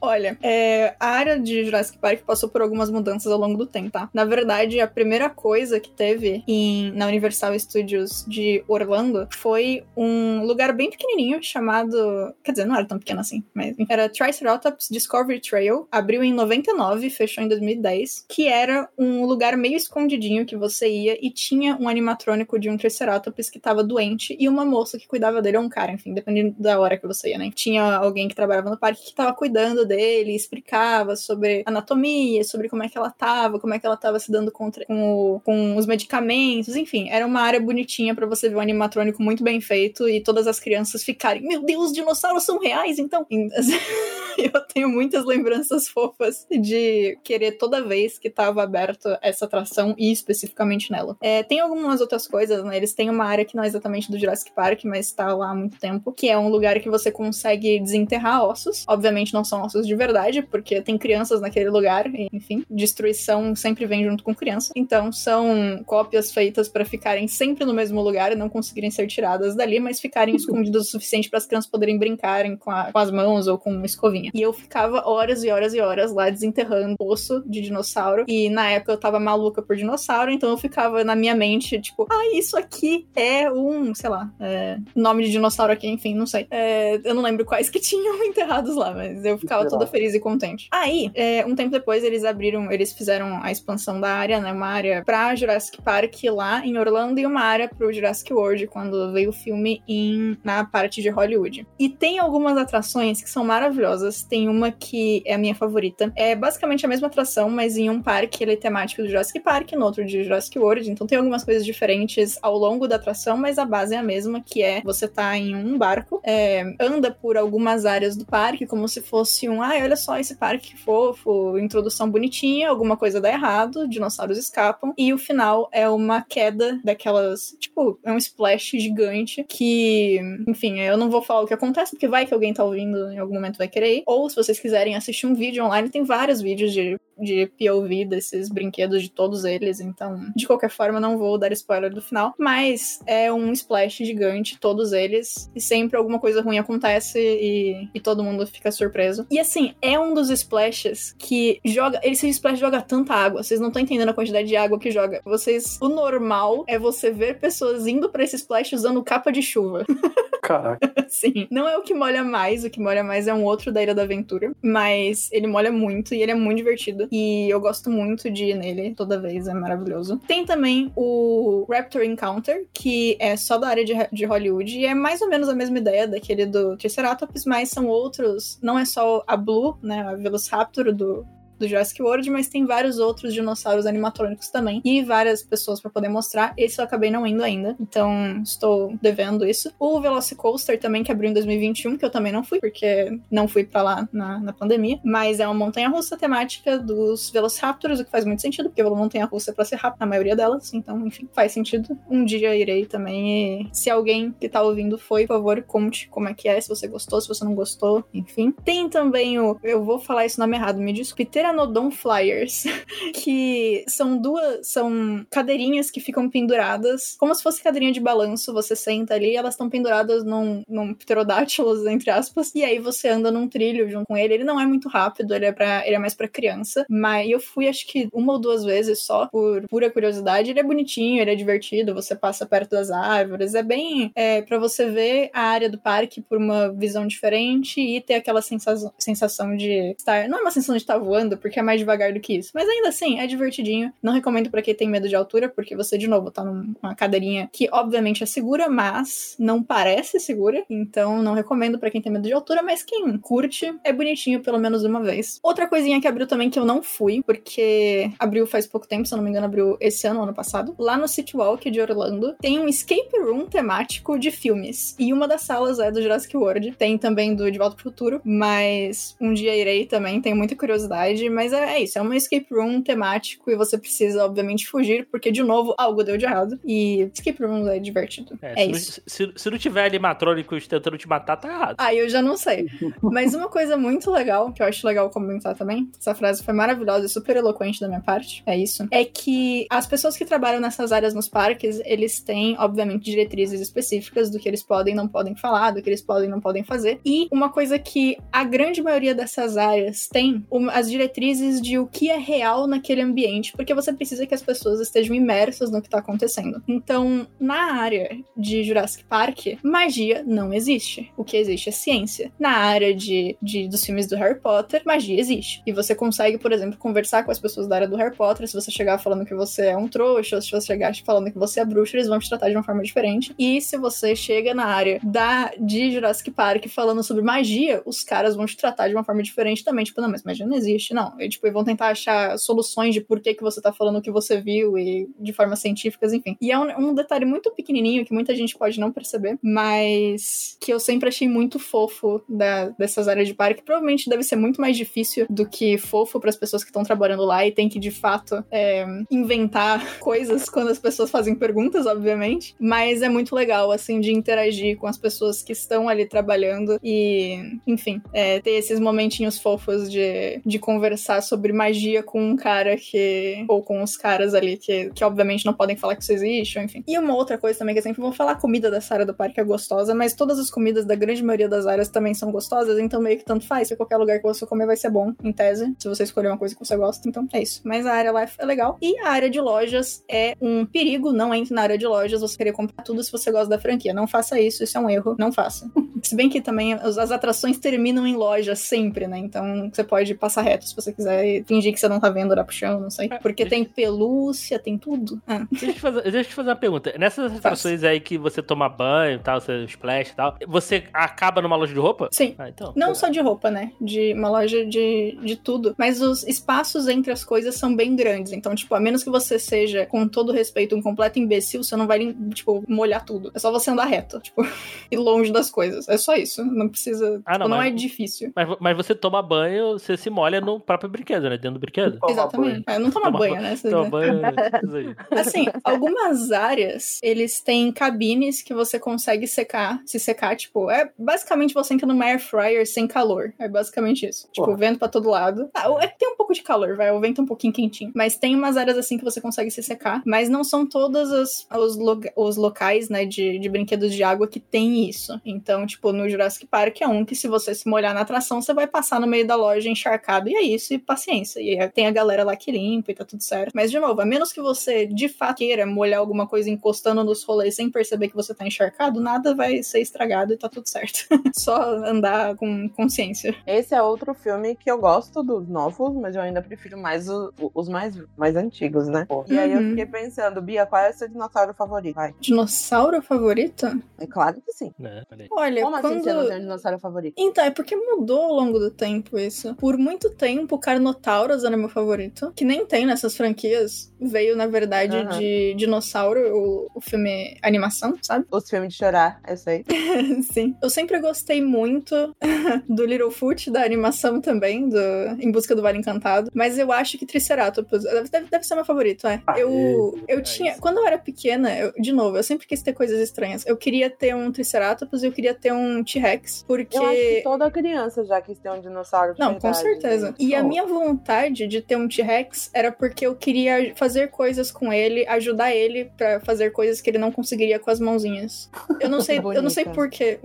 Olha, é, a área de Jurassic Park passou por algumas mudanças ao longo do tempo, tá? Na verdade, a primeira coisa que teve em, na Universal Studios de Orlando foi um lugar bem pequenininho chamado. Quer dizer, não era tão pequeno assim, mas era Triceratops Discovery Trail. Abriu em 99, fechou em 2010. Que era um lugar meio escondidinho que você ia e tinha um animatrônico de um Triceratops que tava doente e uma moça que cuidava dele, ou um cara, enfim, dependendo da hora que você ia, né? Tinha alguém que trabalhava no parque que tava cuidando dele, explicava sobre anatomia, sobre como é que ela tava, como é que ela tava se dando contra, com, o- com os medicamentos, enfim, era uma área bonitinha pra você ver um animatrônico muito bem feito e todas as crianças ficarem, meu Deus, os dinossauros são reais, então. Eu tenho muitas lembranças fofas de querer toda vez que tava aberto essa atração e especificamente nela. É, tem algumas outras coisas, né? Eles têm uma área que não é exatamente do Jurassic Park, mas tá lá há muito tempo, que é um lugar que você consegue desenterrar ossos. Obviamente não são ossos de verdade, porque tem crianças naquele lugar, e, enfim, destruição sempre vem junto com criança. Então são cópias feitas pra ficarem sempre no mesmo lugar e não conseguirem ser tiradas dali, mas ficarem escondidas o suficiente para as crianças poderem brincarem com, a- com as mãos ou com uma escovinha. E eu ficava horas e horas e horas lá desenterrando osso de dinossauro. E na época eu tava maluca por dinossauro, então eu ficava na minha mente, tipo, ah, isso aqui é um, sei lá, é, nome de dinossauro aqui, enfim, não sei. É, eu não lembro quais que tinham enterrados lá, mas eu ficava toda feliz e contente. Aí, é, um tempo depois, eles abriram, eles fizeram a expansão da área, né? Uma área pra Jurassic Park lá em Orlando e uma área pro Jurassic World quando veio o filme em, na parte de Hollywood. E tem algumas atrações que são maravilhosas. Tem uma que é a minha favorita. É basicamente a mesma atração, mas em um parque ele é temático do Jurassic Park, no outro de Jurassic World. Então tem algumas coisas diferentes ao longo da atração, mas a base é a mesma, que é você tá em um barco, é, anda por algumas áreas do parque, como se fosse um, ai, olha só esse parque que fofo, introdução bonitinha, alguma coisa dá errado, dinossauros escapam, e o final é uma queda daquelas, tipo, é um splash gigante que, enfim, eu não vou falar o que acontece, porque vai que alguém tá ouvindo em algum momento vai querer. Ou se vocês quiserem assistir um vídeo online, tem vários vídeos de, de POV desses brinquedos de todos eles, então, de qualquer forma, não vou dar spoiler do final, mas é um splash gigante, todos eles, e sempre alguma coisa ruim acontece e, e todo mundo fica surpreso. E assim, é um dos splashes que joga. Esse splash joga tanta água, vocês não estão entendendo a quantidade de água que joga. Vocês. O normal é você ver pessoas indo pra esse splash usando capa de chuva. Caraca. Sim. Não é o que molha mais, o que molha mais é um outro da Ilha da Aventura. Mas ele molha muito e ele é muito divertido. E eu gosto muito de ir nele toda vez, é maravilhoso. Tem também o Raptor Encounter, que é só da área de, de Hollywood. E é mais ou menos a mesma ideia daquele do Triceratops, mas são outros. Não é só a Blue, né? A Velociraptor do, do Jurassic World, mas tem vários outros dinossauros animatrônicos também e várias pessoas pra poder mostrar. Esse eu acabei não indo ainda, então estou devendo isso. O Velocicoaster também, que abriu em 2021, que eu também não fui, porque não fui pra lá na, na pandemia, mas é uma montanha-russa temática dos Velociraptors, o que faz muito sentido, porque a montanha-russa é pra ser rápida, na maioria delas, então, enfim, faz sentido. Um dia irei também e se alguém que tá ouvindo foi, por favor, conte como é que é, se você gostou, se você não gostou, enfim. Tem também o, eu vou falar esse nome errado, me desculpe, Pteranodon Flyers, que são duas, são cadeirinhas que ficam penduradas, como se fosse cadeirinha de balanço, você senta ali, elas estão penduradas num, num pterodátilos, entre aspas, e aí você anda num trilho junto com ele, ele não é muito rápido, ele é, pra, ele é mais pra criança, mas eu fui acho que uma ou duas vezes só, por pura curiosidade, ele é bonitinho, ele é divertido, você passa perto das árvores, é bem é, para você ver a área do parque por uma visão diferente e ter aquela sensação, sensação de estar, não é uma sensação de estar voando, recomendo, porque é mais devagar do que isso. Mas ainda assim, é divertidinho. Não recomendo pra quem tem medo de altura, porque você, de novo, tá numa cadeirinha que obviamente é segura, mas não parece segura. Então, não recomendo pra quem tem medo de altura, mas quem curte, é bonitinho pelo menos uma vez. Outra coisinha que abriu também que eu não fui, porque abriu faz pouco tempo, se eu não me engano, abriu esse ano, ano passado. Lá no City Walk de Orlando, tem um escape room temático de filmes. E uma das salas é do Jurassic World. Tem também do De Volta pro Futuro, mas um dia irei também, tenho muita curiosidade. Mas é, é isso, é um escape room temático e você precisa, obviamente, fugir, porque, de novo, algo deu de errado. E escape room é divertido. É, É, se, isso. Não, se, se não tiver animatrônicos tentando te matar, tá errado. Ah, eu já não sei. Mas uma coisa muito legal, que eu acho legal comentar também, essa frase foi maravilhosa e super eloquente da minha parte, é isso, é que as pessoas que trabalham nessas áreas nos parques, eles têm, obviamente, diretrizes específicas do que eles podem e não podem falar, do que eles podem e não podem fazer. E uma coisa que a grande maioria dessas áreas tem, as diretrizes de o que é real naquele ambiente, porque você precisa que as pessoas estejam imersas no que tá acontecendo. Então, na área de Jurassic Park, magia não existe. O que existe é ciência. Na área de, de- dos filmes do Harry Potter, magia existe. E você consegue, por exemplo, conversar com as pessoas da área do Harry Potter. Se você chegar falando que você é um trouxa, ou se você chegar falando que você é bruxa, eles vão te tratar de uma forma diferente. E se você chega na área da de Jurassic Park falando sobre magia, os caras vão te tratar de uma forma diferente também. Tipo, não, mas magia não existe, não. E, tipo, vão tentar achar soluções de por que, que você tá falando o que você viu e de formas científicas, enfim. E é um, um detalhe muito pequenininho que muita gente pode não perceber, mas que eu sempre achei muito fofo da, dessas áreas de parque. Provavelmente deve ser muito mais difícil do que fofo para as pessoas que estão trabalhando lá e tem que, de fato, é, inventar coisas quando as pessoas fazem perguntas, obviamente. Mas é muito legal, assim, de interagir com as pessoas que estão ali trabalhando e, enfim, é, ter esses momentinhos fofos de, de conversar sobre magia com um cara que. ou com os caras ali que, que, obviamente, não podem falar que isso existe, ou enfim. E uma outra coisa também que eu sempre vou falar: a comida dessa área do parque é gostosa, mas todas as comidas da grande maioria das áreas também são gostosas, então meio que tanto faz. Se qualquer lugar que você comer vai ser bom, em tese, se você escolher uma coisa que você gosta, então é isso. Mas a área lá é legal. E a área de lojas é um perigo, não entre na área de lojas você querer comprar tudo se você gosta da franquia. Não faça isso, isso é um erro, não faça. Se bem que também as, atrações terminam em loja sempre, né? Então você pode passar reto se você quiser e fingir que você não tá vendo, olhar pro chão, não sei. Porque tem pelúcia, tem tudo. Ah. Deixa eu, te fazer, deixa eu te fazer uma pergunta. Nessas atrações aí que você toma banho e tal, você splash e tal, você acaba numa loja de roupa? Sim. Ah, então. Não só de roupa, né? De uma loja de, de tudo. Mas os espaços entre as coisas são bem grandes. Então, tipo, a menos que você seja, com todo respeito, um completo imbecil, você não vai, tipo, molhar tudo. É só você andar reto, tipo, e longe das coisas. É só isso. Não precisa. Ah, não, tipo, não mas- é difícil. Mas, mas você toma banho, você se molha no próprio brinquedo, né? Dentro do brinquedo. Exatamente. É, não toma Toma banho, né? Toma banho. aí. Assim, algumas áreas, eles têm cabines que você consegue secar, se secar, tipo, é basicamente você entra numa air fryer sem calor. É basicamente isso. Tipo, Porra. vento pra todo lado. Ah, é que tem um pouco de calor, vai, o vento é um pouquinho quentinho. Mas tem umas áreas assim que você consegue se secar, mas não são todos os, os, loga- os locais, né, de, de brinquedos de água que tem isso. Então, tipo, no Jurassic Park é um que se você se molhar na atração, você vai passar no meio da loja encharcado, e é isso, e paciência. E aí tem a galera lá que limpa e tá tudo certo. Mas, de novo, a menos que você de fato queira molhar alguma coisa encostando nos rolês sem perceber que você tá encharcado, nada vai ser estragado e tá tudo certo. Só andar com consciência. Esse é outro filme que eu gosto dos novos, mas eu ainda prefiro mais o- o- os mais, mais antigos, né? E aí eu Uhum. fiquei pensando, Bia, qual é o seu dinossauro favorito? Vai. Dinossauro favorito? É claro que sim. Né? Olha Como assim quando. você não tem um dinossauro favorito? Então, é porque mudou ao longo do tempo isso. Por muito tempo, o Carnotaurus era meu favorito. Que nem tem nessas franquias. Veio, na verdade, Aham. de Dinossauro, o, o filme animação, sabe? Os filmes de chorar, eu sei. Sim. Eu sempre gostei muito do Littlefoot, da animação também, do Em Busca do Vale Encantado. Mas eu acho que Triceratops deve, deve, ser meu favorito, é. Ah, Eu, eu é tinha. isso. Quando eu era pequena, eu- de novo, eu sempre quis ter coisas estranhas. Eu queria ter um Triceratops e eu queria ter um T-Rex. Porque. Eu acho que toda criança já quis ter um dinossauro Não, com verdade, certeza. gente. E a minha vontade de ter um T-Rex era porque eu queria fazer coisas com ele, ajudar ele pra fazer coisas que ele não conseguiria com as mãozinhas. Eu não sei, eu não sei porquê.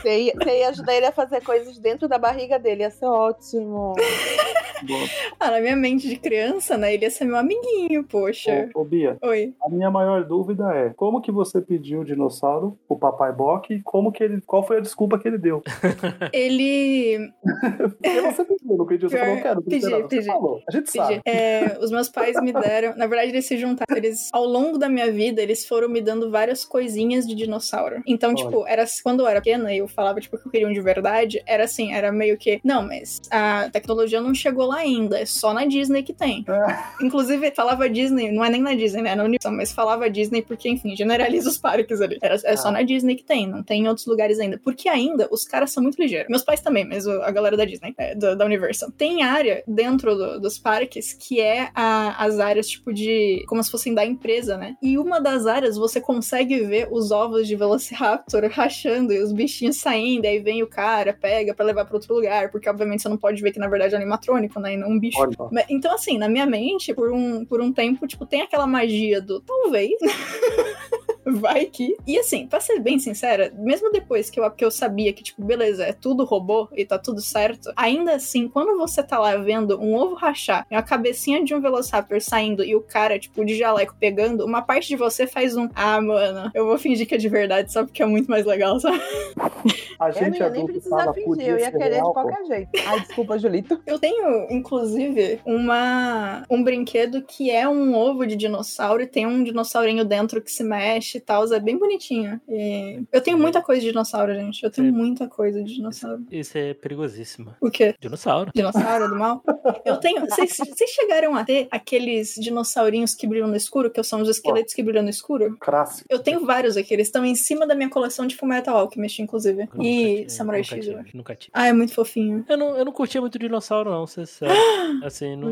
Você ia, você ia ajudar ele a fazer coisas dentro da barriga dele, ia ser ótimo. Ah, na minha mente de criança, né? Ele ia ser meu amiguinho, poxa. Ô, ô, Bia, Oi. a minha maior dúvida é como que você pediu o dinossauro, o papai Bock, e como que ele, qual foi a desculpa que ele deu? Ele. Porque você pediu, não pediu, você falou, não pedi, falou. A gente Pedi. sabe. É, os meus pais me deram. Na verdade, eles se juntaram. Eles, ao longo da minha vida, eles foram me dando várias coisinhas de dinossauro. Então, Olha. tipo, era quando eu era pequena e eu falava, tipo, que eu queria um de verdade, era assim, era meio que. Não, mas a tecnologia não chegou lá ainda. É só na Disney que tem. É. Inclusive, falava Disney, não é nem na Disney, né? Na Universal, mas falava Disney porque, enfim, generaliza os parques ali. Era, é só Ah. na Disney que tem, não tem em outros lugares ainda. Porque ainda os caras são muito ligeiros. Meus pais também, mas a galera da Disney, é, do- da Universal. Tem área dentro do- dos parques que é a- as áreas, tipo, de. como se fossem da empresa, né? E uma das áreas você consegue ver os ovos de Velociraptor rachando e os bichinhos saindo, aí vem o cara, pega pra levar pra outro lugar, porque obviamente você não pode ver que na verdade é animatrônico, né? E não um bicho. Olha, Então, assim, na minha mente, por um, por um tempo, tipo, tem aquela magia do talvez. Vai que. E assim, pra ser bem sincera, mesmo depois que eu, que eu sabia que, tipo, beleza, é tudo robô e tá tudo certo, ainda assim, quando você tá lá vendo um ovo rachar e uma cabecinha de um Velociraptor saindo e o cara, tipo, de jaleco pegando, uma parte de você faz um. Ah, mano, eu vou fingir que é de verdade só porque é muito mais legal, sabe? A Eu gente não ia nem precisar fala, fingir, eu ia querer real, de pô. qualquer jeito. Ai, desculpa, Julito. Eu tenho, inclusive, uma um brinquedo que é um ovo de dinossauro e tem um dinossaurinho dentro que se mexe e tal. É bem bonitinho. E eu tenho muita coisa de dinossauro, gente. Eu tenho É. muita coisa de dinossauro. Isso é perigosíssimo. O quê? Dinossauro. Dinossauro do mal? Eu tenho. Vocês chegaram a ter aqueles dinossaurinhos que brilham no escuro, que são os esqueletos que brilham no escuro? Clássico. Eu tenho vários aqui. Eles estão em cima da minha coleção de Fullmetal Alchemist, inclusive. Nunca E tive, Samurai nunca X, eu tive. Nunca tive. Ah, é muito fofinho. Eu não, eu não curtia muito dinossauro, não, ser sério. Assim, não,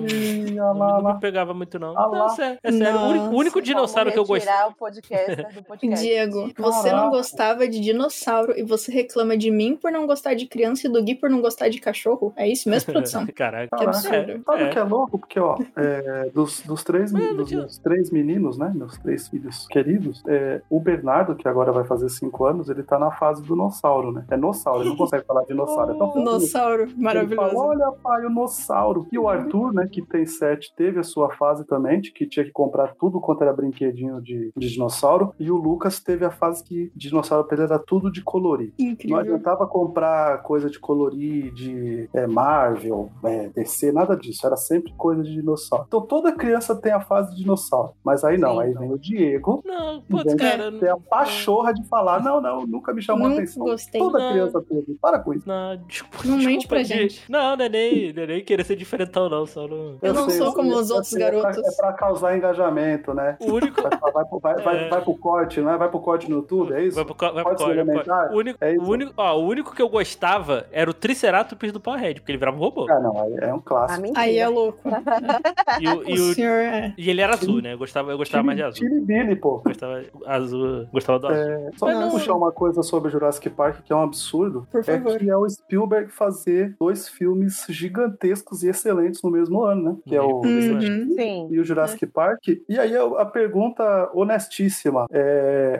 não, não me pegava muito, não. Não, sério. É sério. O único, o único Nossa, dinossauro que eu gostei. tirar o podcast do podcast. Diego, você não gostava de dinossauro e você reclama de mim por não gostar de criança e do Gui por não gostar de cachorro? É isso mesmo, produção? Caraca. Que Caraca. absurdo. Sabe É. o que é louco? Porque, ó, é, dos, dos, três, Mas, dos três meninos, né? Meus três filhos queridos, é, o Bernardo, que agora vai fazer cinco anos, ele tá na fase do nossauro, né? É nossauro, ele não consegue falar de nossauro. É. Nossauro, Ele fala, maravilhoso. olha, pai, o nossauro. E o Arthur, né, que tem sete, teve a sua fase também, de que tinha que comprar tudo quanto era brinquedinho de, de dinossauro. E o Lucas teve a fase que dinossauro pra ele era tudo de colorir. Não Incrível. adiantava comprar coisa de colorir, de é, Marvel, é, DC, nada disso. Era sempre coisa de dinossauro. Então toda criança tem a fase de dinossauro. Mas aí não, Sim, aí então. vem o Diego. Não, putz, cara. ter a pachorra de falar: não, não, nunca me chamou a Nunca atenção. gostei. Toda Não. criança teve. Para com isso. Não, desculpa. Não mente pra de- gente. Não, não é nem, não é nem querer ser diferentão, não. Só não... Eu não sou como os é outros pra- garotos. É pra causar engajamento, né? O único. Vai, vai, pro- vai, vai, É. vai pro corte, não é? Vai pro corte no YouTube, é isso? Vai pro, co- vai pro Pode co- ser vai pro? O único, É o, único, ó, o único que eu gostava era o Triceratops do Powerhead, porque ele virava um robô. Ah, não, aí é um Ah, clássico. mentira. Aí é louco. E, o, e, O o- senhor é. e ele era azul, né? Eu gostava, eu gostava mais de azul. Chili Billy, pô. Gostava azul, gostava do azul. É, só Mas puxar uma coisa sobre Jurassic Park, que é um absurdo, Por é favor. que é o Spielberg fazer dois filmes gigantescos e excelentes no mesmo ano, né? Que é o Uhum. Sim. e o Jurassic Park. E aí a a pergunta honestíssima, é,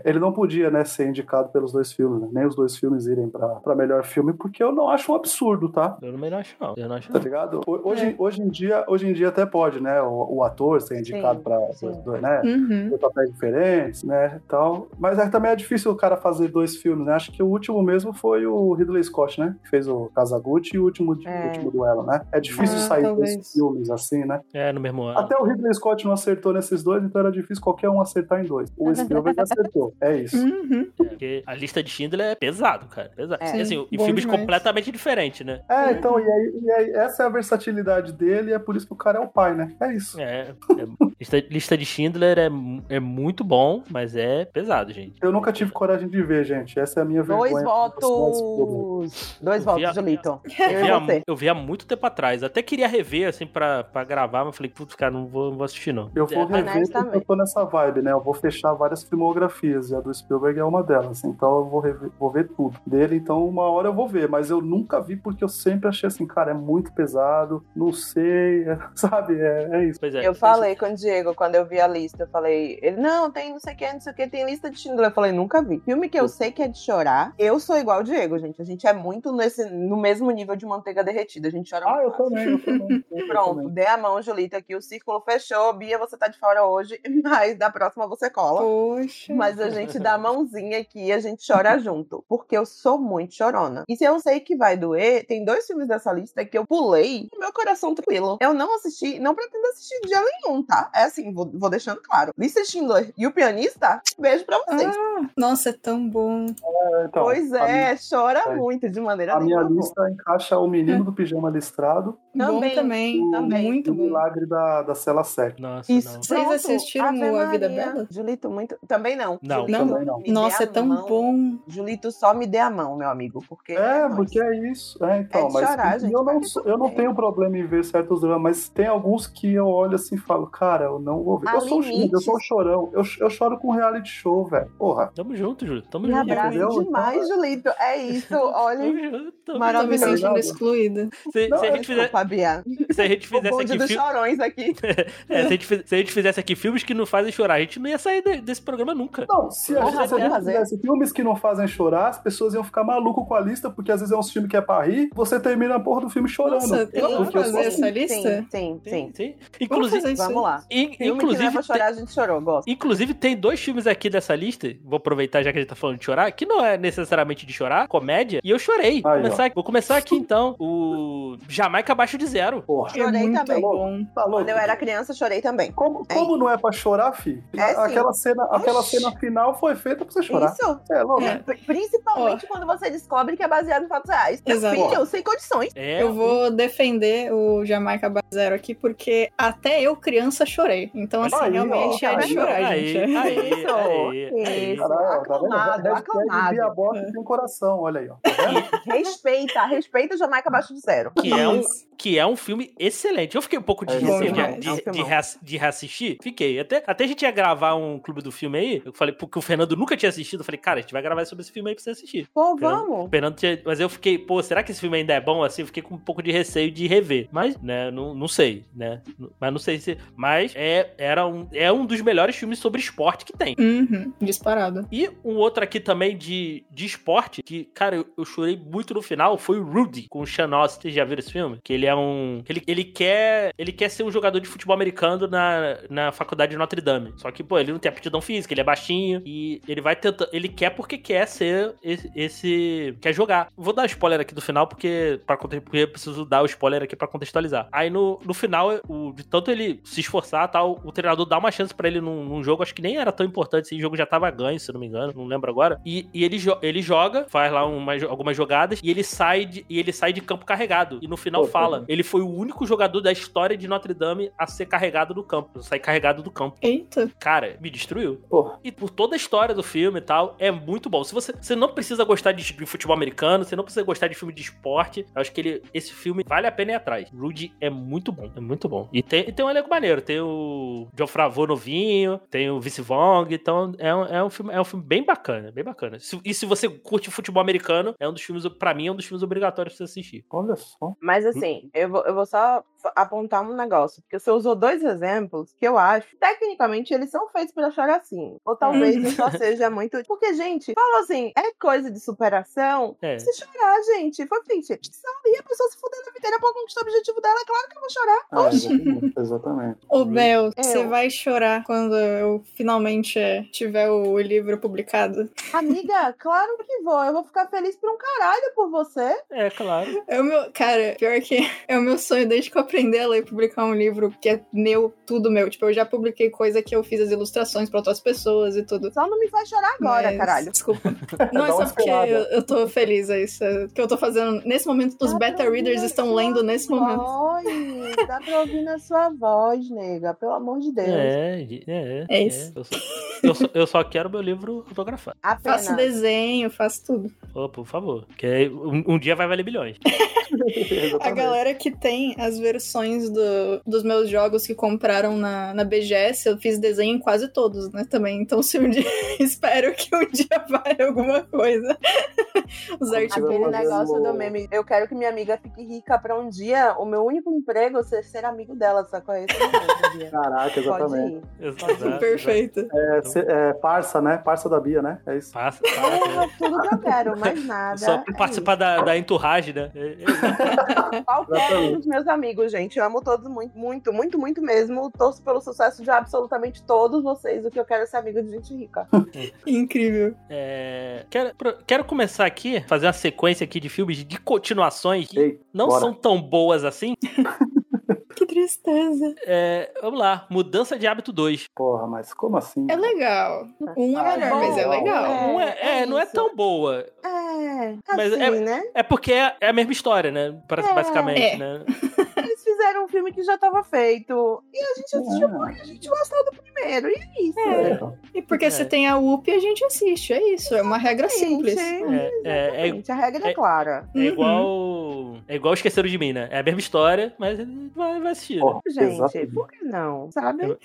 ele não podia, né, ser indicado pelos dois filmes, né? nem os dois filmes irem pra, pra melhor filme, porque eu não acho um absurdo, tá? Eu também não acho, não. Eu não acho, Tá não. ligado? Ho- Hoje, hoje, em, dia, hoje em dia até pode, né? O, o ator ser indicado Sim, pra sim. os dois, né? Uhum. Papéis diferentes, né? Tal. Mas é, também é difícil o cara fazer dois filmes, né? Acho que o último mesmo foi o Ridley Scott, né? Que fez o Kazaguchi e o último, É. último duelo, né? É difícil Ah, sair talvez. dois filmes assim, né? É, no mesmo ano. Até o Ridley Scott não acertou nesses dois, então era difícil qualquer um acertar em dois. O Spielberg acertou. É isso. Uhum. Porque a lista de Schindler é pesado, cara. Pesado. É. E, assim, e filmes demais. completamente diferentes, né? É, então, e aí, e aí, essa é a versatilidade dele e é por isso que o cara é o pai, né? É isso. É. é- lista, lista de Schindler é, é muito bom, mas é pesado, gente. Eu nunca tive coragem de ver, gente. Essa é a minha Dois vergonha. votos. Dois Eu vi a- votos, Julito. Eu Eu vi, há, você. eu vi há muito tempo atrás. Até queria rever, assim, pra, pra gravar, mas falei, putz, cara, não vou, não vou assistir, não. Eu vou É, rever porque eu tô nessa vibe, né? Eu vou fechar várias filmografias, e a do Spielberg é uma delas. Então eu vou, rever- vou ver tudo dele, então uma hora eu vou ver, mas eu nunca vi porque eu sempre achei assim, cara, é muito pesado, não sei, sabe? É, é isso. Pois é. Eu falei com o Diego quando eu vi a lista. Eu falei, ele, não, tem não sei o que, não sei o que, tem lista de Schindler. Eu falei, nunca vi. Filme que eu sei que é de chorar. Eu sou igual o Diego, gente. A gente é muito nesse, no mesmo nível de manteiga derretida. A gente chora Ah, eu muito fácil. também, eu também. Eu Pronto, também. dê a mão, Julita, aqui. O círculo fechou. Bia, você tá de fora hoje, mas da próxima você cola. Poxa. Mas a gente dá a mãozinha aqui e a gente chora junto. Porque eu sou muito chorona. E se eu sei que vai doer, tem dois filmes dessa lista que eu pulei com meu coração tranquilo. Eu não assisti, não pretendo assistir de dia nenhum, tá? É assim, vou, vou deixando claro. Lista de Schindler e o pianista, beijo pra vocês. Nossa, é tão bom. É, então, pois é, chora é. muito de maneira A minha lista encaixa o Menino do Pijama Listrado Também, bom também. também. e Muito o bom. Milagre da, da Cela Sec. Nossa, Isso. não. Vocês assistiram Ave o A Vida. Bela? Julito, muito. Também não. Não. Julito, Também não. me dê Nossa, é tão mão. bom. Julito, só me dê a mão, meu amigo. Porque. É, nóis. porque é isso. É, então, É de mas chorar, gente, eu, não, tudo eu não tenho problema em ver certos dramas, mas tem alguns que eu olho assim e falo, cara, eu não vou ver. Há eu sou, eu sou chorão. Eu, eu choro com reality show, velho. Porra. Tamo junto, Júlio. Tamo Me junto. abraça entendeu? demais, Julito. É isso, olha. Tamo junto. Tamo Tô me Maravilhoso. sentindo excluída. Se, Não, se a é gente fizer, Bia. se a gente fizesse aqui dos fi- chorões aqui. é, se, a gente, se a gente fizesse aqui filmes que não fazem chorar, a gente não ia sair de- desse programa nunca. Não, se a gente, se a fizesse filmes que não fazem chorar, as pessoas iam ficar maluco com a lista, porque às vezes é um filme que é pra rir, você termina a porra do filme chorando. Nossa, tem eu fazer sou essa assim. lista? Sim, sim, Sim, sim. sim. Vamos Inclusive, Vamos lá. in- Filme que não é inclusive, pra chorar, a gente chorou, gosto. Inclusive, tem dois filmes aqui dessa lista, vou aproveitar já que a gente tá falando de chorar, que não é necessariamente de chorar, comédia, e eu chorei. Vou Aí, começar, vou começar aqui então. O Jamaica Abaixo de Zero. Porra, É Chorei muito também. bom. tá? Quando eu era criança, chorei também. Como, É como não é pra chorar, fi? É aquela cena, aquela Oxi. cena final foi feita pra você chorar. Isso. É louco. É. Pri- Principalmente quando você descobre que é baseado em fatos reais. Exato. filho, sem condições. É, Eu vou defender o Jamaica Bazero aqui, porque até eu, criança, chorei. Então, assim, Aí, ó, realmente é de aí, chorar, aí, gente. aí, Isso, aí, aí. isso. Caralho, vendo? aclamado, aclamado. Bia Bota É. tem coração, olha aí, ó. Tá? Respeita, respeita o Jamaica abaixo de zero. Que é, um. Que é um filme excelente. Eu fiquei um pouco de É receio de, de, É de, filmão. reass- de reassistir. Fiquei. Até, até a gente ia gravar um clube do filme aí. Eu falei, porque o Fernando nunca tinha assistido. Eu falei, cara, a gente vai gravar sobre esse filme aí pra você assistir. Pô, Fernando- vamos. O Fernando tinha, mas eu fiquei, pô, será que esse filme ainda é bom? Assim, eu fiquei com um pouco de receio de rever. Mas, né, não, não sei, né? Mas não sei se. Mas é, era um, é um dos melhores filmes sobre esporte que tem. Uhum, disparado. E um outro aqui também de, de esporte, que, cara, eu, eu chorei muito no final, foi o Rudy, com o Sean Austin. Vocês já viram esse filme? Que ele é um. Ele, ele, quer, ele quer ser um jogador de futebol americano na, na faculdade de Notre Dame. Só que, pô, ele não tem aptidão física, ele é baixinho. E ele vai tentar. Ele quer porque quer ser esse. esse- quer jogar. Vou dar spoiler aqui do final, porque, pra, porque eu preciso dar o spoiler aqui pra contextualizar. Aí no, no final, o, de tanto ele se esforçar tal, o treinador dá uma chance pra ele num, num jogo, acho que nem era tão importante, esse jogo já tava ganho, se não me engano, não lembro agora. E, e ele, jo- ele joga, faz lá umas- algumas jogadas, e ele sai de, e ele sai de campo carregado. E no final Pô, fala, tá. ele foi o único jogador da história de Notre Dame a ser carregado do campo, sair carregado do campo. Eita. Cara, me destruiu. Porra. E por toda a história do filme e tal, é muito bom. Se você, você não precisa gostar de, de futebol americano, você não precisa gostar de filme de esporte, eu acho que ele, esse filme vale a pena ir atrás. Rudy é muito bom, é muito bom. E tem, e tem um elenco maneiro, tem o John Favreau novinho, tem o Vince Vaughn, então é um, é um, filme, é um filme bem bacana, bem bacana. Se- e se você curte futebol americano, é um dos filmes, pra mim, é um dos filmes obrigatórios pra você assistir. Olha só. Mas assim, eu vou, eu vou só apontar um negócio. Porque você usou dois exemplos que eu acho, tecnicamente, eles são feitos pra chorar assim. Ou talvez Uhum. eu só seja muito. Porque, gente, fala assim, é coisa de superação. É. Se chorar, gente, foi ficção. E a pessoa se fudendo a vida inteira pra conquistar o objetivo dela, é claro que eu vou chorar. Ah, exatamente, exatamente. Ô, Bel, Eu. você vai chorar quando eu finalmente é, tiver o livro publicado. Amiga, claro que vou. Eu vou ficar feliz por um caralho por você. É, claro. É o meu. Cara, pior que é o meu sonho desde que eu aprendi a ler e publicar um livro que é meu, tudo meu. Tipo, eu já publiquei coisa que eu fiz as ilustrações pra outras pessoas e tudo. Só não me faz chorar agora, Mas, caralho. Desculpa. Não é só porque eu, eu tô feliz, é isso. É, que eu tô fazendo. Nesse momento, os Dá beta readers estão lendo nesse momento. Voz, dá pra ouvir na sua voz, nega. Pelo amor de Deus. É, é, É isso. Eu, só, eu, só, eu só quero meu livro autografado. Apenas. Faço desenho, faço tudo. Ô, por favor. Que aí um, um dia vai valer bilhões. A Exatamente. Galera que tem as versões do- dos meus jogos que compraram na, na BGS, eu fiz desenho em quase todos, né? também. Então, se um dia. Espero que um dia vai alguma coisa. Os artigos. Aquele negócio do meme. Eu quero que minha amiga fique rica pra um dia o meu único emprego ser ser amigo dela, só com esse. Caraca, Pode exatamente. ir. Exato, Perfeito. É, cê- é parça, né? Parça da Bia, né? É isso. Passa, passa. É tudo que eu quero, mais nada. Só É participar da, da entourage, né? É, é- um Exatamente. dos meus amigos, gente. Eu amo todos muito, muito, muito, muito mesmo. Torço pelo sucesso de absolutamente todos vocês. O que eu quero é ser amigo de gente rica. Incrível. é, quero, quero começar aqui, fazer uma sequência aqui de filmes de continuações que Ei, não bora. são tão boas assim. Que tristeza. É, vamos lá, Mudança de Hábito 2. Porra, mas como assim? É legal. Um é Ah, melhor, bom. mas é legal. É, não é, é, é não é isso. tão boa. É, Mas assim, é- né? É porque é, é a mesma história, né? É. basicamente, É. né? Fizeram um filme que já tava feito. E a gente assistiu É. porque a gente gostou do primeiro. E é isso. É. então. E porque É. se tem a UP, a gente assiste. É isso. É uma regra simples. É, é, é, Gente, a regra é, é- clara. é igual. É igual Esqueceram de Mim, né? É a mesma história, mas vai, vai assistir. né? Porra, Gente, exatamente. por que não? Sabe?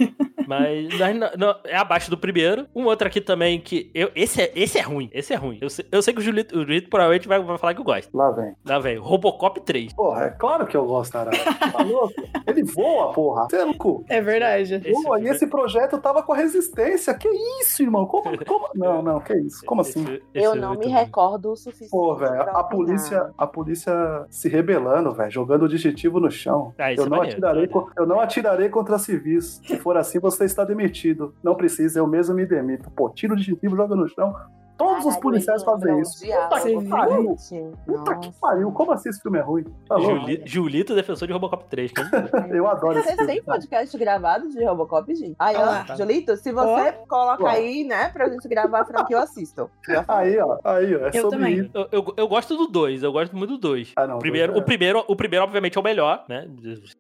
Mas, mas não- não, é abaixo do primeiro. Um outro aqui também que. Eu, esse, é, esse é ruim. Esse é ruim. Eu sei, eu sei que o Julito, o Julito provavelmente vai, vai falar que eu gosto. Lá vem. Lá, velho. Robocop 3. Porra, é claro que eu gosto, caralho. Louco? Ele voa, porra. Você é louco? É verdade. Esse Voa, e filme- esse projeto tava com a resistência. Que isso, irmão? Como, como- Não, não, que isso? Como assim? Esse- esse Eu é não muito me ruim. recordo o suficiente. Pô, velho, a polícia, a polícia se rebelando, velho, jogando o digitivo no chão. Ah, eu, é não atirarei, é co- eu não atirarei contra civis. Se for assim, você está demitido. Não precisa, eu mesmo me demito. Pô, tira o digitivo, joga no chão. Todos os Caralho, policiais ele fazem isso. Puta que pariu. gente. Puta que pariu. Como assim esse filme é ruim? Tá? Juli- Julito, defensor de Robocop 3. Né? Eu adoro esse filme. têm podcast gravado de Robocop, gente? Aí, Ah, ó, Julito, se você coloca Ó. aí, né, pra gente gravar a franquia, eu assisto. Aí, ó, aí, ó, é Eu sobre também. isso. Eu, eu, eu gosto do 2, eu gosto muito do 2. Ah, não, O primeiro, dois o, primeiro, o primeiro, obviamente, é o melhor, né?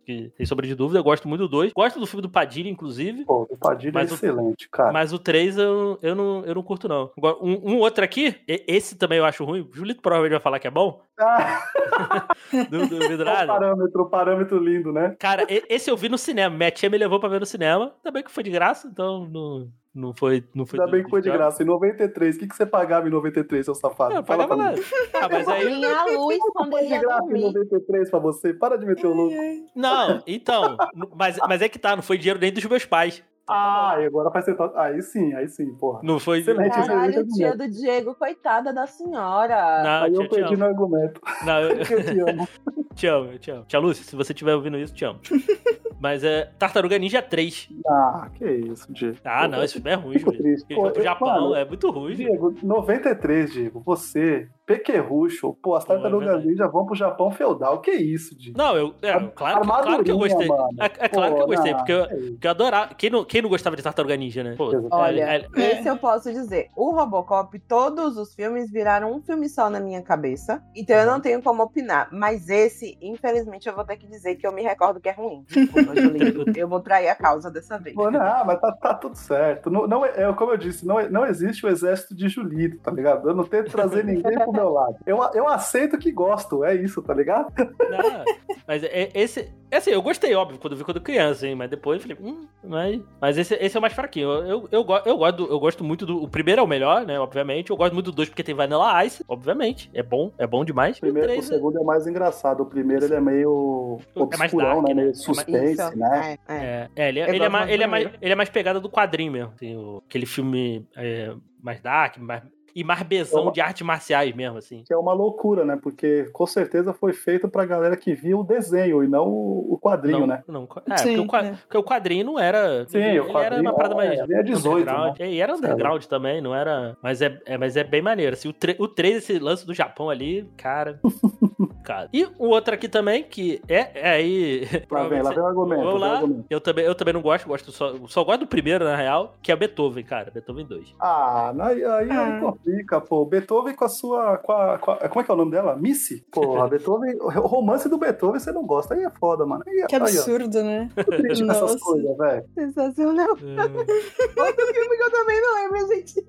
Que, sem sombra de dúvida, eu gosto muito do 2. Gosto do filme do Padilha, inclusive. Pô, o Padilha é o- excelente, cara. Mas o 3 eu, eu, não, eu não curto, não. Agora, um, um outro aqui, esse também eu acho ruim. O Julito provavelmente vai falar que é bom. Ah, Do, do é Vidro um Nada. parâmetro, um parâmetro lindo, né? Cara, esse eu vi no cinema. Minha tia me levou pra ver no cinema. Também que foi de graça, então não, não foi. Não foi Ainda bem que foi de graça. Em 93, o que, que você pagava em 93, seu safado? Não, eu Fala pagava pra mim. nada. Ah, mas aí. Tinha a luz quando Foi ele de ia graça em dormir. 93 pra você? Para de meter o louco. Não, então. Mas, mas é que tá, não foi dinheiro nem dos meus pais. Ah, e agora faz sentar. Aí sim, aí sim, porra. Não foi. Excelente. Caralho, Excelente tia do Diego, coitada da senhora. Não, Aí tia, eu te perdi amo. no argumento. Não, eu, eu te amo. te amo, eu te amo. Tia Lúcia, se você estiver ouvindo isso, te amo. Mas é Tartaruga Ninja 3. Ah, que isso, Diego. Ah, não, esse filme é ruim, Fico Júlio. Pô, eu- Japão, mano, é muito ruim. Diego, 93, Diego, você, Pequerrucho, pô, as Pô, é tartarugas ninja vão pro Japão feudal. Que isso, Diego? Não, eu. É, claro, que- claro que eu gostei. É, é claro que eu Pô, gostei, não, porque eu, porque eu adorava. Quem não, quem não gostava de Tartaruga Ninja, né? Pô, Olha, é- é- esse eu posso dizer. O Robocop, todos os filmes viraram um filme só na minha cabeça. Então eu Uhum. não tenho como opinar. Mas esse, infelizmente, eu vou ter que dizer que eu me recordo que é ruim. Desculpa, eu vou trair a causa dessa vez. Pô, não, mas tá, tá tudo certo. Não, não é, é como eu disse, não, é- não existe o exército de Julito, tá ligado? Eu não tento trazer ninguém pro meu lado. Eu, eu aceito que gosto, é isso, tá ligado? Não, mas é- esse. é Assim, eu gostei, óbvio, quando vi quando criança, hein? Mas depois eu falei, hum, mas, mas esse, esse é o mais fraquinho. Eu, eu, eu, eu, gosto, eu gosto muito do. O primeiro é o melhor, né? Obviamente. Eu gosto muito do dois porque tem Vanilla Ice, obviamente. É bom, é bom demais. O, primeiro, e o o três é- segundo é mais engraçado. O primeiro ele é meio É mais obscurão, dark, né? né? Meio É mais- suspense, né? é, é. É, é, ele, é, ele, é mais, mais ele, é do mais, ele é mais pegada do quadrinho mesmo. Tem o- aquele filme é, mais dark, mais, e mais besão Uma- de artes marciais mesmo, assim. Que é uma loucura, né? Porque com certeza foi feito pra galera que via o desenho e não o quadrinho, não, né? Não, é, Sim, porque, o, é. porque o quadrinho não era. Sim, ele, o ele era quadrinho uma parada mais. é- ele é 18, underground. E era underground também, não era. Mas é, é- mas é bem maneiro. Assim, o, tre, o 3, esse lance do Japão ali, cara. cara. E o outro aqui também, que é, é aí. Lá vem, lá vem o argumento. Vamos lá. argumento. Eu também, eu também não gosto, gosto só, só gosto do primeiro, na real, que é o Beethoven, cara. Beethoven 2. Ah, aí, aí, Ah. aí complica, pô. Beethoven com a sua. Com a, com a- como é que é o nome dela? Missy? Porra, Beethoven. O romance do Beethoven você não gosta. Aí é foda, mano. Aí, Que aí, ó, absurdo, né? tô triste com essas Nossa. coisas, velho. Sensacional. Hum. Outro filme que eu também não lembro, gente.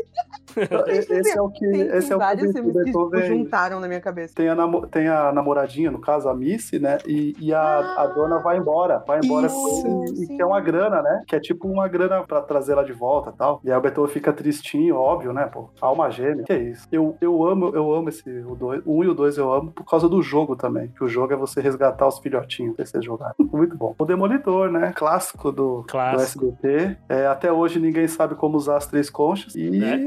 Esse é o que. Tem, esse tem é o vários que o filmes que Beethoven juntaram na minha cabeça. tem a, namo- tem a namoradinha, no caso, a Missy, né? E, e a, a dona vai embora. Vai embora Isso, com ele e quer uma grana, né? Que é tipo uma grana pra trazer ela de volta e tal. E aí o Beethoven fica tristinho, óbvio, né? Pô, alma gêmea. Que é isso. Eu, eu amo, eu amo esse. O, dois, o um e o dois eu amo por causa do jogo também. Que o jogo é você resgatar os filhotinhos pra vocês jogarem. Muito bom. O Demolidor, né? Clássico do, Clássico. do SBT. É, até hoje ninguém sabe como usar as três conchas. E. Né?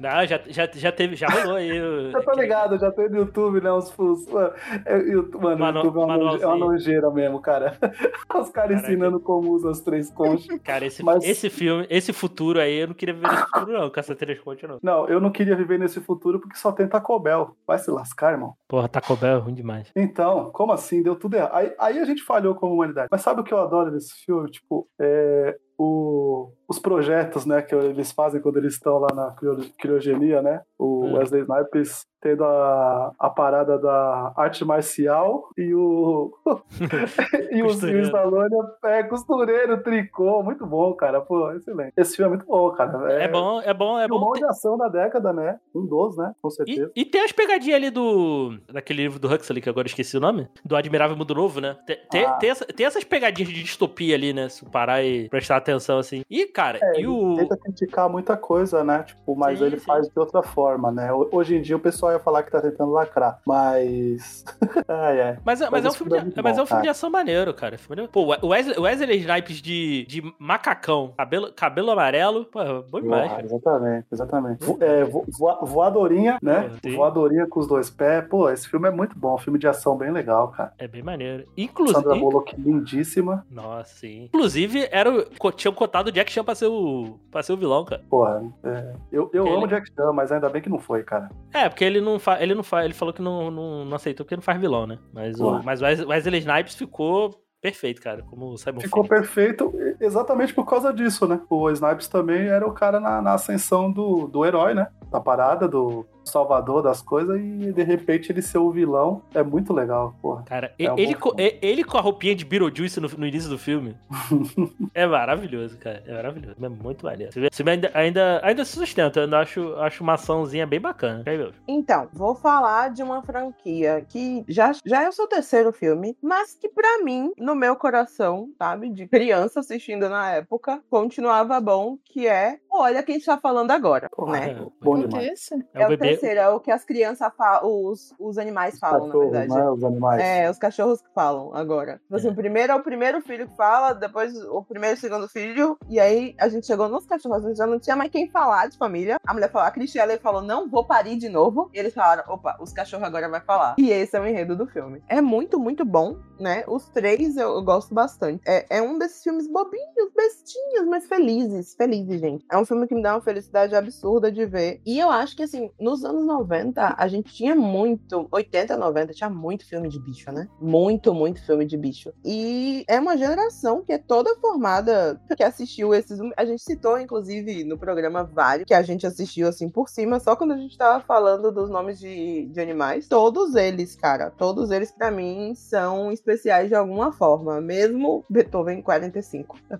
Não, já, já, já teve, já rolou aí. Eu tô ligado, já tem no YouTube, né? Fusos. Mano, é, YouTube, mano, o YouTube é uma, noje- é uma manualzinho. nojeira mesmo, cara. Os caras ensinando como usa as três conchas. Cara, esse, Mas- esse filme, esse futuro aí, eu não queria viver nesse futuro, não, com essa três contas, não. Não, eu não queria viver nesse futuro porque só tem Taco Bell. Vai se lascar, irmão. Porra, Taco Bell é ruim demais. Então, como assim? Deu tudo errado. Aí, aí a gente falhou como humanidade. Mas sabe o que eu adoro nesse filme? Tipo, é, o- os projetos, né, que eles fazem quando eles estão lá na crio- criogenia, né? O Hum. Wesley Snipes tendo a, a parada da arte marcial e o e o. Stallone é costureiro, tricô, muito bom, cara. Pô, excelente. Esse filme é muito bom, cara. É, bom, é bom, é bom. filmão ter- de ação da década, né? Um dos, né? Com certeza. E, e tem as pegadinhas ali do. Daquele livro do Huxley, que agora eu esqueci o nome. Do Admirável Mundo Novo, né? Tem, tem, Ah. tem essa- tem essas pegadinhas de distopia ali, né? Se parar e prestar atenção assim. E, cara, É, e ele o. tenta criticar muita coisa, né? Tipo, mas Sim, ele sim. faz de outra forma, né? Ho- Hoje em dia o pessoal ia falar que tá tentando lacrar, mas. ai, ai. Mas, é- mas, Mas é um filme é de, muito mas é um bom, filme de ação maneiro, cara. Maneiro. Pô, o Wesley, Wesley Snipes de, de macacão, cabelo, cabelo amarelo, pô, bom demais, cara. exatamente, exatamente. Vo- é, vo- voa- voadorinha, né? Sim. voadorinha com os dois pés. Pô, esse filme é muito bom. Filme de ação bem legal, cara. É bem maneiro. Sandra Inclusive. Bullock lindíssima. Nossa, sim. Inclusive, era o, tinham cotado Jack Chan pra ser o, pra ser o vilão, cara. Porra, é, eu, eu amo Jack Chan, mas ainda bem que não foi, cara. É, porque ele não faz. Ele não faz. Ele falou que não, não, não aceitou porque não faz vilão, né? Mas o, mas Wesley Snipes ficou perfeito, cara. Como o Simon Ficou Phoenix. perfeito exatamente por causa disso, né? O Snipes também era o cara na, na ascensão do, do herói, né? Da parada, do salvador das coisas, e de repente ele ser o vilão é muito legal, porra. Cara, É um ele, bom co- e- ele com a roupinha de Beetlejuice no, no início do filme é maravilhoso, cara. É maravilhoso. É muito maneiro. Esse filme ainda, ainda, ainda se sustenta. Eu ainda acho, acho uma açãozinha bem bacana. Então, vou falar de uma franquia que já, já é o seu terceiro filme, mas que pra mim, no meu coração, sabe, de criança assistindo na época, continuava bom, que é Olha Quem Está Falando Agora, Porra, né? É, bom é demais. esse? É, É, o bebê. terceiro, é o que as crianças falam, os, os animais falam, na verdade. né? Os animais. É, os cachorros que falam agora. Tipo assim, É. o primeiro é o primeiro filho que fala, depois o primeiro e o segundo filho, e aí a gente chegou nos cachorros, a gente já não tinha mais quem falar de família. A mulher falou, a Cristiane falou, não vou parir de novo. E eles falaram, opa, os cachorros agora vai falar. E esse é o enredo do filme. É muito, muito bom, né? Os três eu, eu gosto bastante. É, é um desses filmes bobinhos, bestinhos, mas felizes. Felizes, gente. É um filme que me dá uma felicidade absurda de ver. E eu acho que, assim, nos anos 90, a gente tinha muito, 80, 90, tinha muito filme de bicho, né? Muito, muito filme de bicho. E é uma geração que é toda formada, que assistiu esses. A gente citou, inclusive, no programa vários, que a gente assistiu, assim, por cima, só quando a gente tava falando dos nomes de, de animais. Todos eles, cara, todos eles, pra mim, são especiais de alguma forma, mesmo Beethoven 45.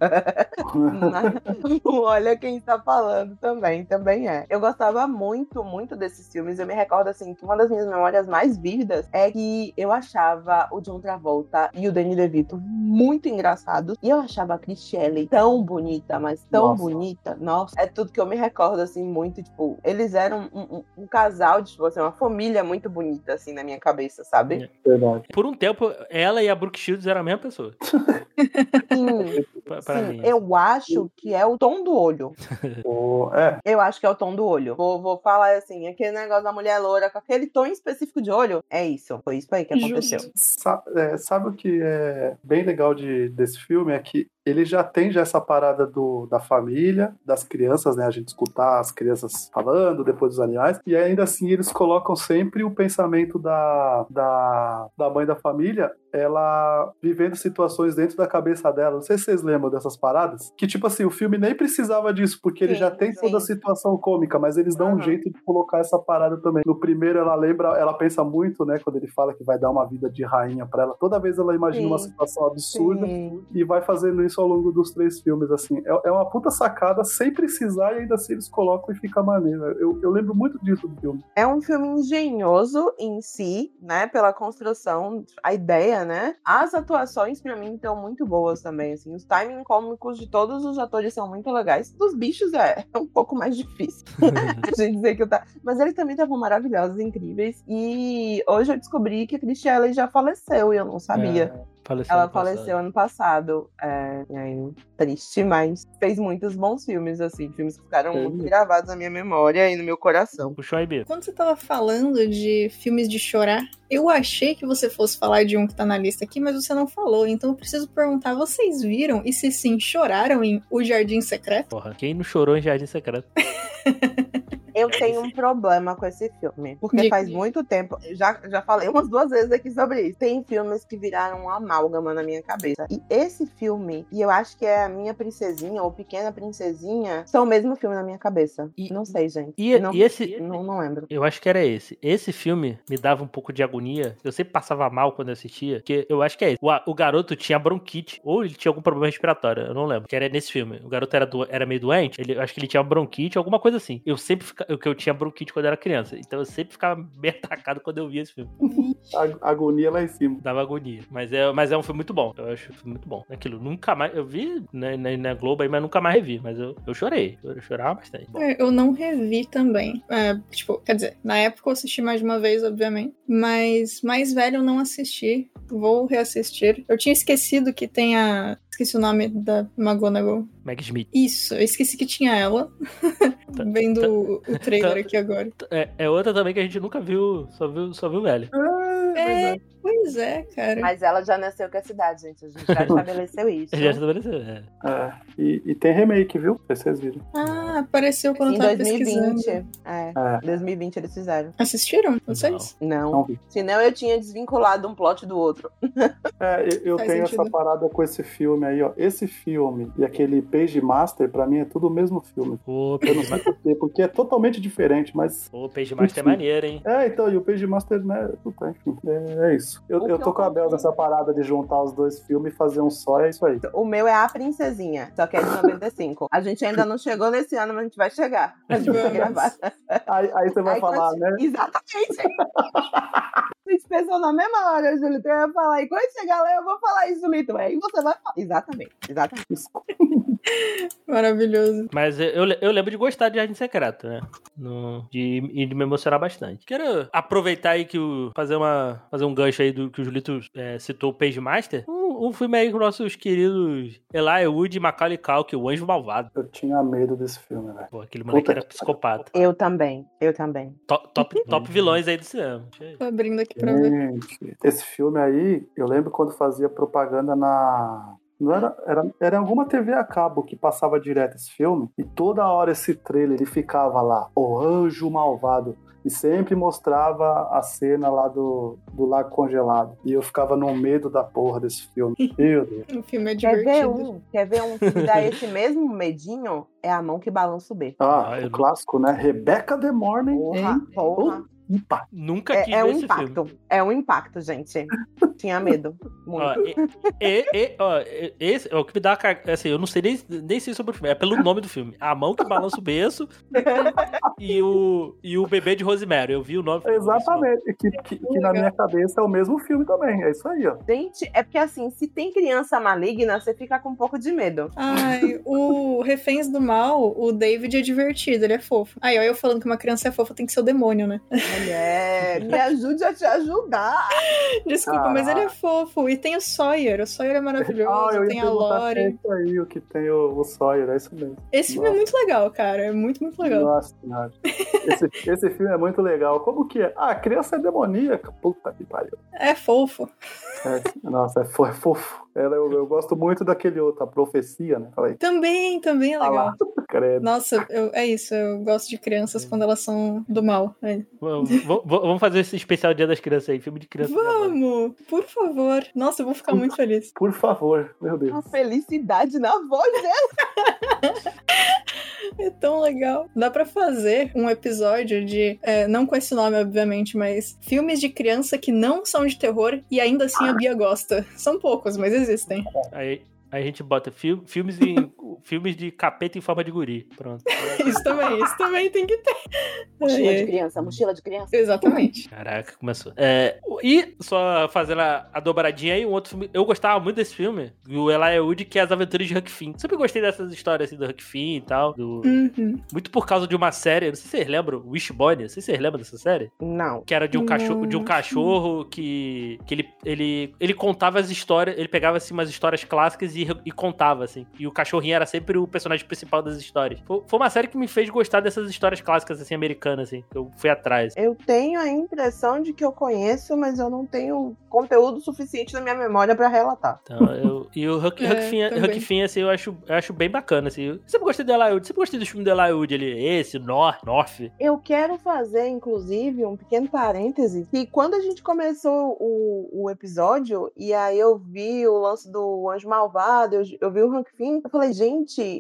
Mas, Olha quem está falando também, também é. Eu gostava muito, muito desses filmes. Eu me recordo assim que uma das minhas memórias mais vívidas é que eu achava o John Travolta e o Danny DeVito muito engraçados. E eu achava a Chris Shelley tão bonita, mas tão Nossa. bonita. Nossa, é tudo que eu me recordo assim muito, tipo, eles eram um, um- um casal de, tipo assim, uma família muito bonita assim na minha cabeça, sabe? Verdade. Por um tempo, ela e a Brooke Shields eram a mesma pessoa. Sim, Pra, pra sim, mim. eu acho que é o tom do olho. O- é, Eu acho que é o tom do olho. Vou, vou falar assim, aquele negócio da mulher loura com aquele tom específico de olho. É isso. Foi isso aí que aconteceu. Sa- é, sabe o que é bem legal de, desse filme? É que ele já tem já essa parada do, da família, das crianças, né? A gente escutar as crianças falando, depois dos animais, e ainda assim eles colocam sempre o pensamento da, da, da mãe da família, ela vivendo situações dentro da cabeça dela. Não sei se vocês lembram dessas paradas. Que, tipo assim, o filme nem precisava disso, porque ele Sim, já tem toda a sim. situação cômica, mas eles dão um Aham. jeito de colocar essa parada também. No primeiro, ela lembra, ela pensa muito, né, quando ele fala que vai dar uma vida de rainha pra ela. Toda vez ela imagina Sim. uma situação absurda Sim. e vai fazendo isso ao longo dos três filmes, assim. É, é uma puta sacada sem precisar e ainda assim eles colocam e fica maneiro. Eu, eu lembro muito disso do filme. É um filme engenhoso em si, né? Pela construção, a ideia, né? As atuações, pra mim, estão muito boas também, assim. Os timing cômicos de todos os atores são muito legais. Dos bichos é um pouco mais difícil. a gente dizer que tá. Mas eles também estavam maravilhosos, incríveis. E hoje eu descobri que a Christian Ellen já faleceu e eu não sabia. Faleceu Ela ano passado. faleceu ano passado. É, e aí, triste, mas fez muitos bons filmes, assim. Filmes que ficaram Sim. muito gravados na minha memória e no meu coração. Puxou aí, Bia. Quando você tava falando de filmes de chorar, eu achei que você fosse falar de um que tá na lista aqui, mas você não falou. Então eu preciso perguntar: vocês viram e se sim, choraram em O Jardim Secreto? Porra, quem não chorou em Jardim Secreto? Eu tenho um problema com esse filme. Porque Diga. faz muito tempo. Já, já falei umas duas vezes aqui sobre isso. Tem filmes que viraram um amálgama na minha cabeça. E esse filme, e eu acho que é a minha princesinha, ou pequena princesinha, são o mesmo filme na minha cabeça. E- não sei, gente. E, não, e esse. não, não lembro. Eu acho que era esse. Esse filme me dava um pouco de agonia. Eu sempre passava mal quando eu assistia. Porque eu acho que é esse. O, o garoto tinha bronquite. Ou ele tinha algum problema respiratório. Eu não lembro. Que era nesse filme. O garoto era, do- era meio doente. Ele, eu acho que ele tinha bronquite, alguma coisa assim. Eu sempre ficava. Eu, que eu tinha bronquite quando eu era criança. Então eu sempre ficava meio atacado quando eu via esse filme. Agonia lá em cima. Dava agonia. Mas é, mas é um filme muito bom. Eu acho um filme muito bom. Aquilo, nunca mais. Eu vi na, na, na Globo aí, mas nunca mais revi. Mas eu, eu chorei. Eu chorava bastante. Bom. É, Eu não revi também. É, tipo, quer dizer, na época eu assisti mais de uma vez, obviamente. Mas mais velho eu não assisti. Vou reassistir. Eu tinha esquecido que tem a. Esqueci o nome da McGonagall. Meg Smith. Isso, eu esqueci que tinha ela. Tá- Vendo o, o trailer tá- aqui agora. É, é outra também que a gente nunca viu. Só viu, só viu velho. É, pois é, cara. Mas ela já nasceu com essa idade, gente. A gente já estabeleceu isso. Já estabeleceu. É. É, e, e tem remake, viu? Vocês viram. Ah, apareceu quando Em eu tava 2020. pesquisando. É, É. 2020 eles fizeram. Assistiram? Vocês? Não. Não. Senão eu tinha desvinculado um plot do outro. É, eu, eu tenho sentido. essa parada com esse filme aí, ó. Esse filme e aquele Page Master, pra mim, é tudo o mesmo filme. O Eu não sei porquê, porque é totalmente diferente, mas. o Page Master é maneiro, hein? É, então, e o Page Master, né? Puta, enfim, é, é isso. Eu, eu tô eu com a Bel nessa parada de juntar os dois filmes e fazer um só, é isso aí. O meu é a princesinha, só que é de 95. A gente ainda não chegou nesse ano, mas a gente vai chegar. A gente vai gravar. Aí, aí você vai Aí falar, quando- né? Exatamente. A gente pensou na mesma hora, Julito. Eu ia falar, e quando chegar lá, eu vou falar isso, Julito. Aí você vai falar. Exatamente, exatamente. Maravilhoso. Mas eu, eu lembro de gostar de Jardim Secreto, né? No, de, e de me emocionar bastante. Quero aproveitar aí que o. Fazer, uma, fazer um gancho aí do que o Julito é, citou o Page Master. Um, um filme aí com nossos queridos Eli Wood e Macaulay Culkin, O Anjo Malvado. Eu tinha medo desse filme, velho. Pô, aquele moleque Puta era que psicopata. Eu também, eu também. Top, top, top vilões aí do cinema. Tô abrindo aqui pra ver. Gente, esse filme aí, eu lembro quando fazia propaganda na. Não era, era, era em alguma TV a cabo que passava direto esse filme, e toda hora esse trailer ele ficava lá, O Anjo Malvado, e sempre mostrava a cena lá do, do Lago Congelado. E eu ficava no medo da porra desse filme. Meu Deus. O filme é Quer ver divertido. um? Quer ver um que dá esse mesmo medinho? É a mão que balança o B. Ah, Ah, o clássico, né? Rebecca The Morning. Porra, hein? porra. Opa! Nunca quis É, é um esse impacto. filme. É um impacto, gente. Tinha medo. Muito. Ó, e, e- e- ó, esse, ó, o que me dá. ca- Assim, eu não sei nem, nem sei sobre o filme. É pelo nome do filme. A mão que balança o berço e, o, e o bebê de Rosemary. Eu vi o nome. Exatamente. Que, que, que na minha cabeça é o mesmo filme também. É isso aí, ó. Gente, é porque assim, se tem criança maligna, você fica com um pouco de medo. Ai, o Reféns do Mal, o David é divertido, ele é fofo. Aí, ó, eu falando que uma criança é fofa tem que ser o demônio, né? Mulher, me ajude a te ajudar. Desculpa, Ah. mas ele é fofo. E tem o Sawyer, o Sawyer é maravilhoso, Ah, tem a se é Lore. isso aí, o que tem o, o Sawyer, é isso mesmo. Esse filme é muito legal, cara, é muito, muito legal. Nossa senhora. Esse, esse filme é muito legal. Como que é? Ah, a criança é demoníaca. Puta que pariu. É fofo. É, nossa, é, é fofo. Ela, eu, eu gosto muito daquele outro, a profecia, né? Falei, Também, também é ah legal. credo. Nossa, eu- é isso, eu gosto de crianças quando elas são do mal. É. Vamos, vamos- fazer esse especial Dia das Crianças aí, filme de criança. Vamos, por favor. Nossa, eu vou ficar muito feliz. Por favor, meu Deus. A felicidade na voz dela. É tão legal. Dá pra fazer um episódio de, é, não com esse nome, obviamente, mas filmes de criança que não são de terror e ainda assim a Bia gosta. São poucos, mas existem. Aí, aí a gente bota fil- filmes, em, filmes de capeta em forma de guri. Pronto. Isso também, isso também tem que ter. Mochila de ai. criança, mochila de criança. Exatamente. Caraca, começou. É, e só fazendo a, a dobradinha aí, um outro filme. Eu gostava muito desse filme, do Elijah Wood, que é As Aventuras de Huck Finn. Sempre gostei dessas histórias assim do Huck Finn e tal. do- Uhum. Muito por causa de uma série, não sei se vocês lembram, Wishbone, não sei se vocês lembram dessa série? Não. Que era de um Não. cachorro, de um cachorro que, que ele, ele, ele contava as histórias, ele pegava assim umas histórias clássicas e, e contava assim. E o cachorrinho era sempre o personagem principal das histórias. Foi, uma série que me fez gostar dessas histórias clássicas assim americanas assim, que eu fui atrás. Eu tenho a impressão de que eu conheço, mas eu não tenho conteúdo suficiente na minha memória pra relatar. Então, eu, e o Huck, É, Huck, Finn. Huck Finn, assim, eu acho, eu acho bem bacana, assim. Eu sempre gostei do Eli Wood, sempre gostei do filme do Eli Wood, ele, esse, North, North. Eu quero fazer, inclusive, um pequeno parêntese, que quando a gente começou o, o episódio, e aí eu vi o lance do Anjo Malvado, eu, eu vi o Hank Finn, eu falei, gente,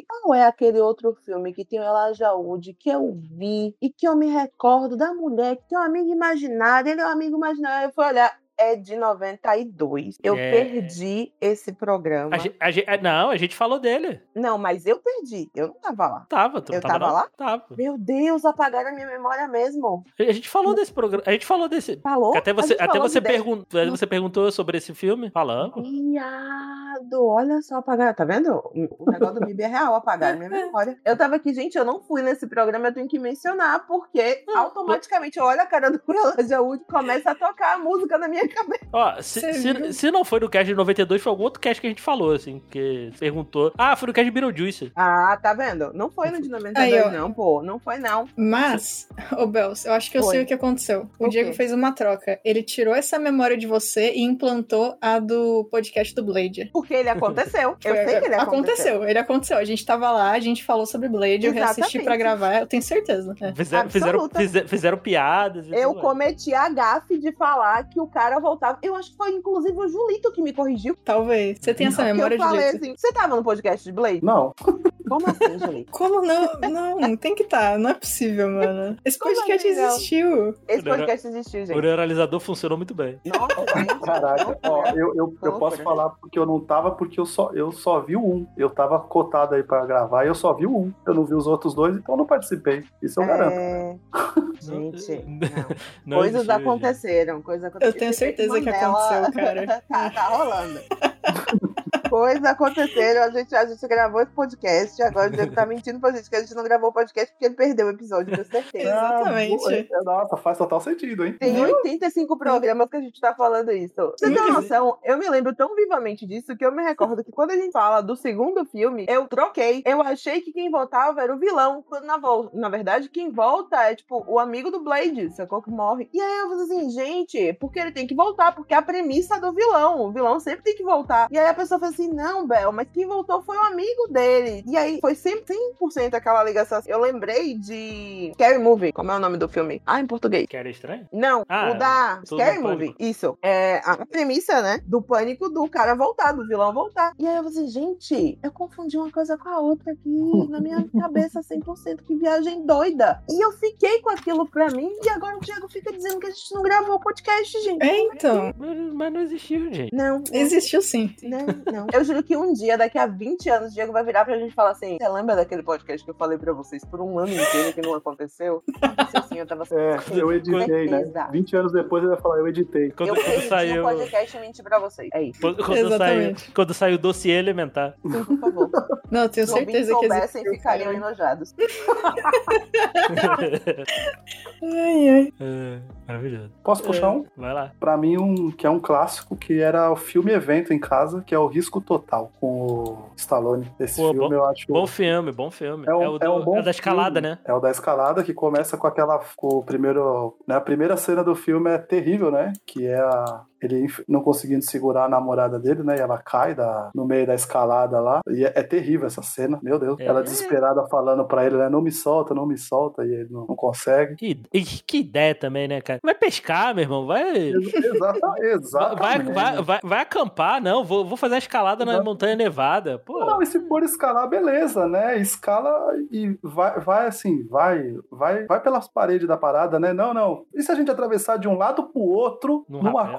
qual é aquele outro filme que tem o Elijah Wood, que eu vi, e que eu me recordo da mulher que tem um amigo imaginário, ele é um amigo imaginário, eu fui olhar, é de 92. Eu É. perdi esse programa. A, ge- a ge- é, não, a gente falou dele. Não, mas eu perdi, eu não tava lá. Tava, tu Eu tava, tava lá? Tava. Meu Deus, apagaram a minha memória mesmo. A gente falou desse programa, a gente falou desse... Falou? Até você, gente até você, pergun você perguntou sobre esse filme. Falamos. Viado, olha só, apagaram. Tá vendo? O negócio do Bibi é real, apagaram minha memória. Eu tava aqui, gente, eu não fui nesse programa, eu tenho que mencionar, porque automaticamente eu olho a cara do Elijah Wood e começa a tocar a música na minha cabeça. Ó, se, se, se não foi no cast de 92, foi algum outro cast que a gente falou, assim, que perguntou. Ah, foi no cast de Beetlejuice. Ah, tá vendo? Não foi no de 92, Aí, não, pô. Não foi, não. Mas, ô Bels, eu acho que eu Oi. sei o que aconteceu. O O Diego quê? fez uma troca. Ele tirou essa memória de você e implantou a do podcast do Blade. Porque ele aconteceu. Eu Foi- sei que ele aconteceu. aconteceu. Ele aconteceu. A gente tava lá, a gente falou sobre Blade, eu reassisti pra Exatamente. gravar, eu tenho certeza. É. Fizeram, fizeram, fizeram, fizeram piadas. Eu cometi a gafe de falar que o cara voltava. Eu acho que foi inclusive o Julito que me corrigiu. Talvez. Você tem essa memória eu de falei assim: você tava no podcast de Blade? Não, Como assim, Julito? Como não? Não, tem que estar. Não é possível, mano. Esse Como podcast não? existiu. Esse podcast existiu, O gente. neuralizador funcionou muito bem. Nossa, gente. caraca. Ó, eu, eu, eu Loucura. posso falar porque eu não tava, porque eu só, eu só vi o um. Eu tava cotado aí pra gravar e eu só vi o um. Eu não vi os outros dois, então eu não participei. Isso eu garanto. É... Gente, não. Não coisas existiu, gente. aconteceram, coisas aconteceram. Eu tenho certeza que aconteceu, cara. tá, tá rolando. Coisas aconteceram, a gente, a gente gravou esse podcast, agora o Diego tá mentindo pra gente que a gente não gravou o podcast porque ele perdeu o episódio, tenho certeza. Exatamente. Ah, Nossa, faz total sentido, hein? Tem 85 programas que a gente tá falando isso. Você tem uma noção? Eu me lembro tão vivamente disso que eu me recordo que quando a gente fala do segundo filme, eu troquei. Eu achei que quem voltava era o vilão. Quando na, vol- na verdade, quem volta é, tipo, o amigo do Blade, sacou? Que morre. E aí eu falei assim, gente, porque ele tem que voltar? Porque é a premissa do vilão. O vilão sempre tem que voltar. E aí a pessoa fala assim, não, Bel, mas quem voltou foi o amigo dele. E aí foi sempre 100% aquela ligação. Eu lembrei de Scary Movie. Como é o nome do filme? Ah, em português. Que era estranho? Não, Ah, o da Scary Movie. Pânico. Isso. É a premissa, né? Do pânico do cara voltar, do vilão voltar. E aí eu falei assim, gente, eu confundi uma coisa com a outra aqui na minha cabeça 100%. Que viagem doida. E eu fiquei com aquilo pra mim. E agora o Diego fica dizendo que a gente não gravou o podcast, gente. É, então. Mas, mas não existiu, gente. Não, não, Existiu sim. não, não. Eu juro que um dia, daqui a 20 anos, o Diego vai virar pra gente falar assim: Você lembra daquele podcast que eu falei pra vocês por um ano inteiro que não aconteceu? Aconteceu sim, eu tava É, eu editei, né? Certeza. 20 anos depois ele vai falar, eu editei. Quando, eu quando saiu. um podcast e menti pra vocês. É isso. Quando, quando saiu, Exatamente. quando saiu o dossiê elementar. Por favor. Não, eu tenho Se certeza que soubessem, existiu. ficariam enojados. Ai, ai. É, maravilhoso. Posso puxar um? Vai lá. Pra mim, um que é um clássico, que era o filme evento em casa, que é o Risco Total, com o Stallone. Esse Pô, filme bom- eu acho. Bom filme, bom filme. É, um, É, o do- é um bom é da escalada, filme. né? É o da escalada que começa com aquela. Com o primeiro. Né, a primeira cena do filme é terrível, né? Que é a. Ele não conseguindo segurar a namorada dele, né? E ela cai da, no meio da escalada lá. E é, é terrível essa cena, meu Deus. É. Ela desesperada falando pra ele, né? Não me solta, não me solta. E ele não, não consegue. Que, que ideia também, né, cara? Vai pescar, meu irmão. Vai. Ex- Exata, Vai, exatamente. vai, vai, vai acampar, não. Vou, vou fazer uma escalada na montanha nevada. Pô, Não, e se for escalar, beleza, né? Escala e vai, vai assim, vai, vai, vai pelas paredes da parada, né? Não, não. E se a gente atravessar de um lado pro outro, Num numa rapel.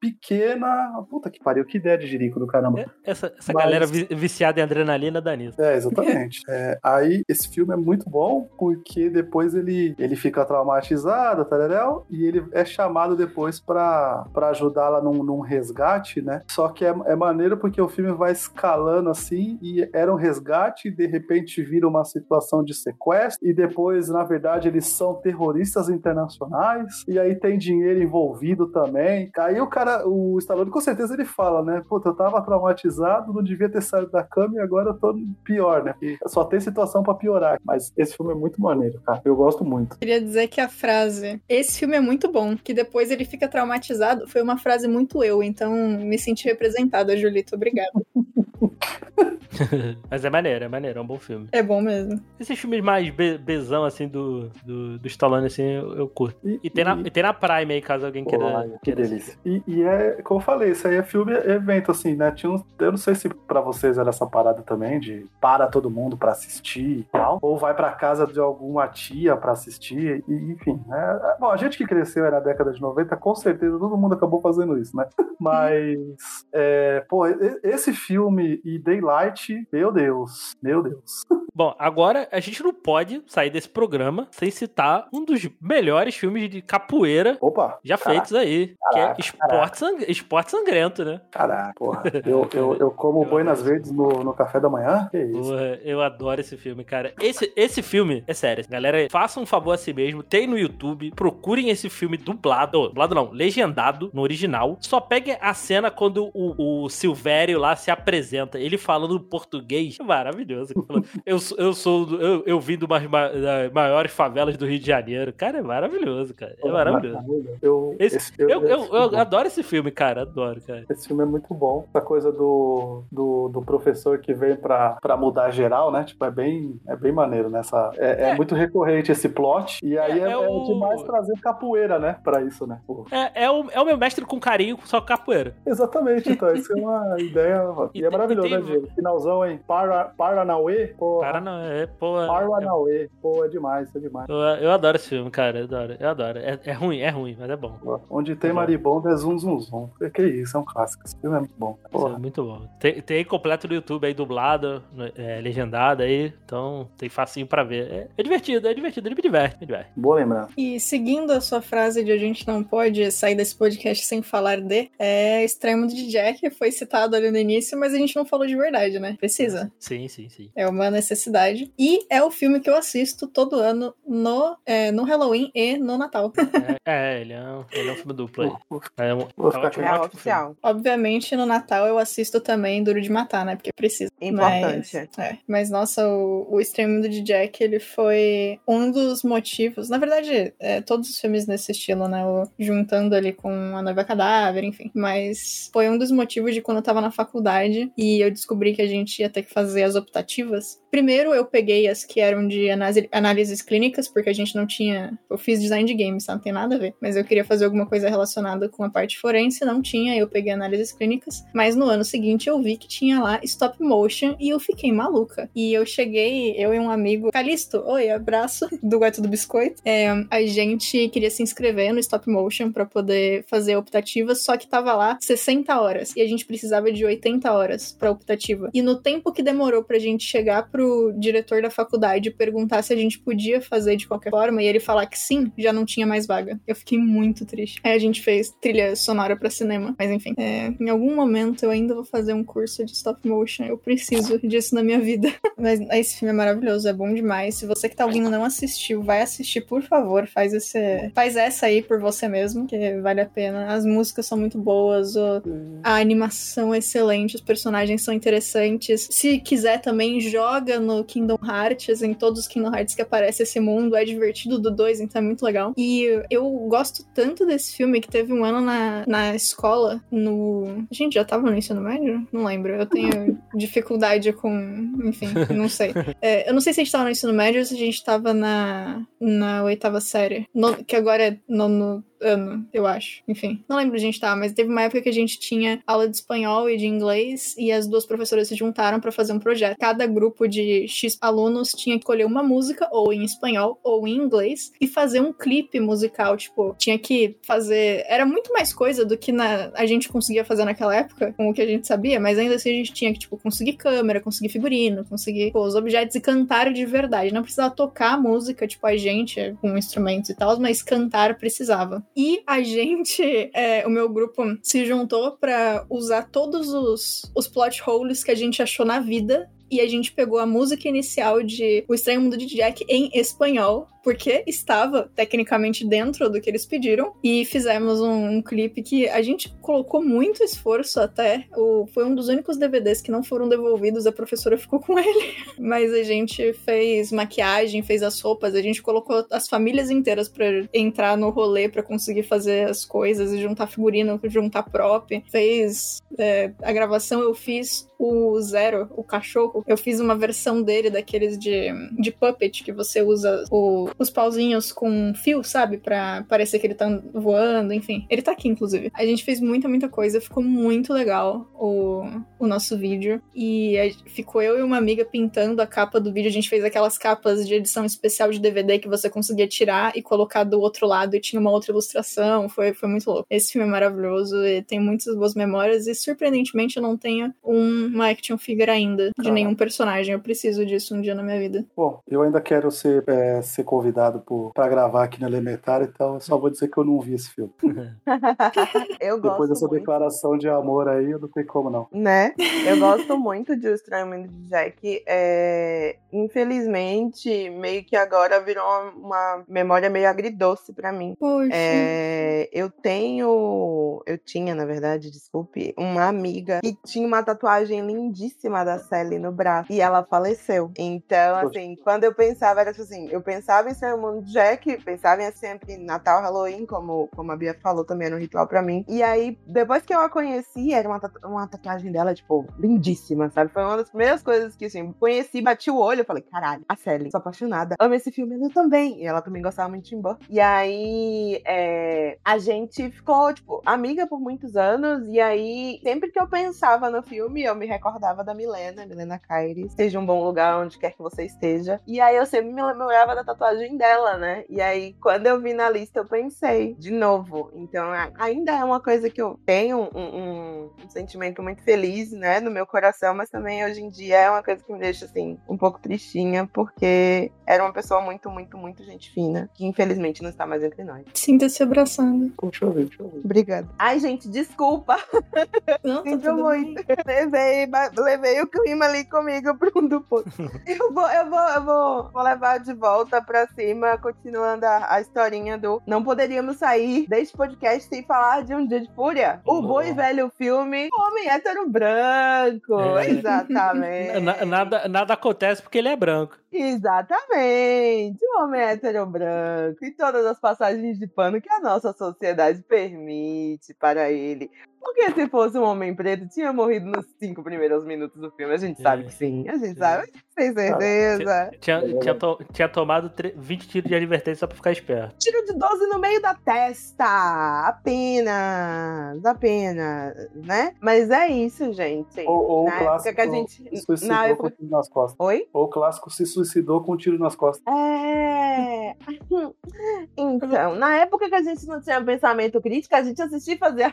Pequena? Puta que pariu, que ideia de jirico do caramba. é- essa, essa Mas- galera vi- viciada em adrenalina dá nisso. É, exatamente. É, aí esse filme é muito bom porque depois ele, ele fica traumatizado, tareréu, e ele é chamado depois pra pra ajudá-la num, num resgate, né? Só que é, é maneiro porque o filme vai escalando assim e era um resgate e de repente vira uma situação de sequestro e depois, na verdade, eles são terroristas internacionais e aí tem dinheiro envolvido também. Aí o cara, o Stallone com certeza ele fala, né? Puta, eu tava traumatizado, não devia ter saído da cama e agora eu tô pior, né? E só tem situação pra piorar. Mas esse filme é muito maneiro, cara. Eu gosto muito. Queria dizer que a frase, esse filme é muito bom, que depois ele fica traumatizado, foi uma frase muito eu, então me senti representada, Julito, obrigada. Mas é maneiro, é maneiro, é um bom filme. É bom mesmo. Esses filmes mais be bezão, assim, do, do, do Stallone, assim, eu, eu curto. E tem, na, e tem na Prime aí, caso alguém queira. Pô, que queira delícia. E, e é, como eu falei, isso aí é filme, é evento, assim, né? Tinha uns, eu não sei se pra vocês era essa parada também, de para todo mundo pra assistir e tal, ou vai pra casa de alguma tia pra assistir, e, enfim. né? É, Bom, a gente que cresceu aí na década de 90, com certeza todo mundo acabou fazendo isso, né? Mas, é, pô, e- esse filme e Daylight, meu Deus, meu Deus. Bom, agora a gente não pode sair desse programa sem citar um dos melhores filmes de capoeira Opa! já Caraca, feitos aí, que é caraca, Esporte, Sang- Esporte Sangrento, né? Caraca, porra. Eu, eu, eu como Eu boinas adoro. verdes no, no café da manhã? Que isso? Porra, eu adoro esse filme, cara. Esse, esse filme, é sério, galera, façam um favor a si mesmo, tem no YouTube, procurem esse filme dublado, oh, dublado não, legendado, no original. Só peguem a cena quando o, o Silvério lá se apresenta, ele falando português, maravilhoso. Eu, eu sou, eu, eu vim de umas ma- das maiores favelas do Rio de Janeiro. Cara, é maravilhoso, cara, é maravilhoso. Eu, Esse- esse, Eu, eu, esse eu filme- adoro esse filme, cara, adoro, cara. Esse filme é muito bom. Essa coisa do, do, do professor que vem pra, pra mudar geral, né? Tipo, é bem, é bem maneiro nessa. É, é É. muito recorrente esse plot. E aí É, é, é é o- demais trazer capoeira, né? Pra isso, né? Pô. É, é, o, é o meu mestre com carinho, só capoeira. Exatamente, então. Isso é uma ideia. E E, é maravilhoso, e tem- né, Diego? Finalzão, hein? Para, Paranauê, pô. É, pô. é- Paranauê, pô, é demais, é demais. Eu, eu adoro esse filme, cara. Eu adoro. Eu adoro. É, é ruim, é ruim, mas é bom. Onde tem maribondo é zum zum zum. Que, que isso, é um clássico. Esse filme é muito bom. Isso é Porra. muito bom. Tem, tem completo no YouTube aí, dublado, é, legendado aí. Então tem facinho pra ver. É, é divertido, é divertido. Ele me diverte, me diverte. Boa lembrança. E seguindo a sua frase de a gente não pode sair desse podcast sem falar de, é Extremo de Jack, foi citado ali no início, mas a gente não falou de verdade, né? Precisa. Sim, sim, sim. É uma necessidade. E é o filme que eu assisto todo ano no, é, no Halloween e no Natal. É, é, ele, é um, ele é um filme duplo aí. É um, Vou é É oficial. Obviamente, no Natal eu assisto também Duro de Matar, né? Porque precisa. Importante. Mas, é. Mas, nossa, o, o Extremo de Jack, ele foi um dos motivos. Na verdade, é, todos os filmes nesse estilo, né? O, juntando ali com A Noiva Cadáver, enfim. Mas foi um dos motivos de quando eu tava na faculdade e eu descobri que a gente ia ter que fazer as optativas. Primeiro, eu peguei as que eram de análise- análises clínicas, porque a gente não tinha. Eu fiz design de games, tá? Não tem nada a ver. Mas eu queria fazer alguma coisa relacionada com a parte forense, não tinha, eu peguei análises clínicas. Mas no ano seguinte eu vi que tinha lá stop motion e eu fiquei maluca. E eu cheguei, eu e um amigo, Calisto, oi, abraço, do Gato do Biscoito. É, a gente queria se inscrever no stop motion pra poder fazer a optativa, só que tava lá 60 horas e a gente precisava de 80 horas pra optativa. E no tempo que demorou pra gente chegar pro diretor da faculdade perguntar se a gente podia fazer de qualquer forma e ele falar que sim, já não tinha mais vaga. Eu fiquei muito triste. Aí a gente fez trilha sonora pra cinema, mas enfim. é, em algum momento eu ainda vou fazer um curso de stop motion, eu preciso disso na minha vida. mas esse filme é maravilhoso, é bom demais. Se você que tá ouvindo não assistiu, vai assistir, por favor, faz esse, faz essa aí por você mesmo, que vale a pena. As músicas são muito boas, o, a animação é excelente, os personagens são interessantes. Se quiser também, joga no Kingdom Hearts, em todos os Kingdom Hearts que aparece esse mundo. É divertido do 2, então é muito legal. E eu gosto tanto desse filme que teve um ano na, na escola, no. A gente já tava no ensino médio? Não lembro. Eu tenho dificuldade com. Enfim, não sei. É, eu não sei se a gente tava no ensino médio ou se a gente tava na, na oitava série. No- que agora é nono. Ano, eu acho. Enfim, não lembro onde a gente tava, mas teve uma época que a gente tinha aula de espanhol e de inglês e as duas professoras se juntaram para fazer um projeto. Cada grupo de X alunos tinha que escolher uma música ou em espanhol ou em inglês e fazer um clipe musical, tipo, tinha que fazer, era muito mais coisa do que na, a gente conseguia fazer naquela época, com o que a gente sabia, mas ainda assim a gente tinha que, tipo, conseguir câmera, conseguir figurino, conseguir pô, os objetos e cantar de verdade. Não precisava tocar música, tipo, a gente com instrumentos e tal, mas cantar precisava. E a gente, é, o meu grupo se juntou para usar todos os, os plot holes que a gente achou na vida. E a gente pegou a música inicial de O Estranho Mundo de Jack em espanhol, porque estava tecnicamente dentro do que eles pediram, e fizemos um, um clipe que a gente colocou muito esforço até. O, foi um dos únicos DVDs que não foram devolvidos, a professora ficou com ele. Mas a gente fez maquiagem, fez as roupas, a gente colocou as famílias inteiras para entrar no rolê para conseguir fazer as coisas e juntar figurino, juntar prop. Fez é, a gravação, eu fiz o Zero, o cachorro, eu fiz uma versão dele daqueles de, de puppet que você usa o, os pauzinhos com fio, sabe? Pra parecer que ele tá voando, enfim. Ele tá aqui, inclusive. A gente fez muita, muita coisa, ficou muito legal o, o nosso vídeo. E a, ficou eu e uma amiga pintando a capa do vídeo. A gente fez aquelas capas de edição especial de DVD que você conseguia tirar e colocar do outro lado e tinha uma outra ilustração. Foi, foi muito louco. Esse filme é maravilhoso e tem muitas boas memórias. E surpreendentemente eu não tenho um, uma action figure ainda de nenhum personagem. Eu preciso disso um dia na minha vida. Bom, eu ainda quero ser, é, ser convidado para gravar aqui no Elementar, então eu só vou dizer que eu não vi esse filme. eu gosto Depois dessa muito. declaração de amor aí, eu não tem como não. Né? Eu gosto muito de O Estranho Mundo de Jack. É, infelizmente, meio que agora virou uma memória meio agridoce pra mim. Poxa. É, eu tenho. Eu tinha, na verdade, desculpe, uma amiga que tinha uma tatuagem lindíssima da Sally no braço. E ela faleceu. Então, Poxa. assim, quando eu pensava, era tipo assim, eu pensava em ser o mundo Jack, pensava em sempre Natal, Halloween, como, como a Bia falou também, era um ritual pra mim. E aí, depois que eu a conheci, era uma, uma tatuagem dela, tipo, lindíssima, sabe? Foi uma das primeiras coisas que, assim, conheci, bati o olho, falei, caralho, a Sally, sou apaixonada. Amo esse filme, eu também. E ela também gostava muito de Tim. E aí, é, a gente ficou, tipo, amiga por muitos anos. E aí, sempre que eu pensava no filme, eu me recordava da Milena, Milena Kairi. Seja um bom lugar onde quer que você esteja. E aí, eu sempre me lembrava da tatuagem dela, né? E aí, quando eu vi na lista, eu pensei, de novo. Então, ainda é uma coisa que eu tenho um, um- um sentimento muito feliz, né, no meu coração, mas também hoje em dia é uma coisa que me deixa, assim, um pouco tristinha, porque era uma pessoa muito, muito, muito gente fina, que infelizmente não está mais entre nós. Sinta-se abraçando. Deixa eu ver, deixa eu ver. Obrigada. Ai, gente, desculpa. Não, tá Sinto tudo muito. Levei, ba- levei o clima ali comigo pro fundo do poço. Eu vou, eu vou, eu vou, vou levar de volta pra cima, continuando a, a historinha do Não Poderíamos Sair deste podcast sem falar de Um Dia de Fúria. O bom e velho filme Homem Hétero Branco. É. Exatamente. Na- nada, nada acontece porque ele é branco. Exatamente. O homem hétero branco e todas as passagens de pano que a nossa sociedade permite para ele. Porque se fosse um homem preto, tinha morrido nos cinco primeiros minutos do filme. A gente sabe É. que sim. A gente Sim. sabe. Sem certeza. Tinha, tinha, to- tinha tomado tre- 20 tiros de advertência só pra ficar esperto. Tiro de 12 no meio da testa. Apenas. Apenas. Né? Mas é isso, gente. Ou, ou o na época clássico que a gente. se suicidou Na com época... um tiro nas costas. Oi? Ou o clássico se suicidou com um tiro nas costas. É. Então, na época que a gente não tinha pensamento crítico, a gente assistia e fazia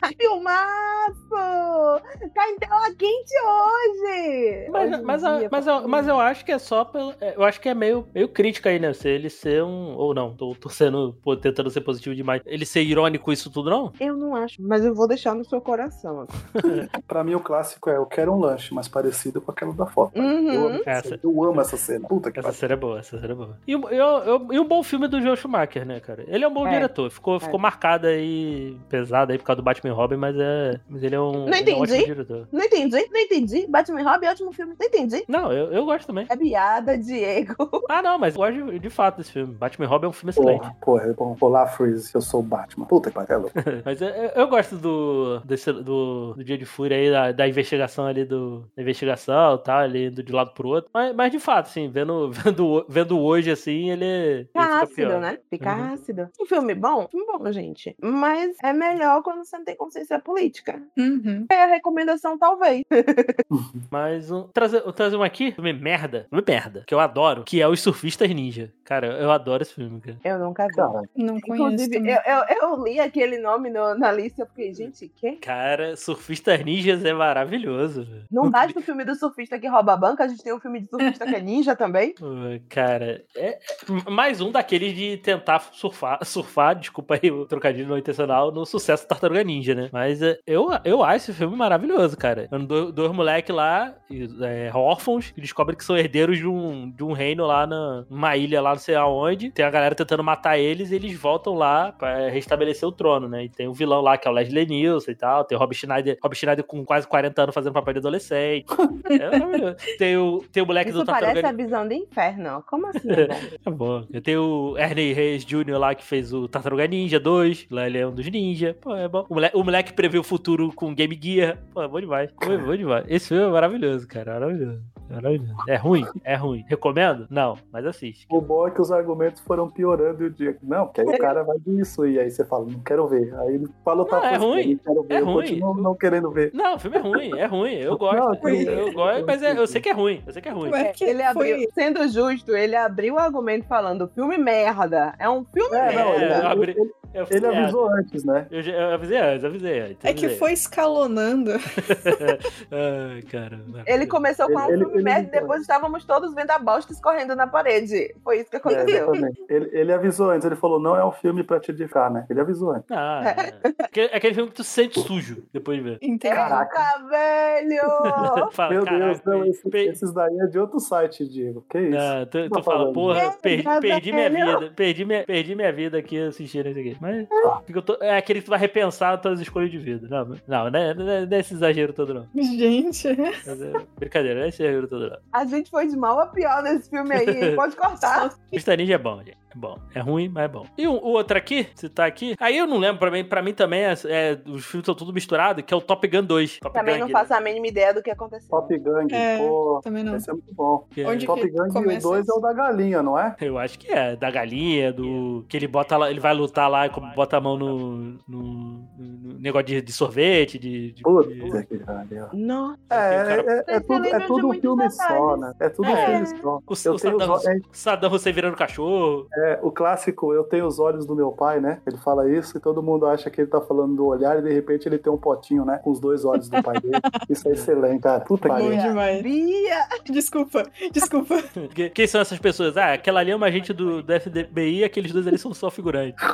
"Ai, filmaço! Tá em tela quente hoje! Mas, Hoje mas, dia, eu- mas, eu, mas eu acho que é só pelo. é, Eu acho que é meio, meio crítica aí, né? Se ele ser um. Ou não, tô torcendo, pô, tentando ser positivo demais. Ele ser irônico, isso tudo não? Eu não acho, mas eu vou deixar no seu coração. Pra mim, o clássico é Eu Quero um Lanche, mas parecido com aquela da foto. Eu, Uhum. amo essa Essa- cena. eu amo essa cena. Puta que Essa série é boa, essa série é boa. E, o- eu, eu- e um bom filme do Joe Schumacher, né, cara? Ele é um bom É. diretor. Ficou, ficou marcado aí, pesado aí por causa do Batman Robin, mas é. Mas ele é um, um, Não ele é um ótimo entendi. diretor. Não entendi, não entendi. Batman e Robin é ótimo filme. Não entendi. Não, eu, eu gosto também. É piada, Diego. Ah, não, mas eu gosto de, de fato desse filme. Batman e Robin é um filme excelente. Porra, porra, é bom. Olá, Freeze, eu sou o Batman. Puta que pariu. Mas eu, eu- eu gosto do, desse- do, do Dia de Fúria aí, da, da investigação ali, do, da investigação e tal, ali indo de um lado pro outro. Mas, mas de fato, assim, vendo, vendo, vendo hoje, assim, ele, ele Fica fica ácido, pior. né? Fica Uhum. ácido. Um filme bom? Filme bom, gente. Mas é melhor quando você não tem consciência política. Uhum. É a recomendação, talvez. Mas um, trazer, eu trazer um aqui, filme merda, filme merda, que eu adoro, que é Os Surfistas Ninja. Cara, eu adoro esse filme, cara. Eu nunca vi. Cara, Não conheço. Inclusive, eu, eu, eu li aquele nome no- na lista e eu fiquei, gente, quê? Cara, Surfistas Ninjas é maravilhoso, velho. Não basta o filme do surfista que rouba a banca, a gente tem um filme de surfista que é ninja também. Cara, é é mais um daqueles de tentar surfar, surfar, desculpa aí o trocadilho não intencional, no sucesso Tartaruga Ninja, né? Mas é, eu, eu acho esse filme maravilhoso, cara. Dois, dois moleques lá, é, órfãos, que descobrem que são herdeiros de um, de um reino lá na, numa ilha lá não sei aonde. Tem a galera tentando matar eles e eles voltam lá pra restabelecer o trono, né? E tem o vilão lá, que é o Leslie Nielsen e tal. Tem o Rob Schneider, Rob Schneider com quase 40 anos fazendo papel de adolescente. É maravilhoso. Tem o, tem o moleque Isso do Tartaruga parece a visão do inferno. Como assim? É bom. Tem o Ernie Reyes Jr. lá que fez o Tartaruga Ninja 2. Lá ele é um dos ninja. Pô, é bom. O moleque, o moleque prevê o futuro com Game Gear. Pô, é bom demais. É bom demais. Esse filme é maravilhoso, cara. Maravilhoso. É Maravilhoso. É ruim? É ruim. Recomendo? Não, mas assiste. o bom é que os argumentos foram piorando e o dia. Não, porque aí o cara vai disso. E aí você fala, não quero ver. Aí ele fala Não, é ruim. Não quero ver. É eu ruim. continuo não querendo ver. Não, o filme é ruim. É ruim. Eu gosto. Não, eu, sim. eu gosto, mas é- eu sei que é ruim. Eu sei que é ruim. Que Ele abriu, foi... sendo justo, ele abriu o argumento falando filme merda. É um filme É, não, merda. eu ele, abri- ele- Eu ele fiz avisou antes, né? Eu, já- eu avisei antes, avisei antes. É que avisei. foi escalonando. Ai, cara. Ele começou com um Ele- filme ele- merda e depois estávamos todos vendo a bosta escorrendo na parede. Foi isso que É, aconteceu. exatamente. ele, ele avisou antes, ele falou, não é um filme pra te edificar, né? Ele avisou antes. Ah, é. Aquele- é aquele filme que tu se sente sujo depois de ver. Entendeu? Eita, velho! Fala, Meu "Caraca, Deus, não, esse- pe- esses daí é de outro site, Diego. Que isso? Não, tu, tu fala, falando. porra, É, perdi, perdi minha vida, perdi minha, perdi minha vida aqui assistindo isso aqui. Mas eu tô- é aquele que tu vai repensar as tuas escolhas de vida. Não, não, não é, não é- não é esse exagero todo, não. Gente. Mas é brincadeira, não é esse exagero todo, não. A gente foi de mal a pior nesse filme aí? Pode cortar. Mr. Ninja é bom, gente. Bom. É ruim, mas é bom. E o, o outro aqui, se tá aqui. Aí eu não lembro, pra mim, pra mim também, é, é- os filmes estão tudo misturados, que é o Top Gun 2. Top Também Gun, não né? faço a mínima ideia do que aconteceu. Top Gang, É. pô. Também não. Esse é muito bom. Que é- Onde Top que Gang começa 2 é o da galinha, não é? Eu acho que é, da galinha, do. Que ele bota lá, ele vai lutar lá, como bota a mão no, no, no negócio de, de sorvete, de. de- Puta de- que pariu. Não. É, é, é, é Você tudo, é tudo um filme detalhes. só, né? É tudo um É. filme só. O, o tenho Saddam, os, é, Saddam Hussein virando cachorro. é, o clássico, eu tenho os olhos do meu pai, né? Ele fala isso e todo mundo acha que ele tá falando do olhar e de repente ele tem um potinho, né? Com os dois olhos do pai dele. Isso é excelente, cara. Puta que Bom pariu. demais. Bia! Desculpa, desculpa. Que- Quem são essas pessoas? Ah, aquela ali é uma agente do, do FBI e aqueles dois ali são só figurantes.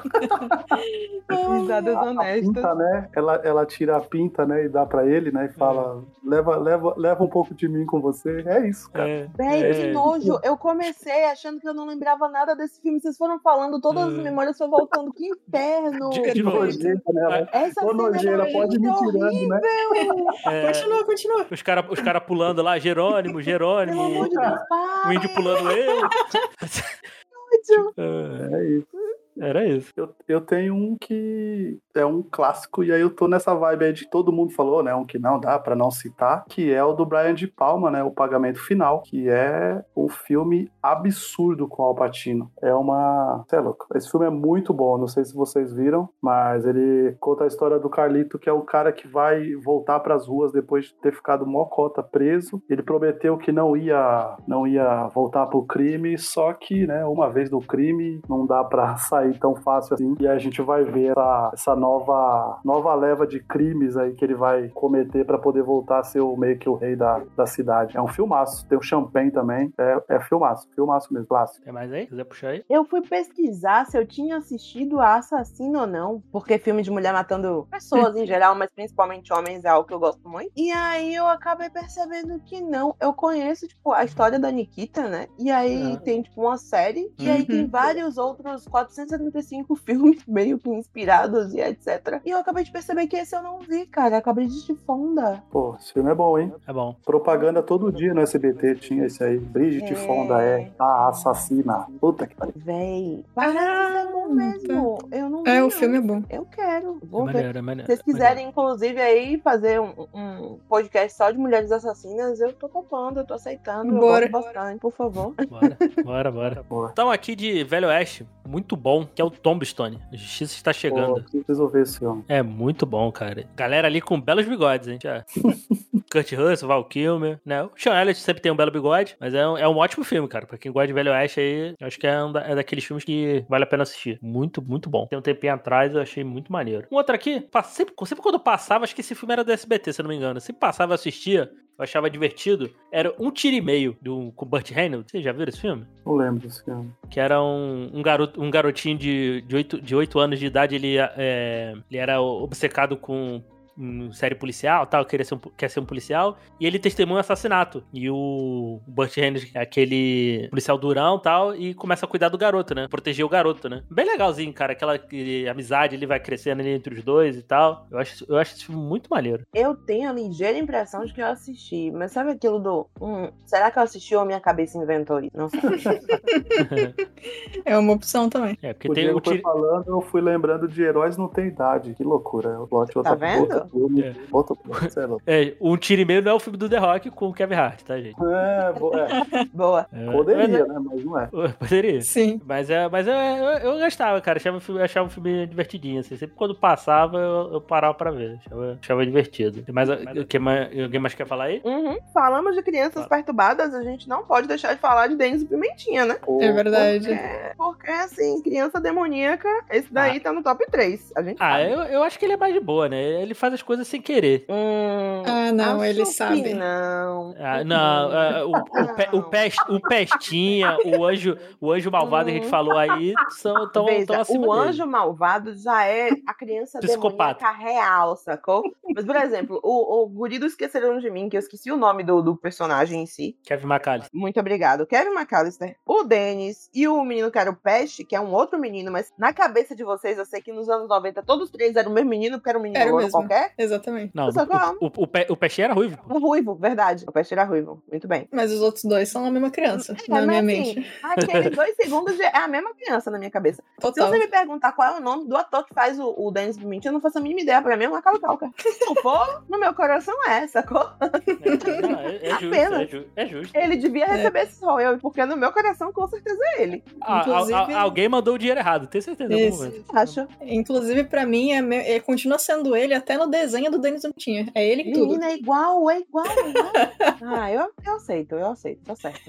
Risadas A honestas. pinta, né? Ela, ela tira a pinta, né? E dá pra ele, né? E fala: leva, leva, leva um pouco de mim com você. É isso, cara. É, Véi, é. que nojo. Eu comecei achando que eu não lembrava nada desse filme. Vocês foram falando, todas as É. memórias foram voltando. Que inferno! De- de novo. Nojenta, né? Ela- Essa Ô, cena nojeira, pode me muito tirando, né? É, Continua, continua. os caras os cara pulando lá, Jerônimo, Pelo Jerônimo, amor de Deus, para! o índio pulando eu. É, É isso. Era isso. Eu, eu tenho um que é um clássico, e aí eu tô nessa vibe aí de todo mundo falou, né? Um que não dá pra não citar, que é o do Brian de Palma, né? O Pagamento Final, que é um filme absurdo com Al Pacino. É uma. Você é louco. Esse filme é muito bom, não sei se vocês viram, mas ele conta a história do Carlito, que é o cara que vai voltar pras ruas depois de ter ficado mocota preso. Ele prometeu que não ia, não ia voltar pro crime, só que, né, uma vez no crime, não dá pra sair tão fácil assim. E a gente vai ver essa, essa nova, nova leva de crimes aí que ele vai cometer pra poder voltar a ser o, meio que o rei da, da cidade. É um filmaço. Tem o Champagne também. É, é filmaço. Filmaço mesmo. Clássico. Tem mais aí? Se quiser puxar aí? Eu fui pesquisar se eu tinha assistido a Assassino ou não, porque filme de mulher matando pessoas em geral, mas principalmente homens, é algo que eu gosto muito. E aí eu acabei percebendo que não. Eu conheço, tipo, a história da Nikita, né? E aí Ah. tem, tipo, uma série, e aí tem Uhum. vários outros 470 1975 filmes meio que inspirados e etc. E eu acabei de perceber que esse eu não vi, cara. Eu acabei de de Fonda. Pô, esse filme é bom, hein? É bom. Propaganda todo dia no SBT tinha esse aí. Brigitte É. Fonda é a assassina. Puta que pariu. Véi, parece ser bom mesmo. Eu não vi, É, o filme é bom. Eu quero. É Vou ver. maneiro, é maneiro. Se vocês quiserem, inclusive, aí fazer um, um podcast só de mulheres assassinas, eu tô topando, eu tô aceitando. Bora. Eu gosto bastante, por favor. Bora, bora, bora. Então aqui de Velho Oeste, muito bom, que é o Tombstone. A Justiça está chegando. Pô, preciso ver esse filme. É muito bom, cara. Galera ali com belos bigodes, hein? Já. Kurt Russell, Val Kilmer, né? O Sean Elliott sempre tem um belo bigode, mas é um, é um ótimo filme, cara. Pra quem gosta de Velho Oeste aí, acho que é, um da- é daqueles filmes que vale a pena assistir. Muito, muito bom. Tem um tempinho atrás, eu achei muito maneiro. Um outro aqui, sempre, sempre quando passava, acho que esse filme era do SBT, se eu não me engano. Sempre passava, eu assistia, eu achava divertido. Era Um Tiro e Meio, do, com o Burt Reynolds. Vocês já viram esse filme? Não lembro desse filme. que era um, um, garoto, um garotinho de, de, 8, de 8 anos de idade, ele, é, ele era obcecado com série policial tal, queria ser um, quer ser um policial, e ele testemunha um assassinato. E o Burt Reynolds, é aquele policial durão tal, e começa a cuidar do garoto, né? Proteger o garoto, né? Bem legalzinho, cara. Aquela que- amizade, ele vai crescendo ali entre os dois e tal. Eu acho, eu acho esse filme muito maneiro. Eu tenho a ligeira impressão de que eu assisti, mas sabe aquilo do. Hum, será que eu assisti ou minha cabeça inventou isso? Não sei. É uma opção também. é, porque O tem Diego o foi tiro... falando, eu fui lembrando de Heróis Não Tem Idade. Que loucura. De outra, Tá vendo? É. Lá. É, um tiro e meio não é o filme do The Rock com o Kevin Hart, tá, gente? É, bo- é, Boa. É, poderia, né? Mas não é. mas- Poderia. Sim. Mas, é, mas eu, eu, eu gostava, cara. Achava, o filme- achava um filme divertidinho. Assim. Sempre quando passava, eu, eu parava pra ver. Achava, achava divertido. Mas o que mais, alguém mais quer falar aí? Uhum. Falamos de crianças Fala. perturbadas, a gente não pode deixar de falar de Denis e Pimentinha, né? Pô, É verdade. Porque, porque, assim, criança demoníaca, esse daí tá no top 3. A gente Ah, sabe. eu, eu acho que ele é mais de boa, né? Ele faz as coisas sem querer. Hum, Ah, não, acho ele que sabe. Não. Ah, não, ah, o, o, pe- o, pest, o Pestinha, o anjo, o anjo malvado que a gente falou aí são tão, Veja, tão acima o dele. anjo malvado já é a criança Psicopata. demoníaca real, sacou? Mas, por exemplo, o, o guri do Esqueceram de Mim, que eu esqueci o nome do, do personagem em si. Kevin McCallister. Muito obrigado. Kevin McAllister, o Dennis e o menino que era o Peste, que é um outro menino, mas na cabeça de vocês, eu sei que nos anos 90 todos os três eram o mesmo menino, porque era um menino Era o qualquer. Exatamente. Não, o, o, o, Pe- o Pestinha era ruivo. O ruivo, verdade. O Peste era ruivo. Muito bem. Mas os outros dois são a mesma criança, É, na mas minha assim, mente. Aqueles dois segundos de- é a mesma criança na minha cabeça. Se Total. você me perguntar qual é o nome do ator que faz o, o Dennis Pimentel, eu não faço a mínima ideia. Pra mim é uma calcalca. Se não for, no meu coração é, sacou? É, não, é, é justo, Apenas. é, ju- é justo. Ele devia receber esse rol, eu, porque no meu coração com certeza é ele. Ah, Inclusive- alguém mandou o dinheiro errado, tenho certeza. Isso. Acho. Inclusive, pra mim, é, me- é- continua sendo ele até no desenho do Denis Antinha. É ele em tudo. Menina, é igual, é igual, é igual. ah, eu, eu aceito, eu aceito, tá certo.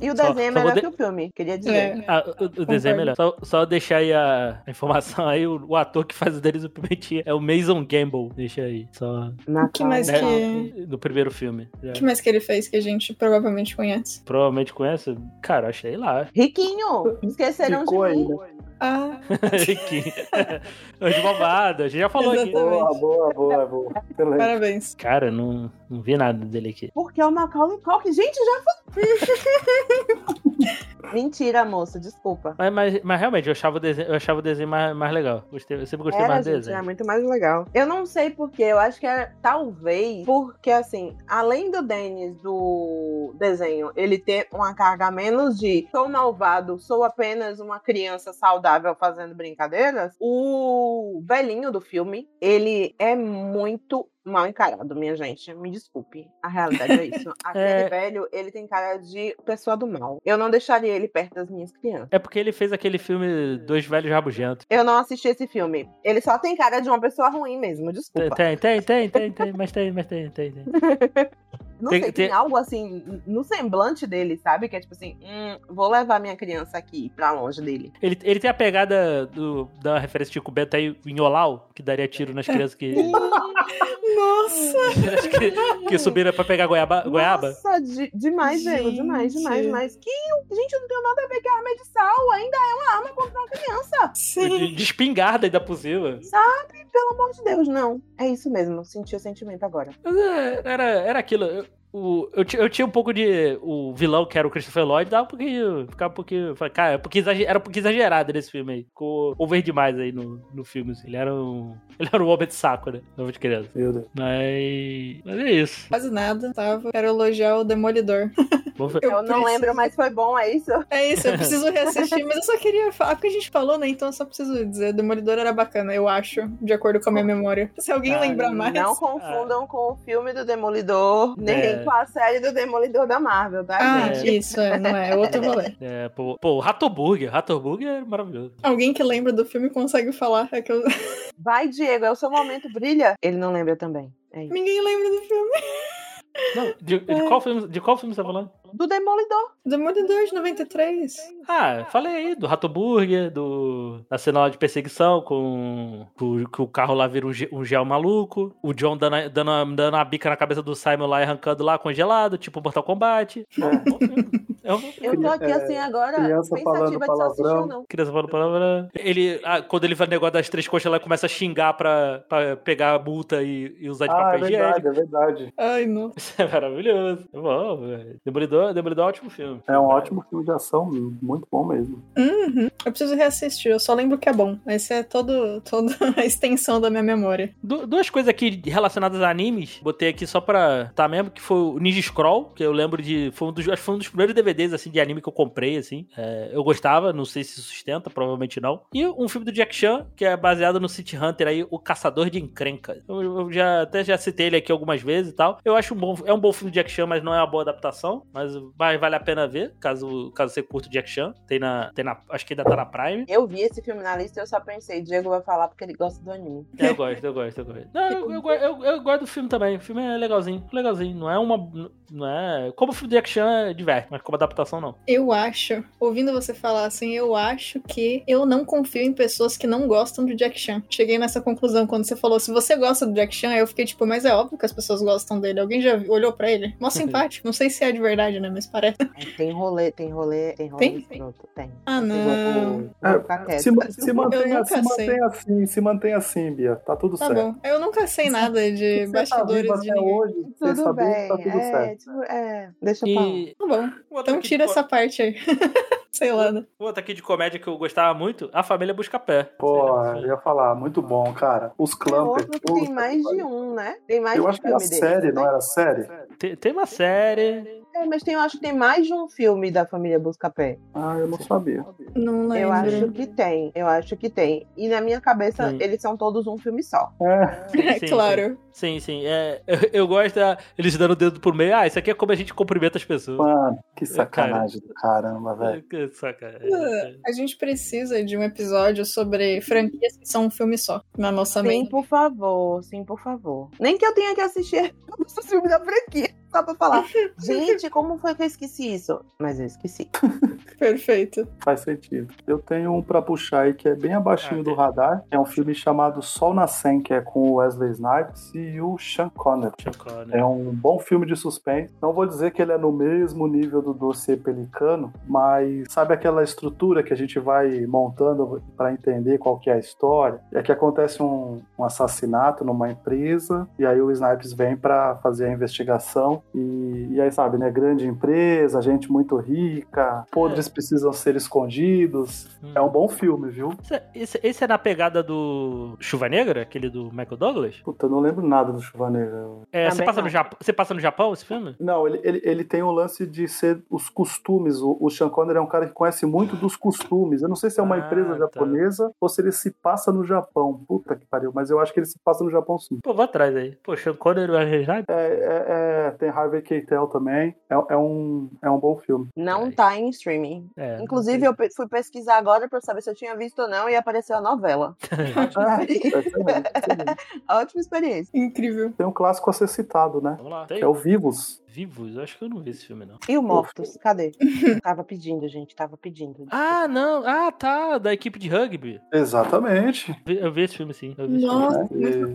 E o Só- desenho é melhor de- que o filme, queria dizer. É. Ah, o, o desenho é melhor. Só, só deixar aí a, informação aí, o, o ator que faz o Denis o Pimentinha é o Mason Gamble. Deixa aí, só Na que mais né, que- no primeiro filme. O que mais que ele fez que a gente provavelmente conhece? Provavelmente conhece? Cara, achei lá. Riquinho, esqueceram Ficou de mim. né? Ah. Anjo malvado, a gente já falou aqui. Exatamente. Boa, boa, boa, boa. Excelente. parabéns. Cara, não, não vi nada dele aqui. Porque é o Macaulay Culkin. Gente, já foi. Mentira, moço, desculpa. Mas, mas, mas realmente, eu achava o desenho, eu achava o desenho mais, mais legal. Gostei, eu sempre gostei Era, mais do desenho. era muito mais legal. Eu não sei porquê, eu acho que era talvez porque, assim, além do Dennis do desenho, ele ter uma carga menos de sou malvado, sou apenas uma criança saudável fazendo brincadeiras, o velhinho do filme, ele é muito mal encarado, minha gente. Me desculpe. A realidade é isso. Aquele É. velho, ele tem cara de pessoa do mal. Eu não deixaria ele perto das minhas crianças. É porque ele fez aquele filme Dois Velhos Rabugentos. Eu não assisti esse filme. Ele só tem cara de uma pessoa ruim mesmo, desculpa. Tem, tem, tem, tem, tem, mas tem, mas tem, tem, tem. Não Tem- sei, tem- tem algo assim no semblante dele, sabe? Que é tipo assim, hum, vou levar minha criança aqui pra longe dele. Ele, ele tem a pegada do, da referência de Bento aí, em Olau, que daria tiro nas crianças que, Nossa! que, que subiram pra pegar goiaba. goiaba. Nossa, de- demais, Diego, demais, demais, demais. Que, gente, eu não tenho nada a ver que a arma é de sal, ainda é uma arma contra uma criança. Sim. De, de espingarda ainda por cima. Pelo amor de Deus, não. É isso mesmo, senti o sentimento agora. É, era, era aquilo. Eu, o, eu, eu tinha um pouco de. O vilão, que era o Christopher Lloyd, dava um pouquinho. Ficava um pouquinho. falei, Cara, é exager- era um pouquinho exagerado nesse filme aí. Ficou over demais aí no, no filme. assim. Ele era um. Ele era um homem de saco, né? Nova de criança. Meu Deus. Mas. Mas é isso. Quase nada, tava. Quero elogiar o Demolidor. Eu Eu não preciso- lembro, mas foi bom, é isso? É isso, eu preciso reassistir, mas eu só queria falar, porque a gente falou, né? Então eu só preciso dizer, Demolidor era bacana, eu acho, de acordo com a minha memória. Se alguém Ah, lembrar mais. Não confundam com o filme do Demolidor, nem É. com a série do Demolidor da Marvel, tá, Ah, gente? isso, é, não é, é outro rolê. É, pô, pô, o Ratoburger. Ratoburger é maravilhoso. Alguém que lembra do filme consegue falar. É que eu... Vai, Diego, é o seu momento, brilha. Ele não lembra também. É. Ninguém lembra do filme. Não, de, de qual filme, de qual filme você tá falando? Do Demolidor. Demolidor de 93. Ah, falei aí, do Ratoburger, do, da cena lá de perseguição com, com que o carro lá vira um, ge- um gel maluco, o John dando, a- dando, a- dando uma bica na cabeça do Simon lá e arrancando lá congelado, tipo Mortal Kombat. É um. Eu tô aqui É, assim agora, criança falando pensativa de palavrão. não. Criança falando palavra. Ele, ah, quando ele vai no negócio das três coxas lá, começa a xingar pra, pra pegar a multa e, e usar de Ah, é papel higiênico. verdade, é verdade. Ai, não. Isso é maravilhoso. É bom, velho. Demolidor, Demolidor é um ótimo filme. É um ótimo filme de ação, muito bom mesmo. Uhum. Eu preciso reassistir, eu só lembro que é bom. Esse é todo, toda a extensão da minha memória. Du- duas coisas aqui relacionadas a animes, botei aqui só pra tá mesmo, que foi o Ninja Scroll, que eu lembro de. Foi um dos, acho que foi um dos primeiros DVDs assim, de anime que eu comprei, assim. É, eu gostava, não sei se sustenta, provavelmente não. E um filme do Jack Chan, que é baseado no City Hunter aí, O Caçador de Encrenca. Eu, eu já até já citei ele aqui algumas vezes e tal. Eu acho um bom. É um bom filme do Jack Chan, mas não é uma boa adaptação. Mas vai, vale a pena ver, caso, caso você curta o Jack Chan. Tem na, tem na. Acho que ainda tá na Prime. Eu vi esse filme na lista e eu só pensei, Diego vai falar porque ele gosta do anime. É, Eu gosto, eu gosto, eu gosto. Não, eu, eu, go- eu- eu gosto do filme também. O filme é legalzinho, legalzinho. Não é uma. Não é. Como o filme de action é diverte, mas como adaptação não. Eu acho, ouvindo você falar assim, eu acho que eu não confio em pessoas que não gostam do Jack Chan. Cheguei nessa conclusão quando você falou, se você gosta do Jack Chan, eu fiquei tipo, mas é óbvio que as pessoas gostam dele. Alguém já olhou pra ele? Mó simpático. Não sei se é de verdade, né? Mas parece. Tem rolê, tem rolê, tem rolê Tem? escroto, tem. Ah, não. quieto. Se, ma- se Eu mantenha, nunca se sei. mantenha assim, se mantenha assim, Bia. Tá tudo Tá certo. bom. Eu nunca sei nada de Você tá bastidores vivo de até hoje, Tudo saber bem, tá tudo é, certo. tipo, é, deixa eu falar. E. Tá bom. Então tira essa parte aí. sei lá, né? Outra aqui de comédia que eu gostava muito, A Família Busca Pé. Pô, eu ia falar, muito bom, cara. Os É outro que tem mais de um, né? Tem mais Eu de um acho que era dele. série, não era série? Tem, tem uma série. É, mas tem, eu acho que tem mais de um filme da família Buscapé. Ah, eu não sabia. Não lembro. Eu acho que tem, eu acho que tem. E na minha cabeça, Sim. eles são todos um filme só. É, É Sim, claro. Sim, sim. É, eu, eu gosto da, eles dando o dedo por meio. Ah, isso aqui é como a gente cumprimenta as pessoas. mano, que sacanagem do caramba, velho. Que saca. A gente precisa de um episódio sobre franquias que são um filme só na nossa Sim, mente. por favor, sim, por favor. Nem que eu tenha que assistir todos os filmes da franquia, só pra falar. Gente, como foi que eu esqueci isso? Mas eu esqueci. Perfeito. Faz sentido. Eu tenho um pra puxar aí que é bem abaixinho Ah, do radar. É um filme chamado Sol Nascem, que é com o Wesley Snipes e o Sean Connery. Chocou, né? É um bom filme de suspense. Não vou dizer que ele é no mesmo nível do Dossiê Pelicano, mas sabe aquela estrutura que a gente vai montando para entender qual que é a história? É que acontece um, um assassinato numa empresa e aí o Snipes vem para fazer a investigação e, e aí sabe, né? Grande empresa, gente muito rica, podres precisam ser escondidos. É um bom filme, viu? Esse, esse- esse é na pegada do Chuva Negra, aquele do Michael Douglas? Puta, eu não lembro nada do Chuva Negra. É, você, passa no Japão, você passa no Japão esse filme? Não, ele, ele, ele tem o lance de ser os costumes. O, o Sean Connery é um cara que conhece muito dos costumes. Eu não sei se é uma Ah, empresa tá. japonesa ou se ele se passa no Japão. Puta que pariu, mas eu acho que ele se passa no Japão sim. Pô, vou atrás aí. Pô, Sean Connery Snipes? É, é- é, tem Harvey Keitel também. É, é um, é um bom filme. Não Ai. tá em streaming. É, Inclusive, eu fui pesquisar agora pra saber se eu tinha visto ou não e apareceu a novela. Ah, excelente, excelente. Ótima experiência. Incrível. Tem um clássico a ser citado, né? Vamos lá. Que é o Vivos. Vivos? Eu acho que eu não vi esse filme, não. E o Mortos? Cadê? tava pedindo, gente, tava pedindo. Ah, não. Ah, tá. Da equipe de rugby. Exatamente. Vi- Eu vi esse filme, sim. Eu vi esse filme. Nossa. né?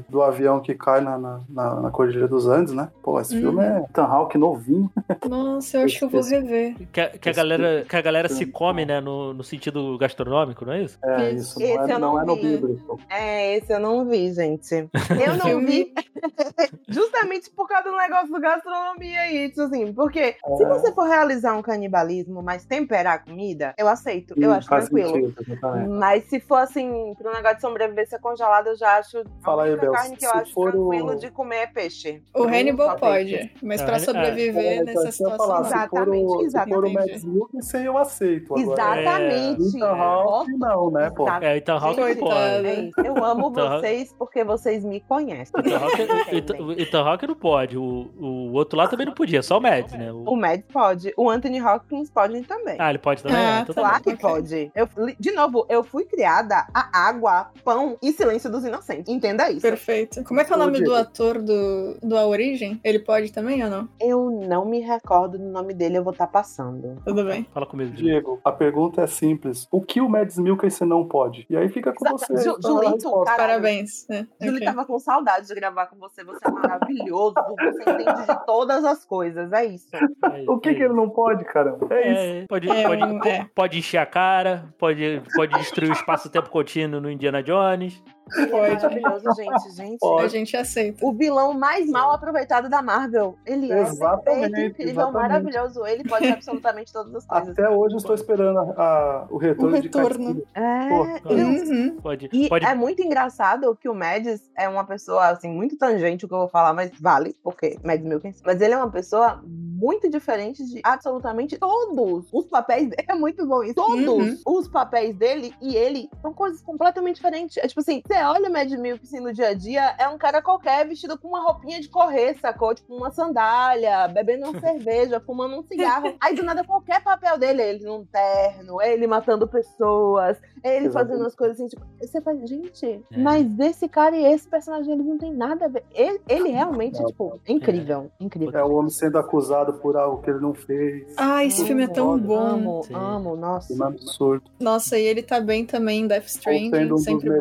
E do avião que cai na, na, na, na Cordilheira dos Andes, né? Pô, esse Uhum. filme é Ethan Hawke novinho. Nossa, eu acho que eu vou rever. Que, a- que a galera, que a galera se come, né? No, no sentido gastronômico, não é isso? É, Isso. isso, não, Esse é, eu não não é no bíblico. É, esse eu não vi, gente. Eu não Filme- vi. Justamente por causa do negócio da gastronomia tipo assim, porque se É. você for realizar um canibalismo, mas temperar a comida, eu aceito, eu Hum, acho tranquilo. sentido, exatamente. Mas se for assim, pro negócio de sobrevivência congelada, eu já acho. Fala a aí, Bel, carne que eu se acho for o- tranquilo de comer é peixe. O Hannibal só peixe. pode, mas É, pra é, sobreviver É, então, nessa isso situação. falar, não. se for o, se for o Exatamente. Mikkelsen, eu aceito. Agora, Exatamente. Ethan Hawke, não, né, pô? Exato. É, então não pode. É isso. Eu amo Então, vocês porque vocês me conhecem. Ethan Hawke não pode. O, o outro lá também não podia, só o Mads, né? O- O Mads pode. O Anthony Hopkins pode também. Ah, ele pode também? Ah, É, então tá Claro que pode. Eu, de novo, eu fui criada a água, pão e silêncio dos inocentes. Entenda isso. Perfeito. Como é que é o nome do ator do, do A Origem? Ele pode também ou não? Eu não me recordo do nome dele, eu vou estar passando. Tudo bem. Fala comigo, Diego. Diego, a pergunta é simples. O que o Mads Mikkelsen não pode? E aí fica com Exato. você. Ju- então, Julito. Parabéns. É, Júlio ok. tava com saudade de gravar com você. Você é maravilhoso. Você entende de todas as coisas. É isso. É, O que, é que ele não pode, caramba? É isso. É, pode, É, pode, é. pode encher a cara, pode, pode destruir o espaço-tempo contínuo no Indiana Jones. Pode. Maravilhoso, gente. Gente. Pode. A gente aceita. O vilão mais mal aproveitado da Marvel. Ele é Exatamente, perfeito, incrível, exatamente. maravilhoso. Ele pode absolutamente todas as coisas. Até hoje eu estou esperando a- a- o retorno O de retorno. Castilho. É, Pô, Uhum. Pode, E pode é muito engraçado que o Mads é uma pessoa, assim, muito tangente o que eu vou falar, mas vale, porque Mads Mikkelsen. Mas ele é uma pessoa muito diferente de absolutamente todos os papéis dele. É muito bom isso. Todos Uhum. os papéis dele e ele são coisas completamente diferentes. É tipo assim, você olha o Mads Mikkelsen no dia a dia, é um cara qualquer vestido com uma roupinha de correr, sacou? Tipo uma sandália, bebendo uma cerveja, fumando um cigarro. Aí do nada qualquer papel dele, é ele num terno, é ele matando pessoas, é ele Exatamente. fazendo as coisas assim, tipo, você faz, gente, mas esse cara e esse personagem, eles não tem nada a ver. Ele, ele realmente, Não, tipo, incrível, incrível. É o homem sendo acusado por algo que ele não fez. Ah, esse filme é tão bom. Amo, Sim. amo, nossa. Um absurdo. Nossa, e ele tá bem também em Death Ou Stranding. sendo um dos sempre bom.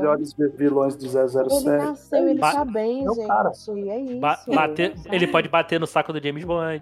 Vilões de Ele 007. nasceu, ele Ba- tá bem, É o gente. cara. É isso. ba- bater, ele pode bater no saco do James Bond.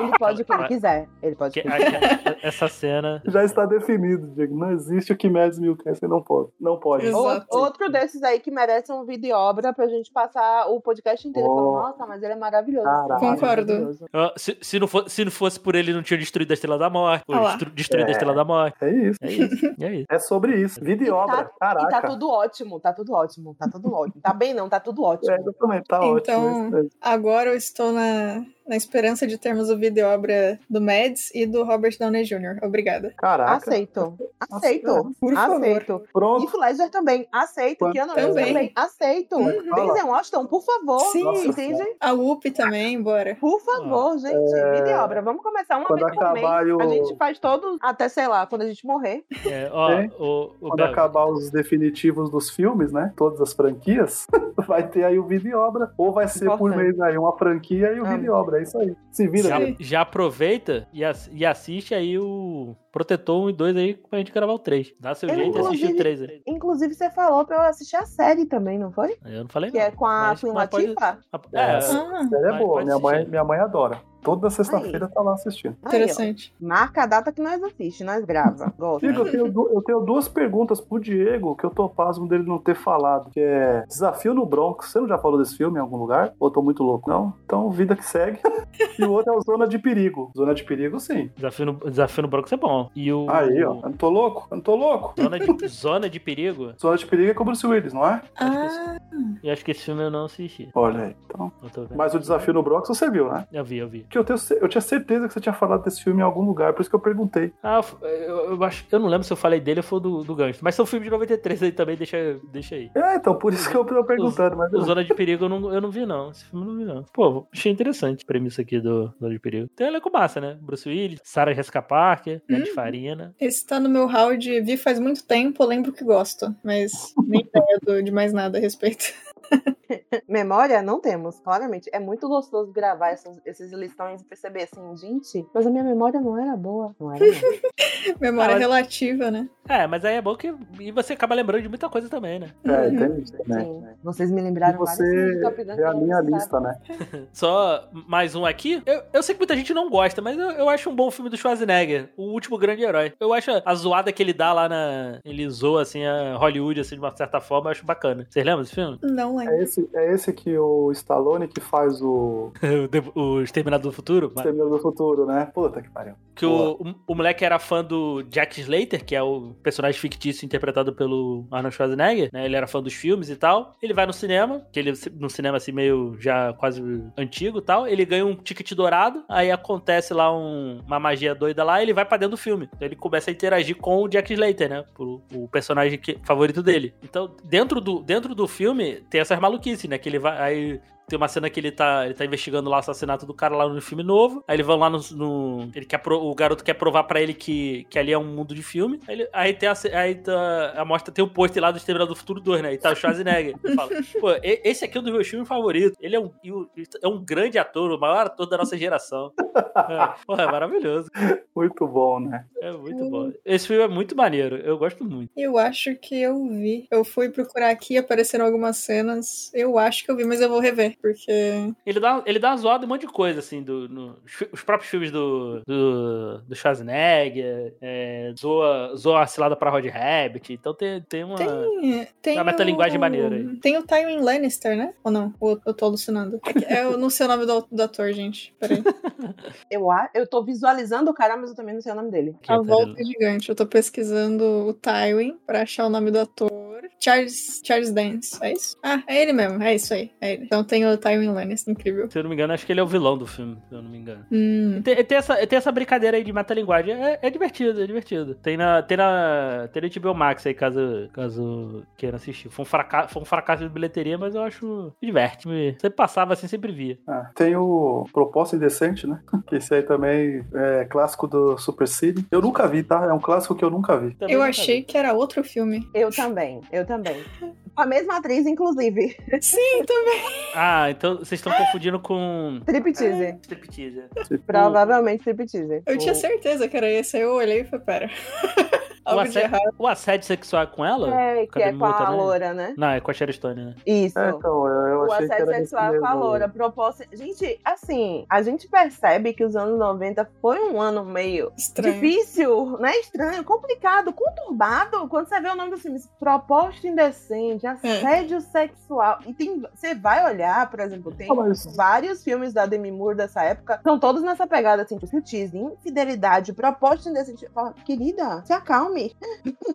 Ele pode o que ele quiser. Ele pode Que- ele a- essa cena. Já está definido, Diego. Não existe o que Mads Mikkelsen não pode. Não pode. Exato. Ou- Outro desses aí que merece um vídeo e obra pra gente passar o podcast inteiro Oh. falando, nossa, mas ele é maravilhoso. Caralho. Concordo. Maravilhoso. Se, se, não fosse, se não fosse por ele, não tinha destruído a Estrela da Morte. Ou Ah destruído a É. Estrela da Morte. É isso. É isso. É isso. É sobre isso. Vida e, E obra. tá, Caraca. e tá tudo ótimo, tá tudo ótimo, tá tudo ótimo. Tá bem não, tá tudo ótimo. É, exatamente. Tá Então, ótimo. é isso mesmo. Agora eu estou na, na esperança de termos o vídeo obra do Mads e do Robert Downey Jr. Obrigada. Caraca. Aceito. Aceito. Por favor. Aceito. Pronto. Heath Ledger também. Aceito. Quanto- Keanu Reeves Também. também. Aceito. Uhum. Denzel Washington, por favor. Sim. Nossa Entende? A Whoop também, bora. Por favor, gente. Vida e obra. Vamos começar uma Quando vez por mês. acabar o- A gente faz todos, até sei lá, quando a gente morrer. É, ó, É. o, o Quando Bel, acabar os definitivos dos filmes, né? Todas as franquias, vai ter aí o vídeo e obra. Ou vai ser por Importante. mês aí uma franquia e o Amo. vídeo e obra. É isso aí. Se vira, já, já aproveita e assiste aí o Protetor 1 e 2 aí pra gente gravar o 3. Dá seu Eu, jeito e assiste o inclusive- 3 aí. Inclusive, você falou pra eu assistir a série também, não foi? Eu não falei Que não. é com a Queen pode- Latifah. É, É. Ah, A série é boa. Minha mãe, assistir. minha mãe adora. Toda sexta-feira tá lá assistindo. Aí, ó. interessante. Marca a data que nós assiste, nós grava. Gosto. Diego, eu tenho, eu tenho duas perguntas pro Diego que eu tô pasmo dele não ter falado. Que é Desafio no Bronx. Você não já falou desse filme em algum lugar? Ou eu tô muito louco? Não? Então, vida que segue. e o outro é o Zona de Perigo. Zona de Perigo, sim. Desafio no, desafio no Bronx é bom. E o. Aí, ó. Eu não tô louco? Eu não tô louco? Zona de, zona de perigo. Zona de Perigo é com o Bruce Willis, não é? Ah, E acho que esse filme eu não assisti. Olha aí. Então. Eu tô vendo. Mas o Desafio no Bronx você viu, né? Eu vi, eu vi. Que eu, tenho, eu tinha certeza que você tinha falado desse filme em algum lugar, por isso que eu perguntei. Ah, eu, eu acho. Eu não lembro se eu falei dele ou foi do, do Gangster. Mas são filmes de 93 aí também, deixa, deixa aí. É, então, por isso que eu tô perguntando, mas. O Zona de Perigo eu não, eu não vi, não. Esse filme eu não vi, não. Pô, achei interessante a premissa aqui do Zona de Perigo. Tem um elenco massa, né? Bruce Willis, Sarah Jessica Parker, Ned Hum. Farina. esse tá no meu hall de vi faz muito tempo, eu lembro que gosto, mas nem ideia de mais nada a respeito. Memória não temos, claramente. É muito gostoso gravar essas- esses listões e perceber assim, gente, mas a minha memória não era boa. Não era. Memória Ah, relativa, né? É, mas aí é bom que. E você acaba lembrando de muita coisa também, né? É, Uhum. tem isso, né? Sim. Vocês me E lembraram Top você é a minha lista, né? Só mais um aqui. Eu, eu sei que muita gente não gosta, mas eu, eu acho um bom filme do Schwarzenegger, O Último Grande Herói. Eu acho a zoada que ele dá lá na. Ele zoa, assim, a Hollywood, assim, de uma certa forma, eu acho bacana. Vocês lembram desse filme? Não lembro. É esse, é esse que o Stallone que faz o o, o Exterminador do Futuro. Exterminador do Futuro, né? Puta que pariu. Que o, o, o moleque era fã do Jack Slater, que é o personagem fictício interpretado pelo Arnold Schwarzenegger, né? Ele era fã dos filmes e tal. Ele vai no cinema, que ele no cinema assim meio já quase antigo e tal. Ele ganha um ticket dourado, aí acontece lá um- uma magia doida lá, e ele vai pra dentro do filme. Então ele começa a interagir com o Jack Slater, né? O, o personagem que- favorito dele. Então, dentro do, dentro do filme, tem essas maluquices, né? Que ele vai. Aí tem uma cena que ele tá, ele tá investigando lá o assassinato do cara lá no filme novo. Aí eles vão lá no. no- ele quer pro- o garoto quer provar pra ele que, que ali é um mundo de filme. Aí, ele- aí tem a, aí tá, a mostra tem o pôster lá do Exterminador do Futuro 2, né? E tá o Schwarzenegger. Ele fala, Pô, esse aqui é um dos meus filmes favoritos. Ele é um, é um grande ator, o maior ator da nossa geração. É, porra, é maravilhoso. Muito bom, né? É muito bom. Esse filme é muito maneiro. Eu gosto muito. Eu acho que eu vi. Eu fui procurar aqui, apareceram algumas cenas. Eu acho que eu vi, mas eu vou rever, porque. Ele dá, ele dá uma zoada em um monte de coisa, assim, do, no- os próprios filmes do, do, do Schwarzenegger, é, zoa, zoa a cilada pra Rod Rabbit, então tem, tem uma... Tem. Tem uma metalinguagem o- maneira aí. Tem o Tywin Lannister, né? Ou não? Ou eu tô alucinando? É que- Eu não sei o nome do, do ator, gente. Peraí. Eu, eu tô visualizando o cara, mas eu também não sei o nome dele. Que A Volta vendo? Gigante. Eu tô pesquisando o Tywin pra achar o nome do ator. Charles, Charles Dance, é isso? Ah, é ele mesmo, é isso aí, é ele. Então tem o Tywin Lannister, incrível. Se eu não me engano, acho que ele é o vilão do filme, se eu não me engano. Hum, Tem, tem essa, tem essa brincadeira aí de metalinguagem. É, é divertido, é divertido. Tem na, tem na, tem na HBO Max aí, caso, caso queira assistir. Foi um, fracasso, foi um fracasso de bilheteria, mas eu acho diverte. Me- Sempre passava assim, sempre via. Ah, tem o Proposta Indecente, né? Que esse aí também é clássico do Super Cine. Eu nunca vi, tá? É um clássico que eu nunca vi. Também eu nunca achei vi. que era outro filme. Eu também, eu também. Com a mesma atriz, inclusive. Sim, também. Ah, então vocês estão confundindo com. Striptease. Striptease. Tipo, Provavelmente striptease. Eu tinha certeza que era esse. Aí eu olhei e falei, pera. O assédio, o assédio sexual é com ela? É, que Cadê é com a né? loura, né? Não, é com a Sharon Stone, né? Isso. É, então, eu, o achei que assédio era desse sexual com a loura. Proposta... Gente, assim, a gente percebe que os anos 90 foi um ano meio Estranho. difícil, né? Estranho, complicado, conturbado. Quando você vê o nome do filme, proposta indecente, assédio sexual. E tem, você vai olhar, por exemplo, tem Ah, vários filmes da Demi Moore dessa época, são todos nessa pegada, assim, tease, infidelidade, proposta indecente. Fala, querida, se acalme.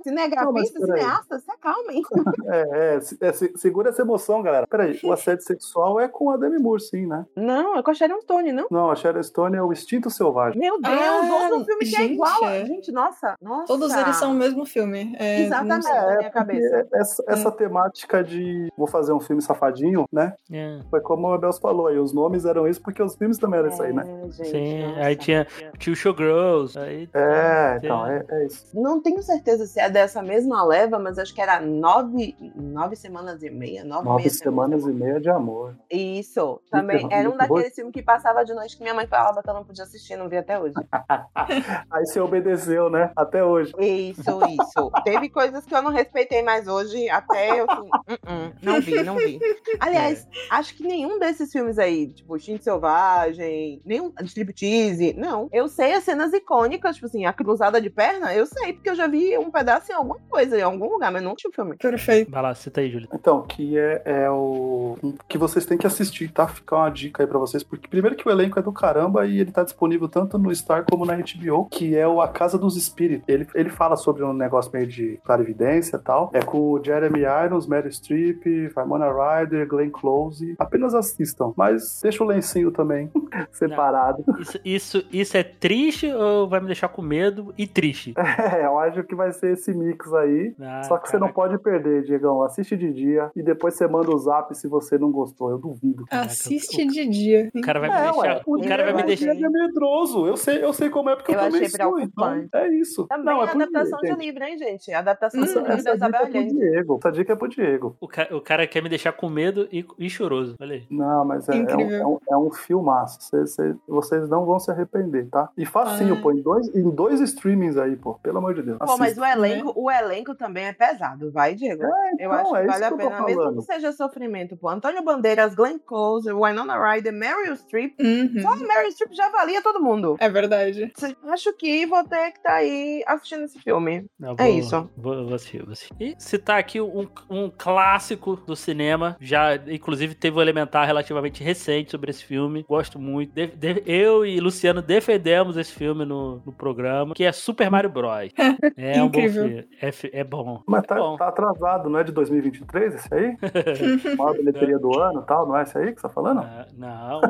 Cinegrafista, Não, peraí. cineasta, se acalme. É, é, se- é, se- segura essa emoção, galera. Peraí, o assédio sexual é com a Demi Moore, sim, né? Não, é com a Sharon Stone, não? Não, a Sharon Stone é o Instinto Selvagem. Meu Deus, Ah, outro filme que é gente, igual. a- é. Gente, nossa, nossa. Todos eles são o mesmo filme. É, Exatamente. não sei. na minha porque cabeça. Essa, essa temática de vou fazer um filme safadinho, né? É. Foi como o Abel falou aí. Os nomes eram isso porque os filmes também eram isso aí, né? É, gente, Sim, nossa. aí tinha Tio Showgirls. Aí, É, então, é, é isso. Não tenho certeza se é dessa mesma leva, mas acho que era nove, nove semanas e meia, nove, Nove meia semanas e meia de amor. Isso, também. Era um daqueles filmes que passava de noite que minha mãe falava que eu não podia assistir, não vi até hoje. Aí você obedeceu, né? Até hoje. Isso, isso. Teve coisas que eu não respeitei mais hoje, até eu assim, "Uh-uh, não vi, não vi. Aliás, acho que nenhum desses filmes aí, tipo, Instinto Selvagem, nenhum Striptease, não. Eu sei as cenas icônicas, tipo assim, a cruzada de perna, eu sei, porque eu já vi um pedaço em alguma coisa, em algum lugar, mas não tinha o filme. Perfeito. Vai lá, cita aí, Júlio. Então, que é, é o. que vocês têm que assistir, tá? Ficar uma dica aí pra vocês. Porque, primeiro, que o elenco é do caramba e ele tá disponível tanto no Star como na HBO, que é o A Casa dos Espíritos. Ele, ele fala sobre um negócio meio de clarividência e tal. É com o Jeremy Irons, Meryl Streep, Ramona Ryder, Glenn Close. Apenas assistam. Mas deixa o lencinho também separado. Isso, isso, isso é triste ou vai me deixar com medo e triste? É, eu acho que vai ser esse mix aí. Ah, Só que você não pode perder, Diegão. Assiste de dia e depois você manda o zap se você não gostou. Eu duvido. Caraca, Assiste de dia. O cara vai me É, deixar. ué, O cara vai me eu deixar. É medroso. Eu sei, eu sei como é porque eu, Eu também achei sou. Então, é isso. Também não, é é adaptação de gente. livro, hein, gente? Adaptação Hum, de livro Essa da dica Isabel é Allende. Diego. Essa dica é pro Diego. O cara, o cara quer me deixar com medo e, e choroso. Olha aí. Não, mas é, é, um, é, um, é um filmaço. Vocês, vocês- vocês não vão se arrepender, tá? E facinho, Ah. pô. Em dois, em dois streamings aí, pô. Pelo amor de Deus. Pô, mas o Assista. elenco, o elenco também é pesado, vai, Diego? É, Eu então, acho que é vale a que eu pena, mesmo que seja sofrimento, pô. Antônio Bandeiras, Glenn Close, Winona Ryder, Meryl Streep. Uhum. Só a Meryl Streep já valia todo mundo. É verdade. Acho que vou ter que estar aí assistindo esse filme. Eu É vou- isso. Vou, vou assistir, vou assistir. E citar aqui um, um clássico do cinema. Já, inclusive, teve um elementar relativamente recente sobre esse filme. Gosto muito. De- de- eu e Luciano defendemos esse filme no, no programa, que é Super Mario Bros. É um bom Incrível. É, é bom. Mas tá, Bom. tá atrasado, não é de 2023 esse aí? Maior bilheteria do ano e tal, não é esse aí que você tá falando? Ah, Não,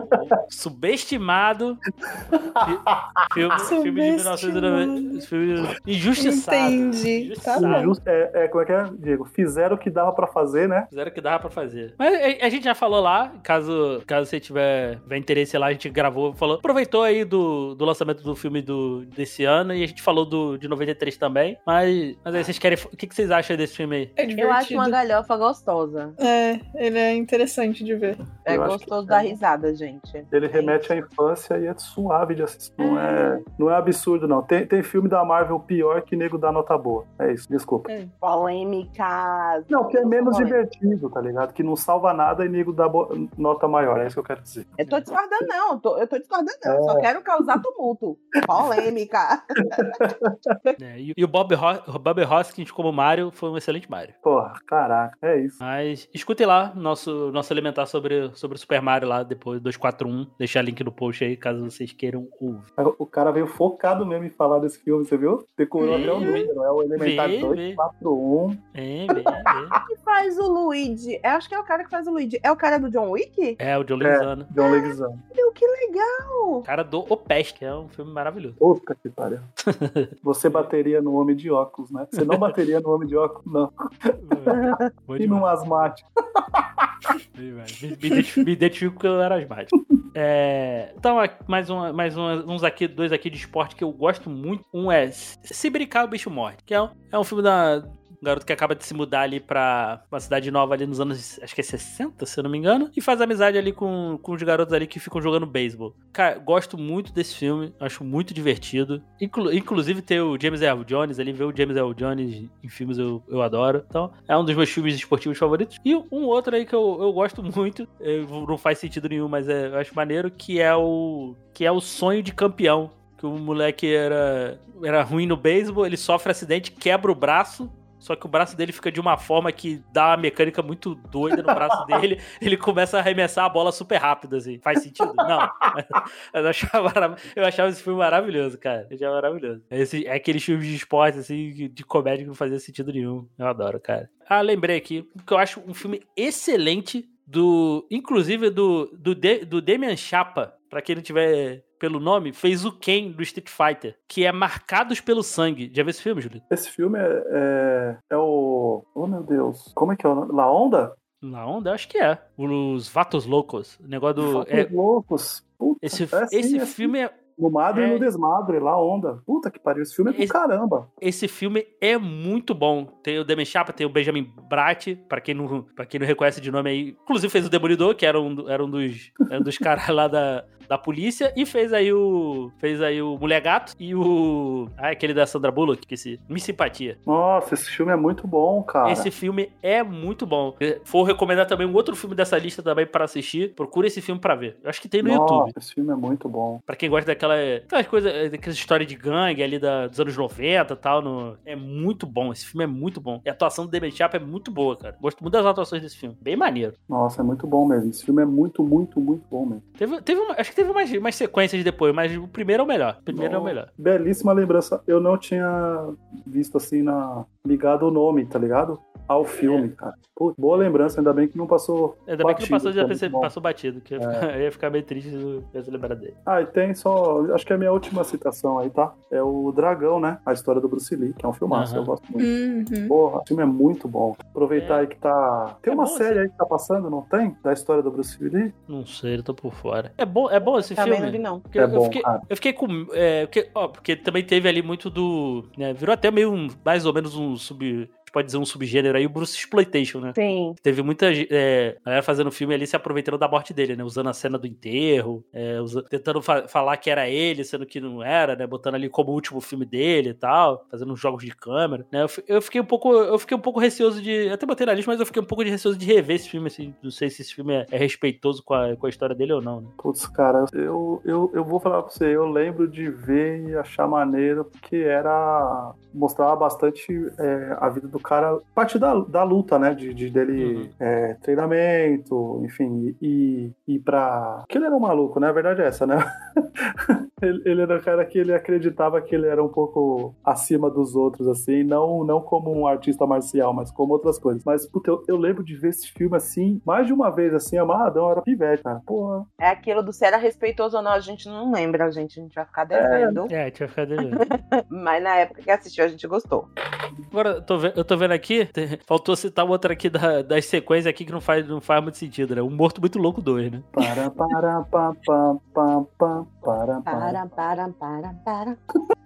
subestimado fi- filme, filme de 1990. Filme injustiçado. Entendi. Tá bom. Injusto- é, é, como é que é, Diego? Fizeram o que dava pra fazer, né? Fizeram o que dava pra fazer. Mas a, a gente já falou lá, caso, caso você tiver, tiver interesse lá, a gente gravou, falou, aproveitou aí do, do lançamento do filme do, desse ano e a gente falou do, de 93 também. Mas, mas aí vocês querem. O que, que vocês acham desse filme aí? É Eu divertido. acho uma galhofa gostosa. É, ele é interessante de ver. É Eu gostoso que- da risada, gente. Ele remete à infância e é suave de assistir. Não é, não é absurdo, não. Tem, tem filme da Marvel pior que nego dá nota boa. É isso, desculpa. Polêmicas. Não, que é Eu menos polêmica. divertido, tá ligado? Que não salva nada e nego dá bo- nota maior. É isso que eu quero dizer. Eu tô discordando, não. Eu tô, eu tô discordando, não. Só quero causar tumulto. Polêmica. É, e, e o Bob, Ho Bob Hoskins como Mario foi um excelente Mario. Porra, caraca, é isso. Mas escutem lá nosso, nosso elementar sobre, sobre o Super Mario lá depois, 241. Deixar link no post aí, caso vocês queiram ouvir. O cara veio focado mesmo em falar desse filme, você viu? Decorou Vê, até o vê. número. É o Elementar Vê, 241. É, bem, bem. que faz o Luigi? Eu acho que é o cara que faz o Luigi. É o cara do John Wick? É, o John Leguizano. John Leguizamo. Meu, que legal. Cara do O Peste, que é um filme maravilhoso. Puta que pariu. Você bateria no Homem de Óculos, né? Você não bateria no Homem de Óculos, não. Bom E demais. num asmático. Me, me identifico, me identifico que eu era asmático. É, então, mais, uma, mais uma- uns aqui, dois aqui de esporte que eu gosto muito. Um é Se Brincar, o Bicho Morre, que é um, é um filme da. Um garoto que acaba de se mudar ali pra uma cidade nova ali nos anos, acho que é 60, se eu não me engano, e faz amizade ali com, com os garotos ali que ficam jogando beisebol. Cara, gosto muito desse filme, acho muito divertido. Inclu- inclusive ter o James Earl Jones ali, ver o James Earl Jones em filmes eu, eu adoro. Então, é um dos meus filmes esportivos favoritos. E um outro aí que eu, eu gosto muito, eh, não faz sentido nenhum, mas é, eu acho maneiro, que é o que é o Sonho de Campeão. Que o moleque era, era ruim no beisebol, ele sofre acidente, quebra o braço, só que o braço dele fica de uma forma que dá uma mecânica muito doida no braço dele. Ele começa a arremessar a bola super rápido, assim. Faz sentido? Não. Eu achava, eu achava esse filme maravilhoso, cara. Eu achava maravilhoso. Esse, é aqueles filmes de esporte, assim, de comédia que não fazia sentido nenhum. Eu adoro, cara. Ah, lembrei aqui, que eu acho um filme excelente do. Inclusive do, do, De, do Demian Chapa, pra quem não tiver pelo nome, fez o Ken do Street Fighter, que é Marcados pelo Sangue. Já viu esse filme, Júlio? Esse filme é, é, é o. Oh, meu Deus. Como é que é o nome? La Onda? Na onda, acho que é. Os Vatos Loucos. O negócio do. Fatos é- Loucos. Puta, esse é sim, esse é sim. filme é, No Madre é- e no Desmadre, La Onda. Puta que pariu. Esse filme é do Esse- caramba. esse filme é muito bom. Tem o Demi Chapa, tem o Benjamin Bratt, pra quem não, pra quem não reconhece de nome aí. Inclusive fez o Demolidor, que era um, era um dos, era um dos caras lá da, da polícia. E fez aí o. Fez aí o Mulher Gato e o. Ah, aquele da Sandra Bullock, que se. Me Simpatia. Nossa, esse filme é muito bom, cara. Esse filme é muito bom. For recomendar também um outro filme dessa lista também para assistir. Procura esse filme pra ver. Eu acho que tem no Nossa, YouTube. esse filme é muito bom. Pra quem gosta daquela. Aquelas coisas. Daquela história de gangue ali da- dos anos 90 e tal. No, é muito bom. Esse filme é muito bom. E a atuação do Demi Chapa é muito boa, cara. Gosto muito das atuações desse filme. Bem maneiro. Nossa, é muito bom mesmo. Esse filme é muito, muito, muito bom mesmo. Teve, teve uma- acho que teve umas, umas sequências depois, mas o primeiro é o melhor. O primeiro é o Nossa, melhor. Belíssima lembrança. Eu não tinha visto assim na ligado o nome, tá ligado? Ao filme, cara. Pô, boa lembrança, ainda bem que não passou. Ainda bem que não batido, passou, é já percebi, passou batido. Que eu, ia ficar, eu ia ficar meio triste se eu lembrado dele. Ah, e tem só. Acho que é a minha última citação aí, tá? É o Dragão, né? A história do Bruce Lee, que é um filmaço, Aham. eu gosto muito. Uhum. Porra, o filme é muito bom. Aproveitar É. aí que tá. Tem É uma bom, série aí que tá passando, não tem? Da história do Bruce Lee? Não sei, eu tô por fora. É bom, é bom esse Também filme? não vi, não. Porque É eu, bom, fiquei, cara. eu fiquei com. É, porque, ó, porque também teve ali muito do. né, virou até meio um, mais ou menos um sub. Pode dizer um subgênero aí, o Bruce Exploitation, né? Sim. Teve muita é, galera fazendo filme ali se aproveitando da morte dele, né? Usando a cena do enterro, é, usa- tentando fa- falar que era ele, sendo que não era, né? Botando ali como o último filme dele e tal, fazendo uns jogos de câmera, né? Eu, eu fiquei um pouco, eu fiquei um pouco receoso de, eu até botei na lista, mas eu fiquei um pouco de receoso de rever esse filme, assim, não sei se esse filme é, é respeitoso com a, com a história dele ou não, né? Putz, cara, eu, eu, eu vou falar pra você, eu lembro de ver e achar maneiro, porque era. mostrava bastante é, a vida do cara, parte da, da luta, né? De, de dele Uhum. é, treinamento, enfim, e e ir pra. Que ele era um maluco, né? A verdade é essa, né? ele, ele era um cara que ele acreditava que ele era um pouco acima dos outros, assim, não, não como um artista marcial, mas como outras coisas. Mas, puta, eu, eu lembro de ver esse filme assim, mais de uma vez, assim, amarradão, era pivete, cara. Porra. É aquilo do se era respeitoso ou não, a gente não lembra, a gente, a gente vai ficar devendo. É, tinha ficado devendo. Mas na época que assistiu, a gente gostou. Agora, eu tô, ve- eu tô vendo aqui, faltou citar outra aqui da- das sequências aqui que não faz, não faz muito sentido, né? Um Morto Muito Louco 2, né? Para, para, pa, pa, pa, pa, para, para. Para, para, para.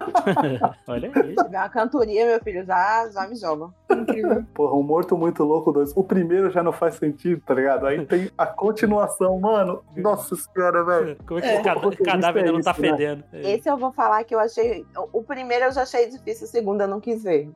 Olha aí. Se tiver uma cantoria, meu filho, já, já me joga. Incrível. Porra, um Morto Muito Louco 2. O primeiro já não faz sentido, tá ligado? Aí tem a continuação, mano. Nossa senhora, velho. Como é que É. o cada- Roteirista cadáver ainda é não tá né? fedendo? É. Esse eu vou falar que eu achei. O o primeiro eu já achei difícil, o segundo eu não quis ver.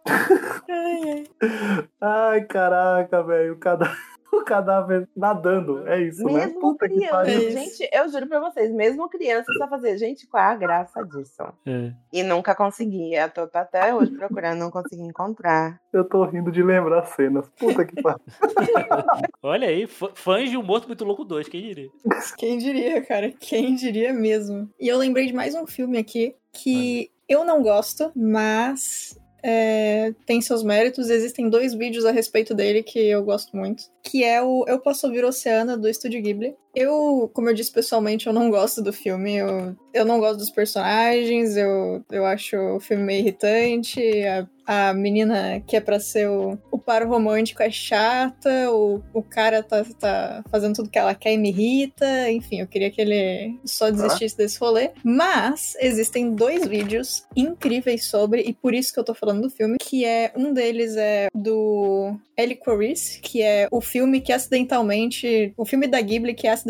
Ai, caraca, velho. O cadáver, o cadáver nadando. É isso, né? Mesmo que criança. pariu. É. Gente, eu juro pra vocês, mesmo criança, só fazer. Gente, qual é a graça disso? É. E nunca consegui. Eu tô, tô até hoje procurando, não consegui encontrar. Eu tô rindo de lembrar as cenas. Puta que pariu. Olha aí, fã- fãs de Um Morto Muito Louco 2, quem diria? Quem diria, cara? Quem diria mesmo? E eu lembrei de mais um filme aqui que eu não gosto, mas é, tem seus méritos. Existem dois vídeos a respeito dele que eu gosto muito. Que é o Eu Posso Ouvir Oceana, do Estúdio Ghibli. Eu, como eu disse pessoalmente, eu não gosto do filme. Eu, eu não gosto dos personagens. Eu, eu acho o filme meio irritante. A, a menina que é pra ser o, o par romântico é chata. O, o cara tá, tá fazendo tudo que ela quer e me irrita. Enfim, eu queria que ele só desistisse desse rolê. Mas existem dois vídeos incríveis sobre, e por isso que eu tô falando do filme, que é um deles é do Ellie Clarice, que é o filme que acidentalmente. O filme da Ghibli que é acidentalmente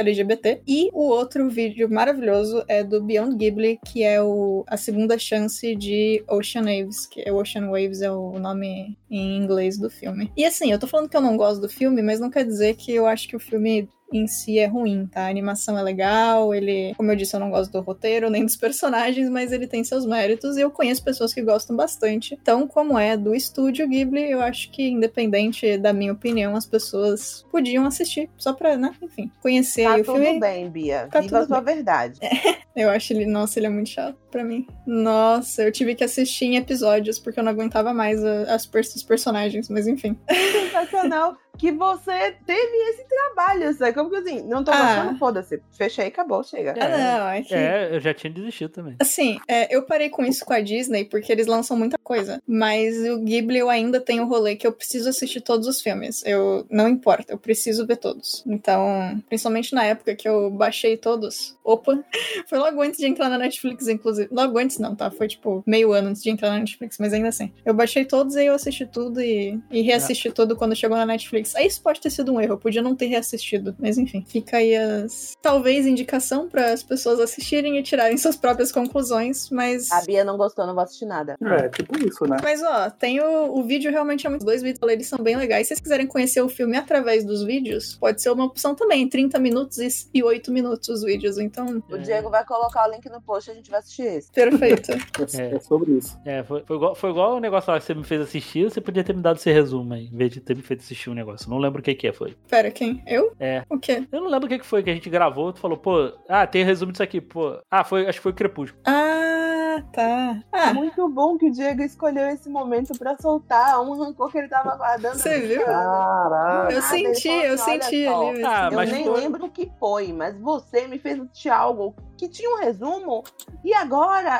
LGBT. E o outro vídeo maravilhoso é do Beyond Ghibli, que é o, a segunda chance de Ocean Waves, que é Ocean Waves é o nome em inglês do filme. E assim, eu tô falando que eu não gosto do filme, mas não quer dizer que eu acho que o filme em si é ruim, tá? A animação é legal, ele, como eu disse, eu não gosto do roteiro nem dos personagens, mas ele tem seus méritos e eu conheço pessoas que gostam bastante. Então, como é do estúdio Ghibli, eu acho que independente da minha opinião, as pessoas podiam assistir, só pra, né, enfim, conhecer Tá o tudo filme. bem, Bia. Tá Viva a tudo sua verdade. Eu acho ele, nossa, ele é muito chato pra mim. Nossa, eu tive que assistir em episódios porque eu não aguentava mais a- as os personagens, mas enfim. Sensacional que você teve esse trabalho, sabe? Como que assim, não tô Ah. gostando, foda-se. Fechei, acabou, chega. É. Ah, não, é que É, eu já tinha desistido também. Assim, é, eu parei com isso com a Disney porque eles lançam muita coisa. Mas o Ghibli eu ainda tenho o rolê que eu preciso assistir todos os filmes. Eu não importa, eu preciso ver todos. Então, principalmente na época que eu baixei todos. Opa! Foi logo antes de entrar na Netflix, inclusive. Logo antes não, tá? Foi tipo meio ano antes de entrar na Netflix, mas ainda assim. Eu baixei todos e eu assisti tudo e, e reassisti tudo quando chegou na Netflix. Aí isso pode ter sido um erro, eu podia não ter reassistido. Mas enfim, fica aí as. Talvez indicação para as pessoas assistirem e tirarem suas próprias conclusões, mas. A Bia não gostou, não vou assistir nada. É, tipo isso, né? Mas ó, tem o, o vídeo realmente é muito. Os dois vídeos eles são bem legais. Se vocês quiserem conhecer o filme através dos vídeos, pode ser uma opção também. 30 minutos e, e 8 minutos os vídeos. Então, O Diego vai colocar o link no post e a gente vai assistir esse. perfeito. É, É. é sobre isso. É, foi, foi, igual, foi igual o negócio lá que você me fez assistir, você podia ter me dado esse resumo aí, em vez de ter me feito assistir um negócio. Não lembro o que que é, foi. Pera, quem? Eu? É. O quê? Eu não lembro o que que foi que a gente gravou, tu falou, pô, ah, tem resumo disso aqui, pô. Ah, foi, acho que foi Crepúsculo. Ah, tá. Ah, Muito bom que o Diego escolheu esse momento pra soltar um rancor que ele tava guardando. Você viu? Caraca. eu Ah, senti, falou eu assim, senti ali. Ah, Eu mas nem foi- lembro o que foi, mas você me fez assistir algo que tinha um resumo e agora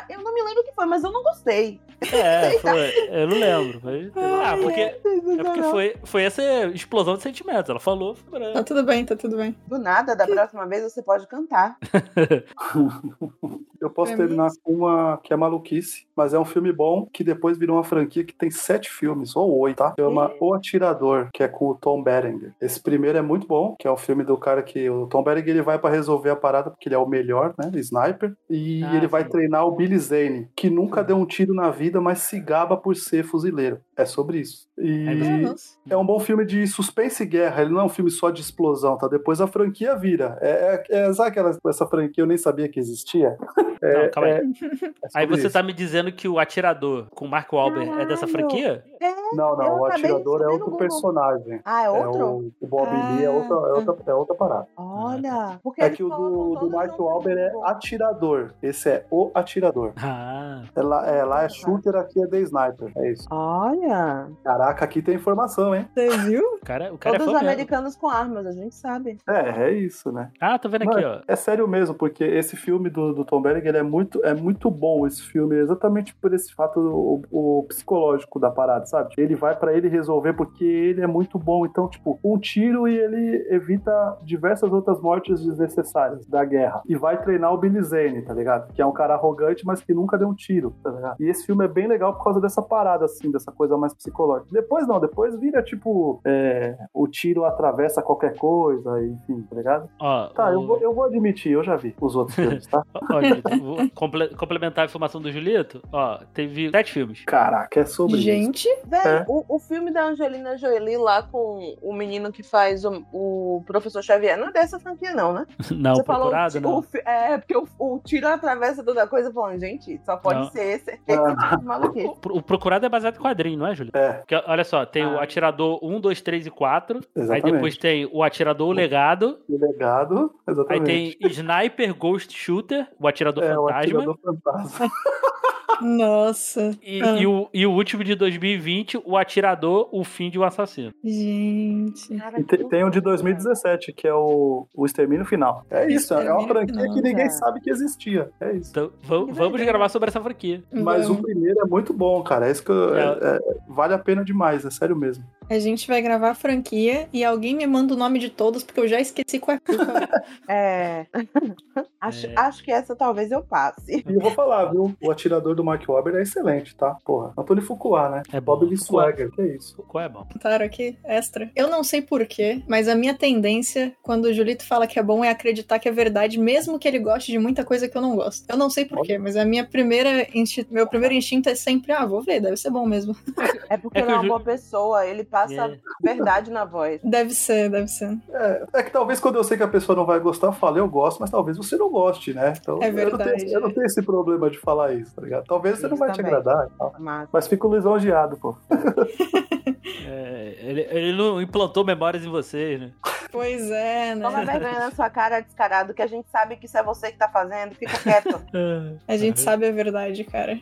eu não me lembro o que foi, mas eu não gostei. É, foi, eu não lembro. Foi, ah, porque, é porque foi, foi essa explosão de sentimentos. Ela falou, foi Tá tudo bem, tá tudo bem. Do nada, da próxima vez você pode cantar. Eu posso Pra terminar com uma que é maluquice. Mas é um filme bom que depois virou uma franquia que tem sete filmes, ou oito, tá? Chama O Atirador, que é com o Tom Berenger. Esse primeiro é muito bom, que é o filme do cara que o Tom Berenger ele vai pra resolver a parada porque ele é o melhor, né? Sniper. E Ah, ele vai sim. treinar o Billy Zane, que nunca deu um tiro na vida, mas se gaba por ser fuzileiro. É sobre isso. E Nossa. é um bom filme de suspense e guerra. Ele não é um filme só de explosão, tá? Depois a franquia vira. É, é, é- sabe aquela, essa franquia eu nem sabia que existia? É, Não, calma aí. é- é Aí você isso. tá me dizendo que o atirador com o Mark Wahlberg é dessa Caralho. franquia? Não, Eu não, o atirador é outro personagem. Ah, é É outro? o, o Bob Lee é outra, é, outra, é outra parada. Olha. Porque É que o do, do Wahlberg no é atirador. Esse é o atirador. Ah, É lá, é, lá é shooter, aqui é The Sniper. É isso. Olha. Caraca, aqui tem informação, hein? Você viu? o cara, o cara é Todos os mesmo. americanos com armas, a gente sabe. É, é isso, né? Ah, tô vendo aqui, ó. É sério mesmo, porque esse filme do, do Tom Berg ele é muito, é muito bom esse filme, exatamente por esse fato o, o psicológico da parada, sabe? Ele vai pra ele resolver porque ele é muito bom. Então, tipo, um tiro e ele evita diversas outras mortes desnecessárias da guerra. E vai treinar o Billy Zane, tá ligado? Que é um cara arrogante, mas que nunca deu um tiro, tá ligado? E esse filme é bem legal por causa dessa parada, assim, dessa coisa mais psicológica. Depois não, depois vira, tipo, é, o tiro atravessa qualquer coisa, enfim, tá ligado? Ó, Tá, o- eu vou, eu vou admitir, eu já vi os outros filmes, tá? vou comple- complementar a informação do Julito. Ó, teve sete filmes. Caraca, é sobre isso. Gente, Velho, É. o, o filme da Angelina Jolie lá com o menino que faz o, o professor Xavier não é dessa franquia, não, né? Não, Você falou procurado, o, não. o fi- é, porque o, o tiro atravessa toda a coisa, falando, gente, só pode Não. ser esse, esse Ah. tipo de maluquice. O, o procurado é baseado em quadrinho, não é, Julito? É, Porque, olha só, tem o Ah. atirador 1, 2, 3 e 4. Aí exatamente. depois tem o atirador o legado. O legado, Aí exatamente. tem Sniper Ghost Shooter, o atirador é, o fantasma. atirador fantasma. nossa. E, Ah. e o, e o último de 2020, o atirador, o fim de um assassino. Gente. Cara, E tem, tem um de 2017, que é o, o Extermínio Final. É isso, é uma franquia Final, que ninguém cara. sabe que existia. É isso. Então, vamos doideira. gravar sobre essa franquia. Mas o Vamos. primeiro é muito bom, cara. É isso que eu- É. é- é- vale a pena demais, é sério mesmo. A gente vai gravar a franquia e alguém me manda o nome de todos, porque eu já esqueci qual é. É. acho, É. acho que essa talvez eu passe. E eu vou falar, viu? O atirador do Mark Wahlberg é excelente, tá? Porra. Antônio Fuqua, né? É. Bob. Swagger, que é isso. Qual é bom? Botaram aqui, extra. Eu não sei porquê, mas a minha tendência, quando o Julito fala que é bom, é acreditar que é verdade, mesmo que ele goste de muita coisa que eu não gosto. Eu não sei porquê, mas a minha primeira insti- meu primeiro instinto é sempre, ah, vou ver, deve ser bom mesmo. É porque É ele é uma boa pessoa, ele passa É. verdade na voz. Deve ser, deve ser. É, é que talvez quando eu sei que a pessoa não vai gostar, eu falo, eu gosto, mas talvez você não goste, né? Então, É Eu não, verdade. tenho, eu não tenho esse problema de falar isso, tá ligado? Talvez você não vai te Justamente. agradar. Mas Mas fico lisonjeado, pô. É, ele, ele não implantou memórias em vocês, né? Pois é, toma né? vergonha na sua cara, descarado, que a gente sabe que isso é você que tá fazendo. Fica quieto. A gente sabe a verdade, cara.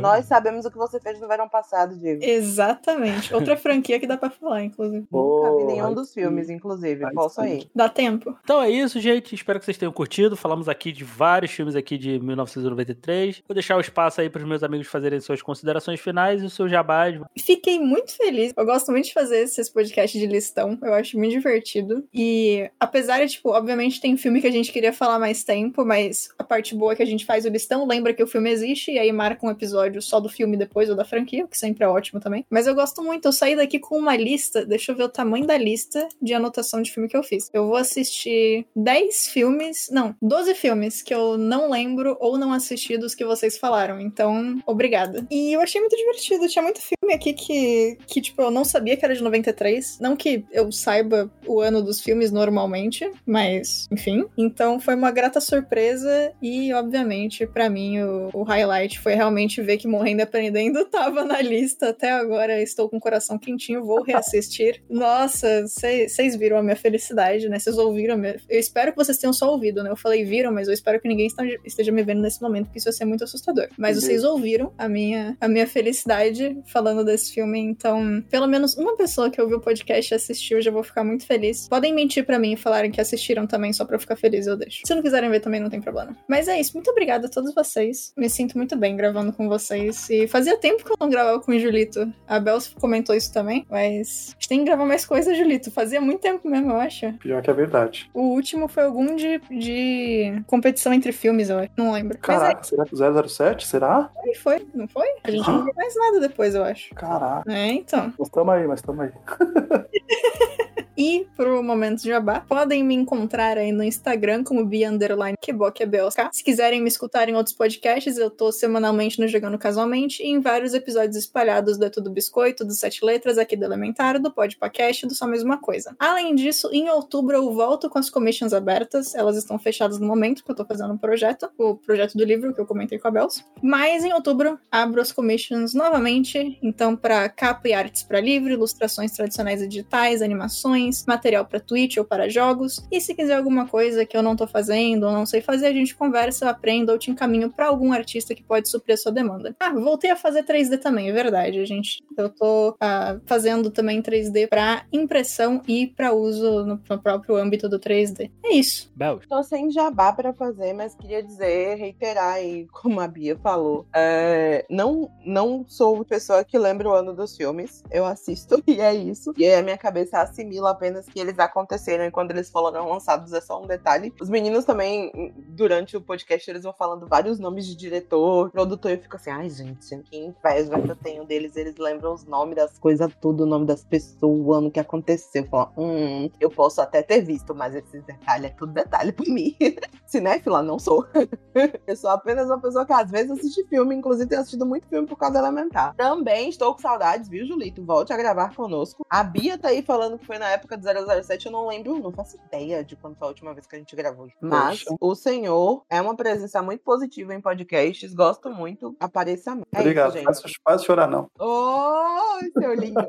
Nós sabemos o que você fez no verão passado, Diego. Exatamente. Outra franquia que dá pra falar, inclusive. Nunca vi nenhum dos filmes, inclusive. Aí Posso sim. aí. Dá tempo. Então é isso, gente. Espero que vocês tenham curtido. Falamos aqui de vários filmes aqui de 1993. Vou deixar o espaço aí para os meus amigos fazerem suas considerações finais e o seu jabás. Fiquei muito feliz. Eu gosto muito de fazer esses podcasts de listão. Eu acho muito divertido. E apesar de, tipo, obviamente tem filme que a gente queria falar mais tempo, mas a parte boa é que a gente faz o listão, lembra que o filme existe e aí marca um episódio só do filme depois ou da franquia, o que sempre é ótimo também. Mas eu gosto muito. Eu saí daqui com uma lista, deixa eu ver o tamanho da lista de anotação de filme que eu fiz. Eu vou assistir 10 filmes, não, 12 filmes que eu não lembro ou não assisti dos que vocês falaram. Então, obrigada. E eu achei muito divertido. Tinha muito filme aqui que, que, tipo, eu não sabia que era de 93. Não que eu saiba o ano dos filmes normalmente, mas, enfim. Então, foi uma grata surpresa e, obviamente, pra mim, o, o highlight foi realmente ver que Morrendo e Aprendendo tava na lista. Até agora estou com o coração quentinho, vou reassistir. Nossa, vocês viram a minha felicidade, né? Vocês ouviram a minha... Eu espero que vocês tenham só ouvido, né? Eu falei viram, mas eu espero que ninguém esteja- me vendo nesse momento, porque isso vai ser muito assustador. Mas vocês ouviram a minha, a minha felicidade falando desse filme, então pelo menos uma pessoa que ouviu o podcast e assistiu, eu já vou ficar muito feliz. Podem mentir pra mim e falarem que assistiram também só pra eu ficar feliz, eu deixo. Se não quiserem ver também não tem problema. Mas é isso, muito obrigada a todos vocês. Me sinto muito bem gravando com vocês. E fazia tempo que eu não gravava com o Julito. A Bel comentou isso também, mas a gente tem que gravar mais coisas, Julito. Fazia muito tempo mesmo, eu acho. Pior que é verdade. O último foi algum de, de competição entre filmes, eu acho. Não lembro. Caraca, será que o 007? Será? Aí foi, não foi? A gente não viu mais nada depois, eu acho. Caraca. É, então. Mas tamo aí, mas tamo aí. E pro momento jabá, podem me encontrar aí no Instagram como Bia Underline QBOQBOSK. Se quiserem me escutar em outros podcasts, eu tô semanalmente no Jogando Casualmente e em vários episódios espalhados do É Tudo Biscoito, do Sete Letras, aqui do Elementar, do Podpacast, do Só Mesma Coisa. Além disso, em outubro eu volto com as commissions abertas. Elas estão fechadas no momento que eu tô fazendo um projeto, o projeto do livro que eu comentei com a Bels. Mas em outubro abro as commissions novamente, então para capa e artes para livro, ilustrações tradicionais e digitais, animações, material para Twitch ou para jogos. E se quiser alguma coisa que eu não tô fazendo ou não sei fazer, a gente conversa, eu aprendo ou te encaminho para algum artista que pode suprir a sua demanda. Ah, voltei a fazer 3D também, é verdade, gente. Eu tô ah, fazendo também 3D para impressão e para uso no, no, próprio âmbito do 3D. É isso. Bel. Tô sem jabá para fazer, mas queria dizer, reiterar aí, como a Bia falou, é, não, não sou pessoa que lembra o ano dos filmes. Eu assisto e é isso. E aí a minha cabeça assimila apenas que eles aconteceram e quando eles foram lançados é só um detalhe. Os meninos também, durante o podcast, eles vão falando vários nomes de diretor, produtor, e eu fico assim, ai gente, que inveja que eu tenho deles, eles lembram os nomes das coisas, tudo, o nome das pessoas, o ano que aconteceu. Eu falo, hum, eu posso até ter visto, mas esses detalhes é tudo detalhe pra mim. Cinéfila, não sou. eu sou apenas uma pessoa que às vezes assiste filme, inclusive tenho assistido muito filme por causa Elementar. Também estou com saudades, viu, Julito? Volte a gravar conosco. A Bia tá aí falando que foi na época do 007, eu não lembro, não faço ideia de quando foi a última vez que a gente gravou. Mas Poxa. o senhor é uma presença muito positiva em podcasts, gosto muito, apareça mais. É Obrigado. isso, gente. faz chorar, não. Oi, seu lindo.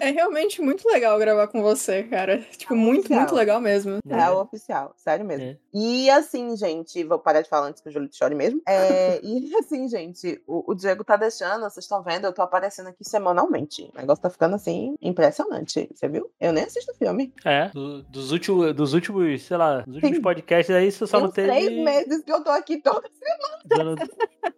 É realmente muito legal gravar com você, cara. Tipo, muito, oficial. muito legal mesmo. É o oficial, sério mesmo. É. E assim, gente, vou parar de falar antes que o Julito chore mesmo. É, e assim, gente, o, o Diego tá deixando, vocês estão vendo, eu tô aparecendo aqui semanalmente. O negócio tá ficando assim, impressionante. Você viu? Eu nem assisto filme. É, do- dos, últimos, dos últimos, sei lá, dos últimos Tem- podcasts aí, você só Tem não teve. três meses que eu tô aqui toda Só não,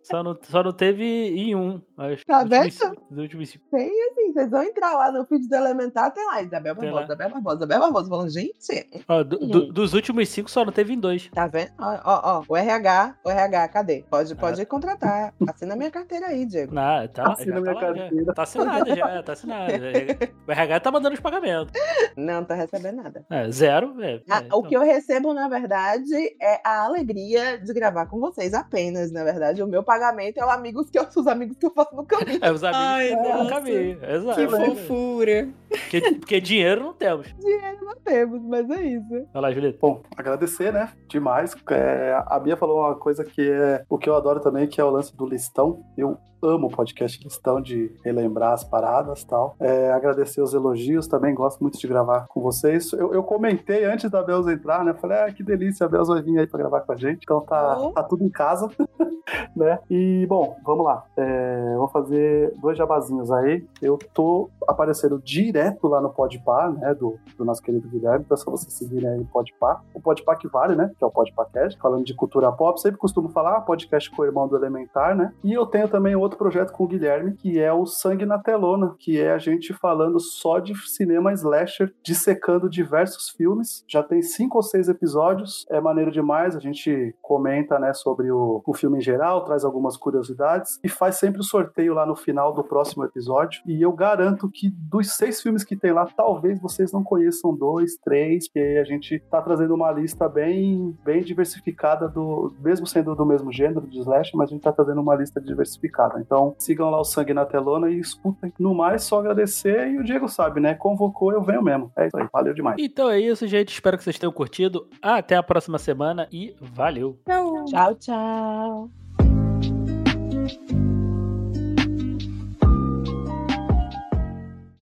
só, não, só não teve em um. Acho, Tá vendo? dos últimos cinco. Tem assim, vocês vão entrar lá no feed do Elementar, tem lá Isabel Barbosa, lá. Isabel Barbosa, Isabel Barbosa, falando, gente, Ó, do- do- dos últimos cinco só não teve em dois. tá vendo? Ó, ó, ó, o RH, o RH, cadê? Pode, Ah. pode contratar. Assina minha carteira aí, Diego. Não, tá, Assina já minha tá, lá, já. carteira. tá assinado já, tá assinado. O RH tá mandando os pagamentos. Não tô recebendo nada. É, zero, é. Ah, é, O então. que eu recebo, na verdade, é a alegria de gravar com vocês apenas, na verdade. O meu pagamento é os amigos que eu, os amigos que eu faço no caminho. É os amigos Ai, que estão no nossa. caminho. Exato. Que fofura. Porque, porque dinheiro não temos. Dinheiro não temos, mas é isso. Vai lá, Julieta. Bom, agradecer, né? Demais. É, a Bia falou uma coisa que é o que eu adoro também, que é o lance do listão. Eu amo o podcast listão de relembrar as paradas e tal. É, agradecer os elogios também, gosto muito de gravar com vocês. Eu, eu comentei antes da Belza entrar, né? Falei, ah, que delícia, a Belza vai vir aí pra gravar com a gente. Então tá, Oh. tá tudo em casa, né? E, bom, vamos lá. É, vou fazer dois jabazinhos aí. Eu tô aparecendo direto lá no Podpah, né? Do, do nosso querido Guilherme. Então é só vocês seguirem aí o Podpah. O Podpah que vale, né? Que é o Podpahcast, falando de cultura pop. Sempre costumo falar, podcast com o irmão do Elementar, né? E eu tenho também outro projeto com o Guilherme, que é o Sangue na Telona, que é a gente falando só de cinema slasher, dissecando diversos filmes. Já tem cinco ou seis episódios, é maneiro demais. A gente comenta, né, sobre o, o filme em geral, traz algumas curiosidades e faz sempre o sorteio lá no final do próximo episódio. E eu garanto que dos seis filmes que tem lá, talvez vocês não conheçam dois, três, que a gente tá trazendo uma lista bem, bem diversificada do, mesmo sendo do mesmo gênero de slash, mas a gente tá trazendo uma lista diversificada. Então sigam lá o Sangue na Telona e escutem. No mais, só agradecer e o Diego sabe, né? Convocou, eu venho mesmo. É isso aí, valeu demais. Então é isso, gente. Espero que vocês tenham curtido. Até a próxima semana e valeu. Tchau. Tchau, tchau.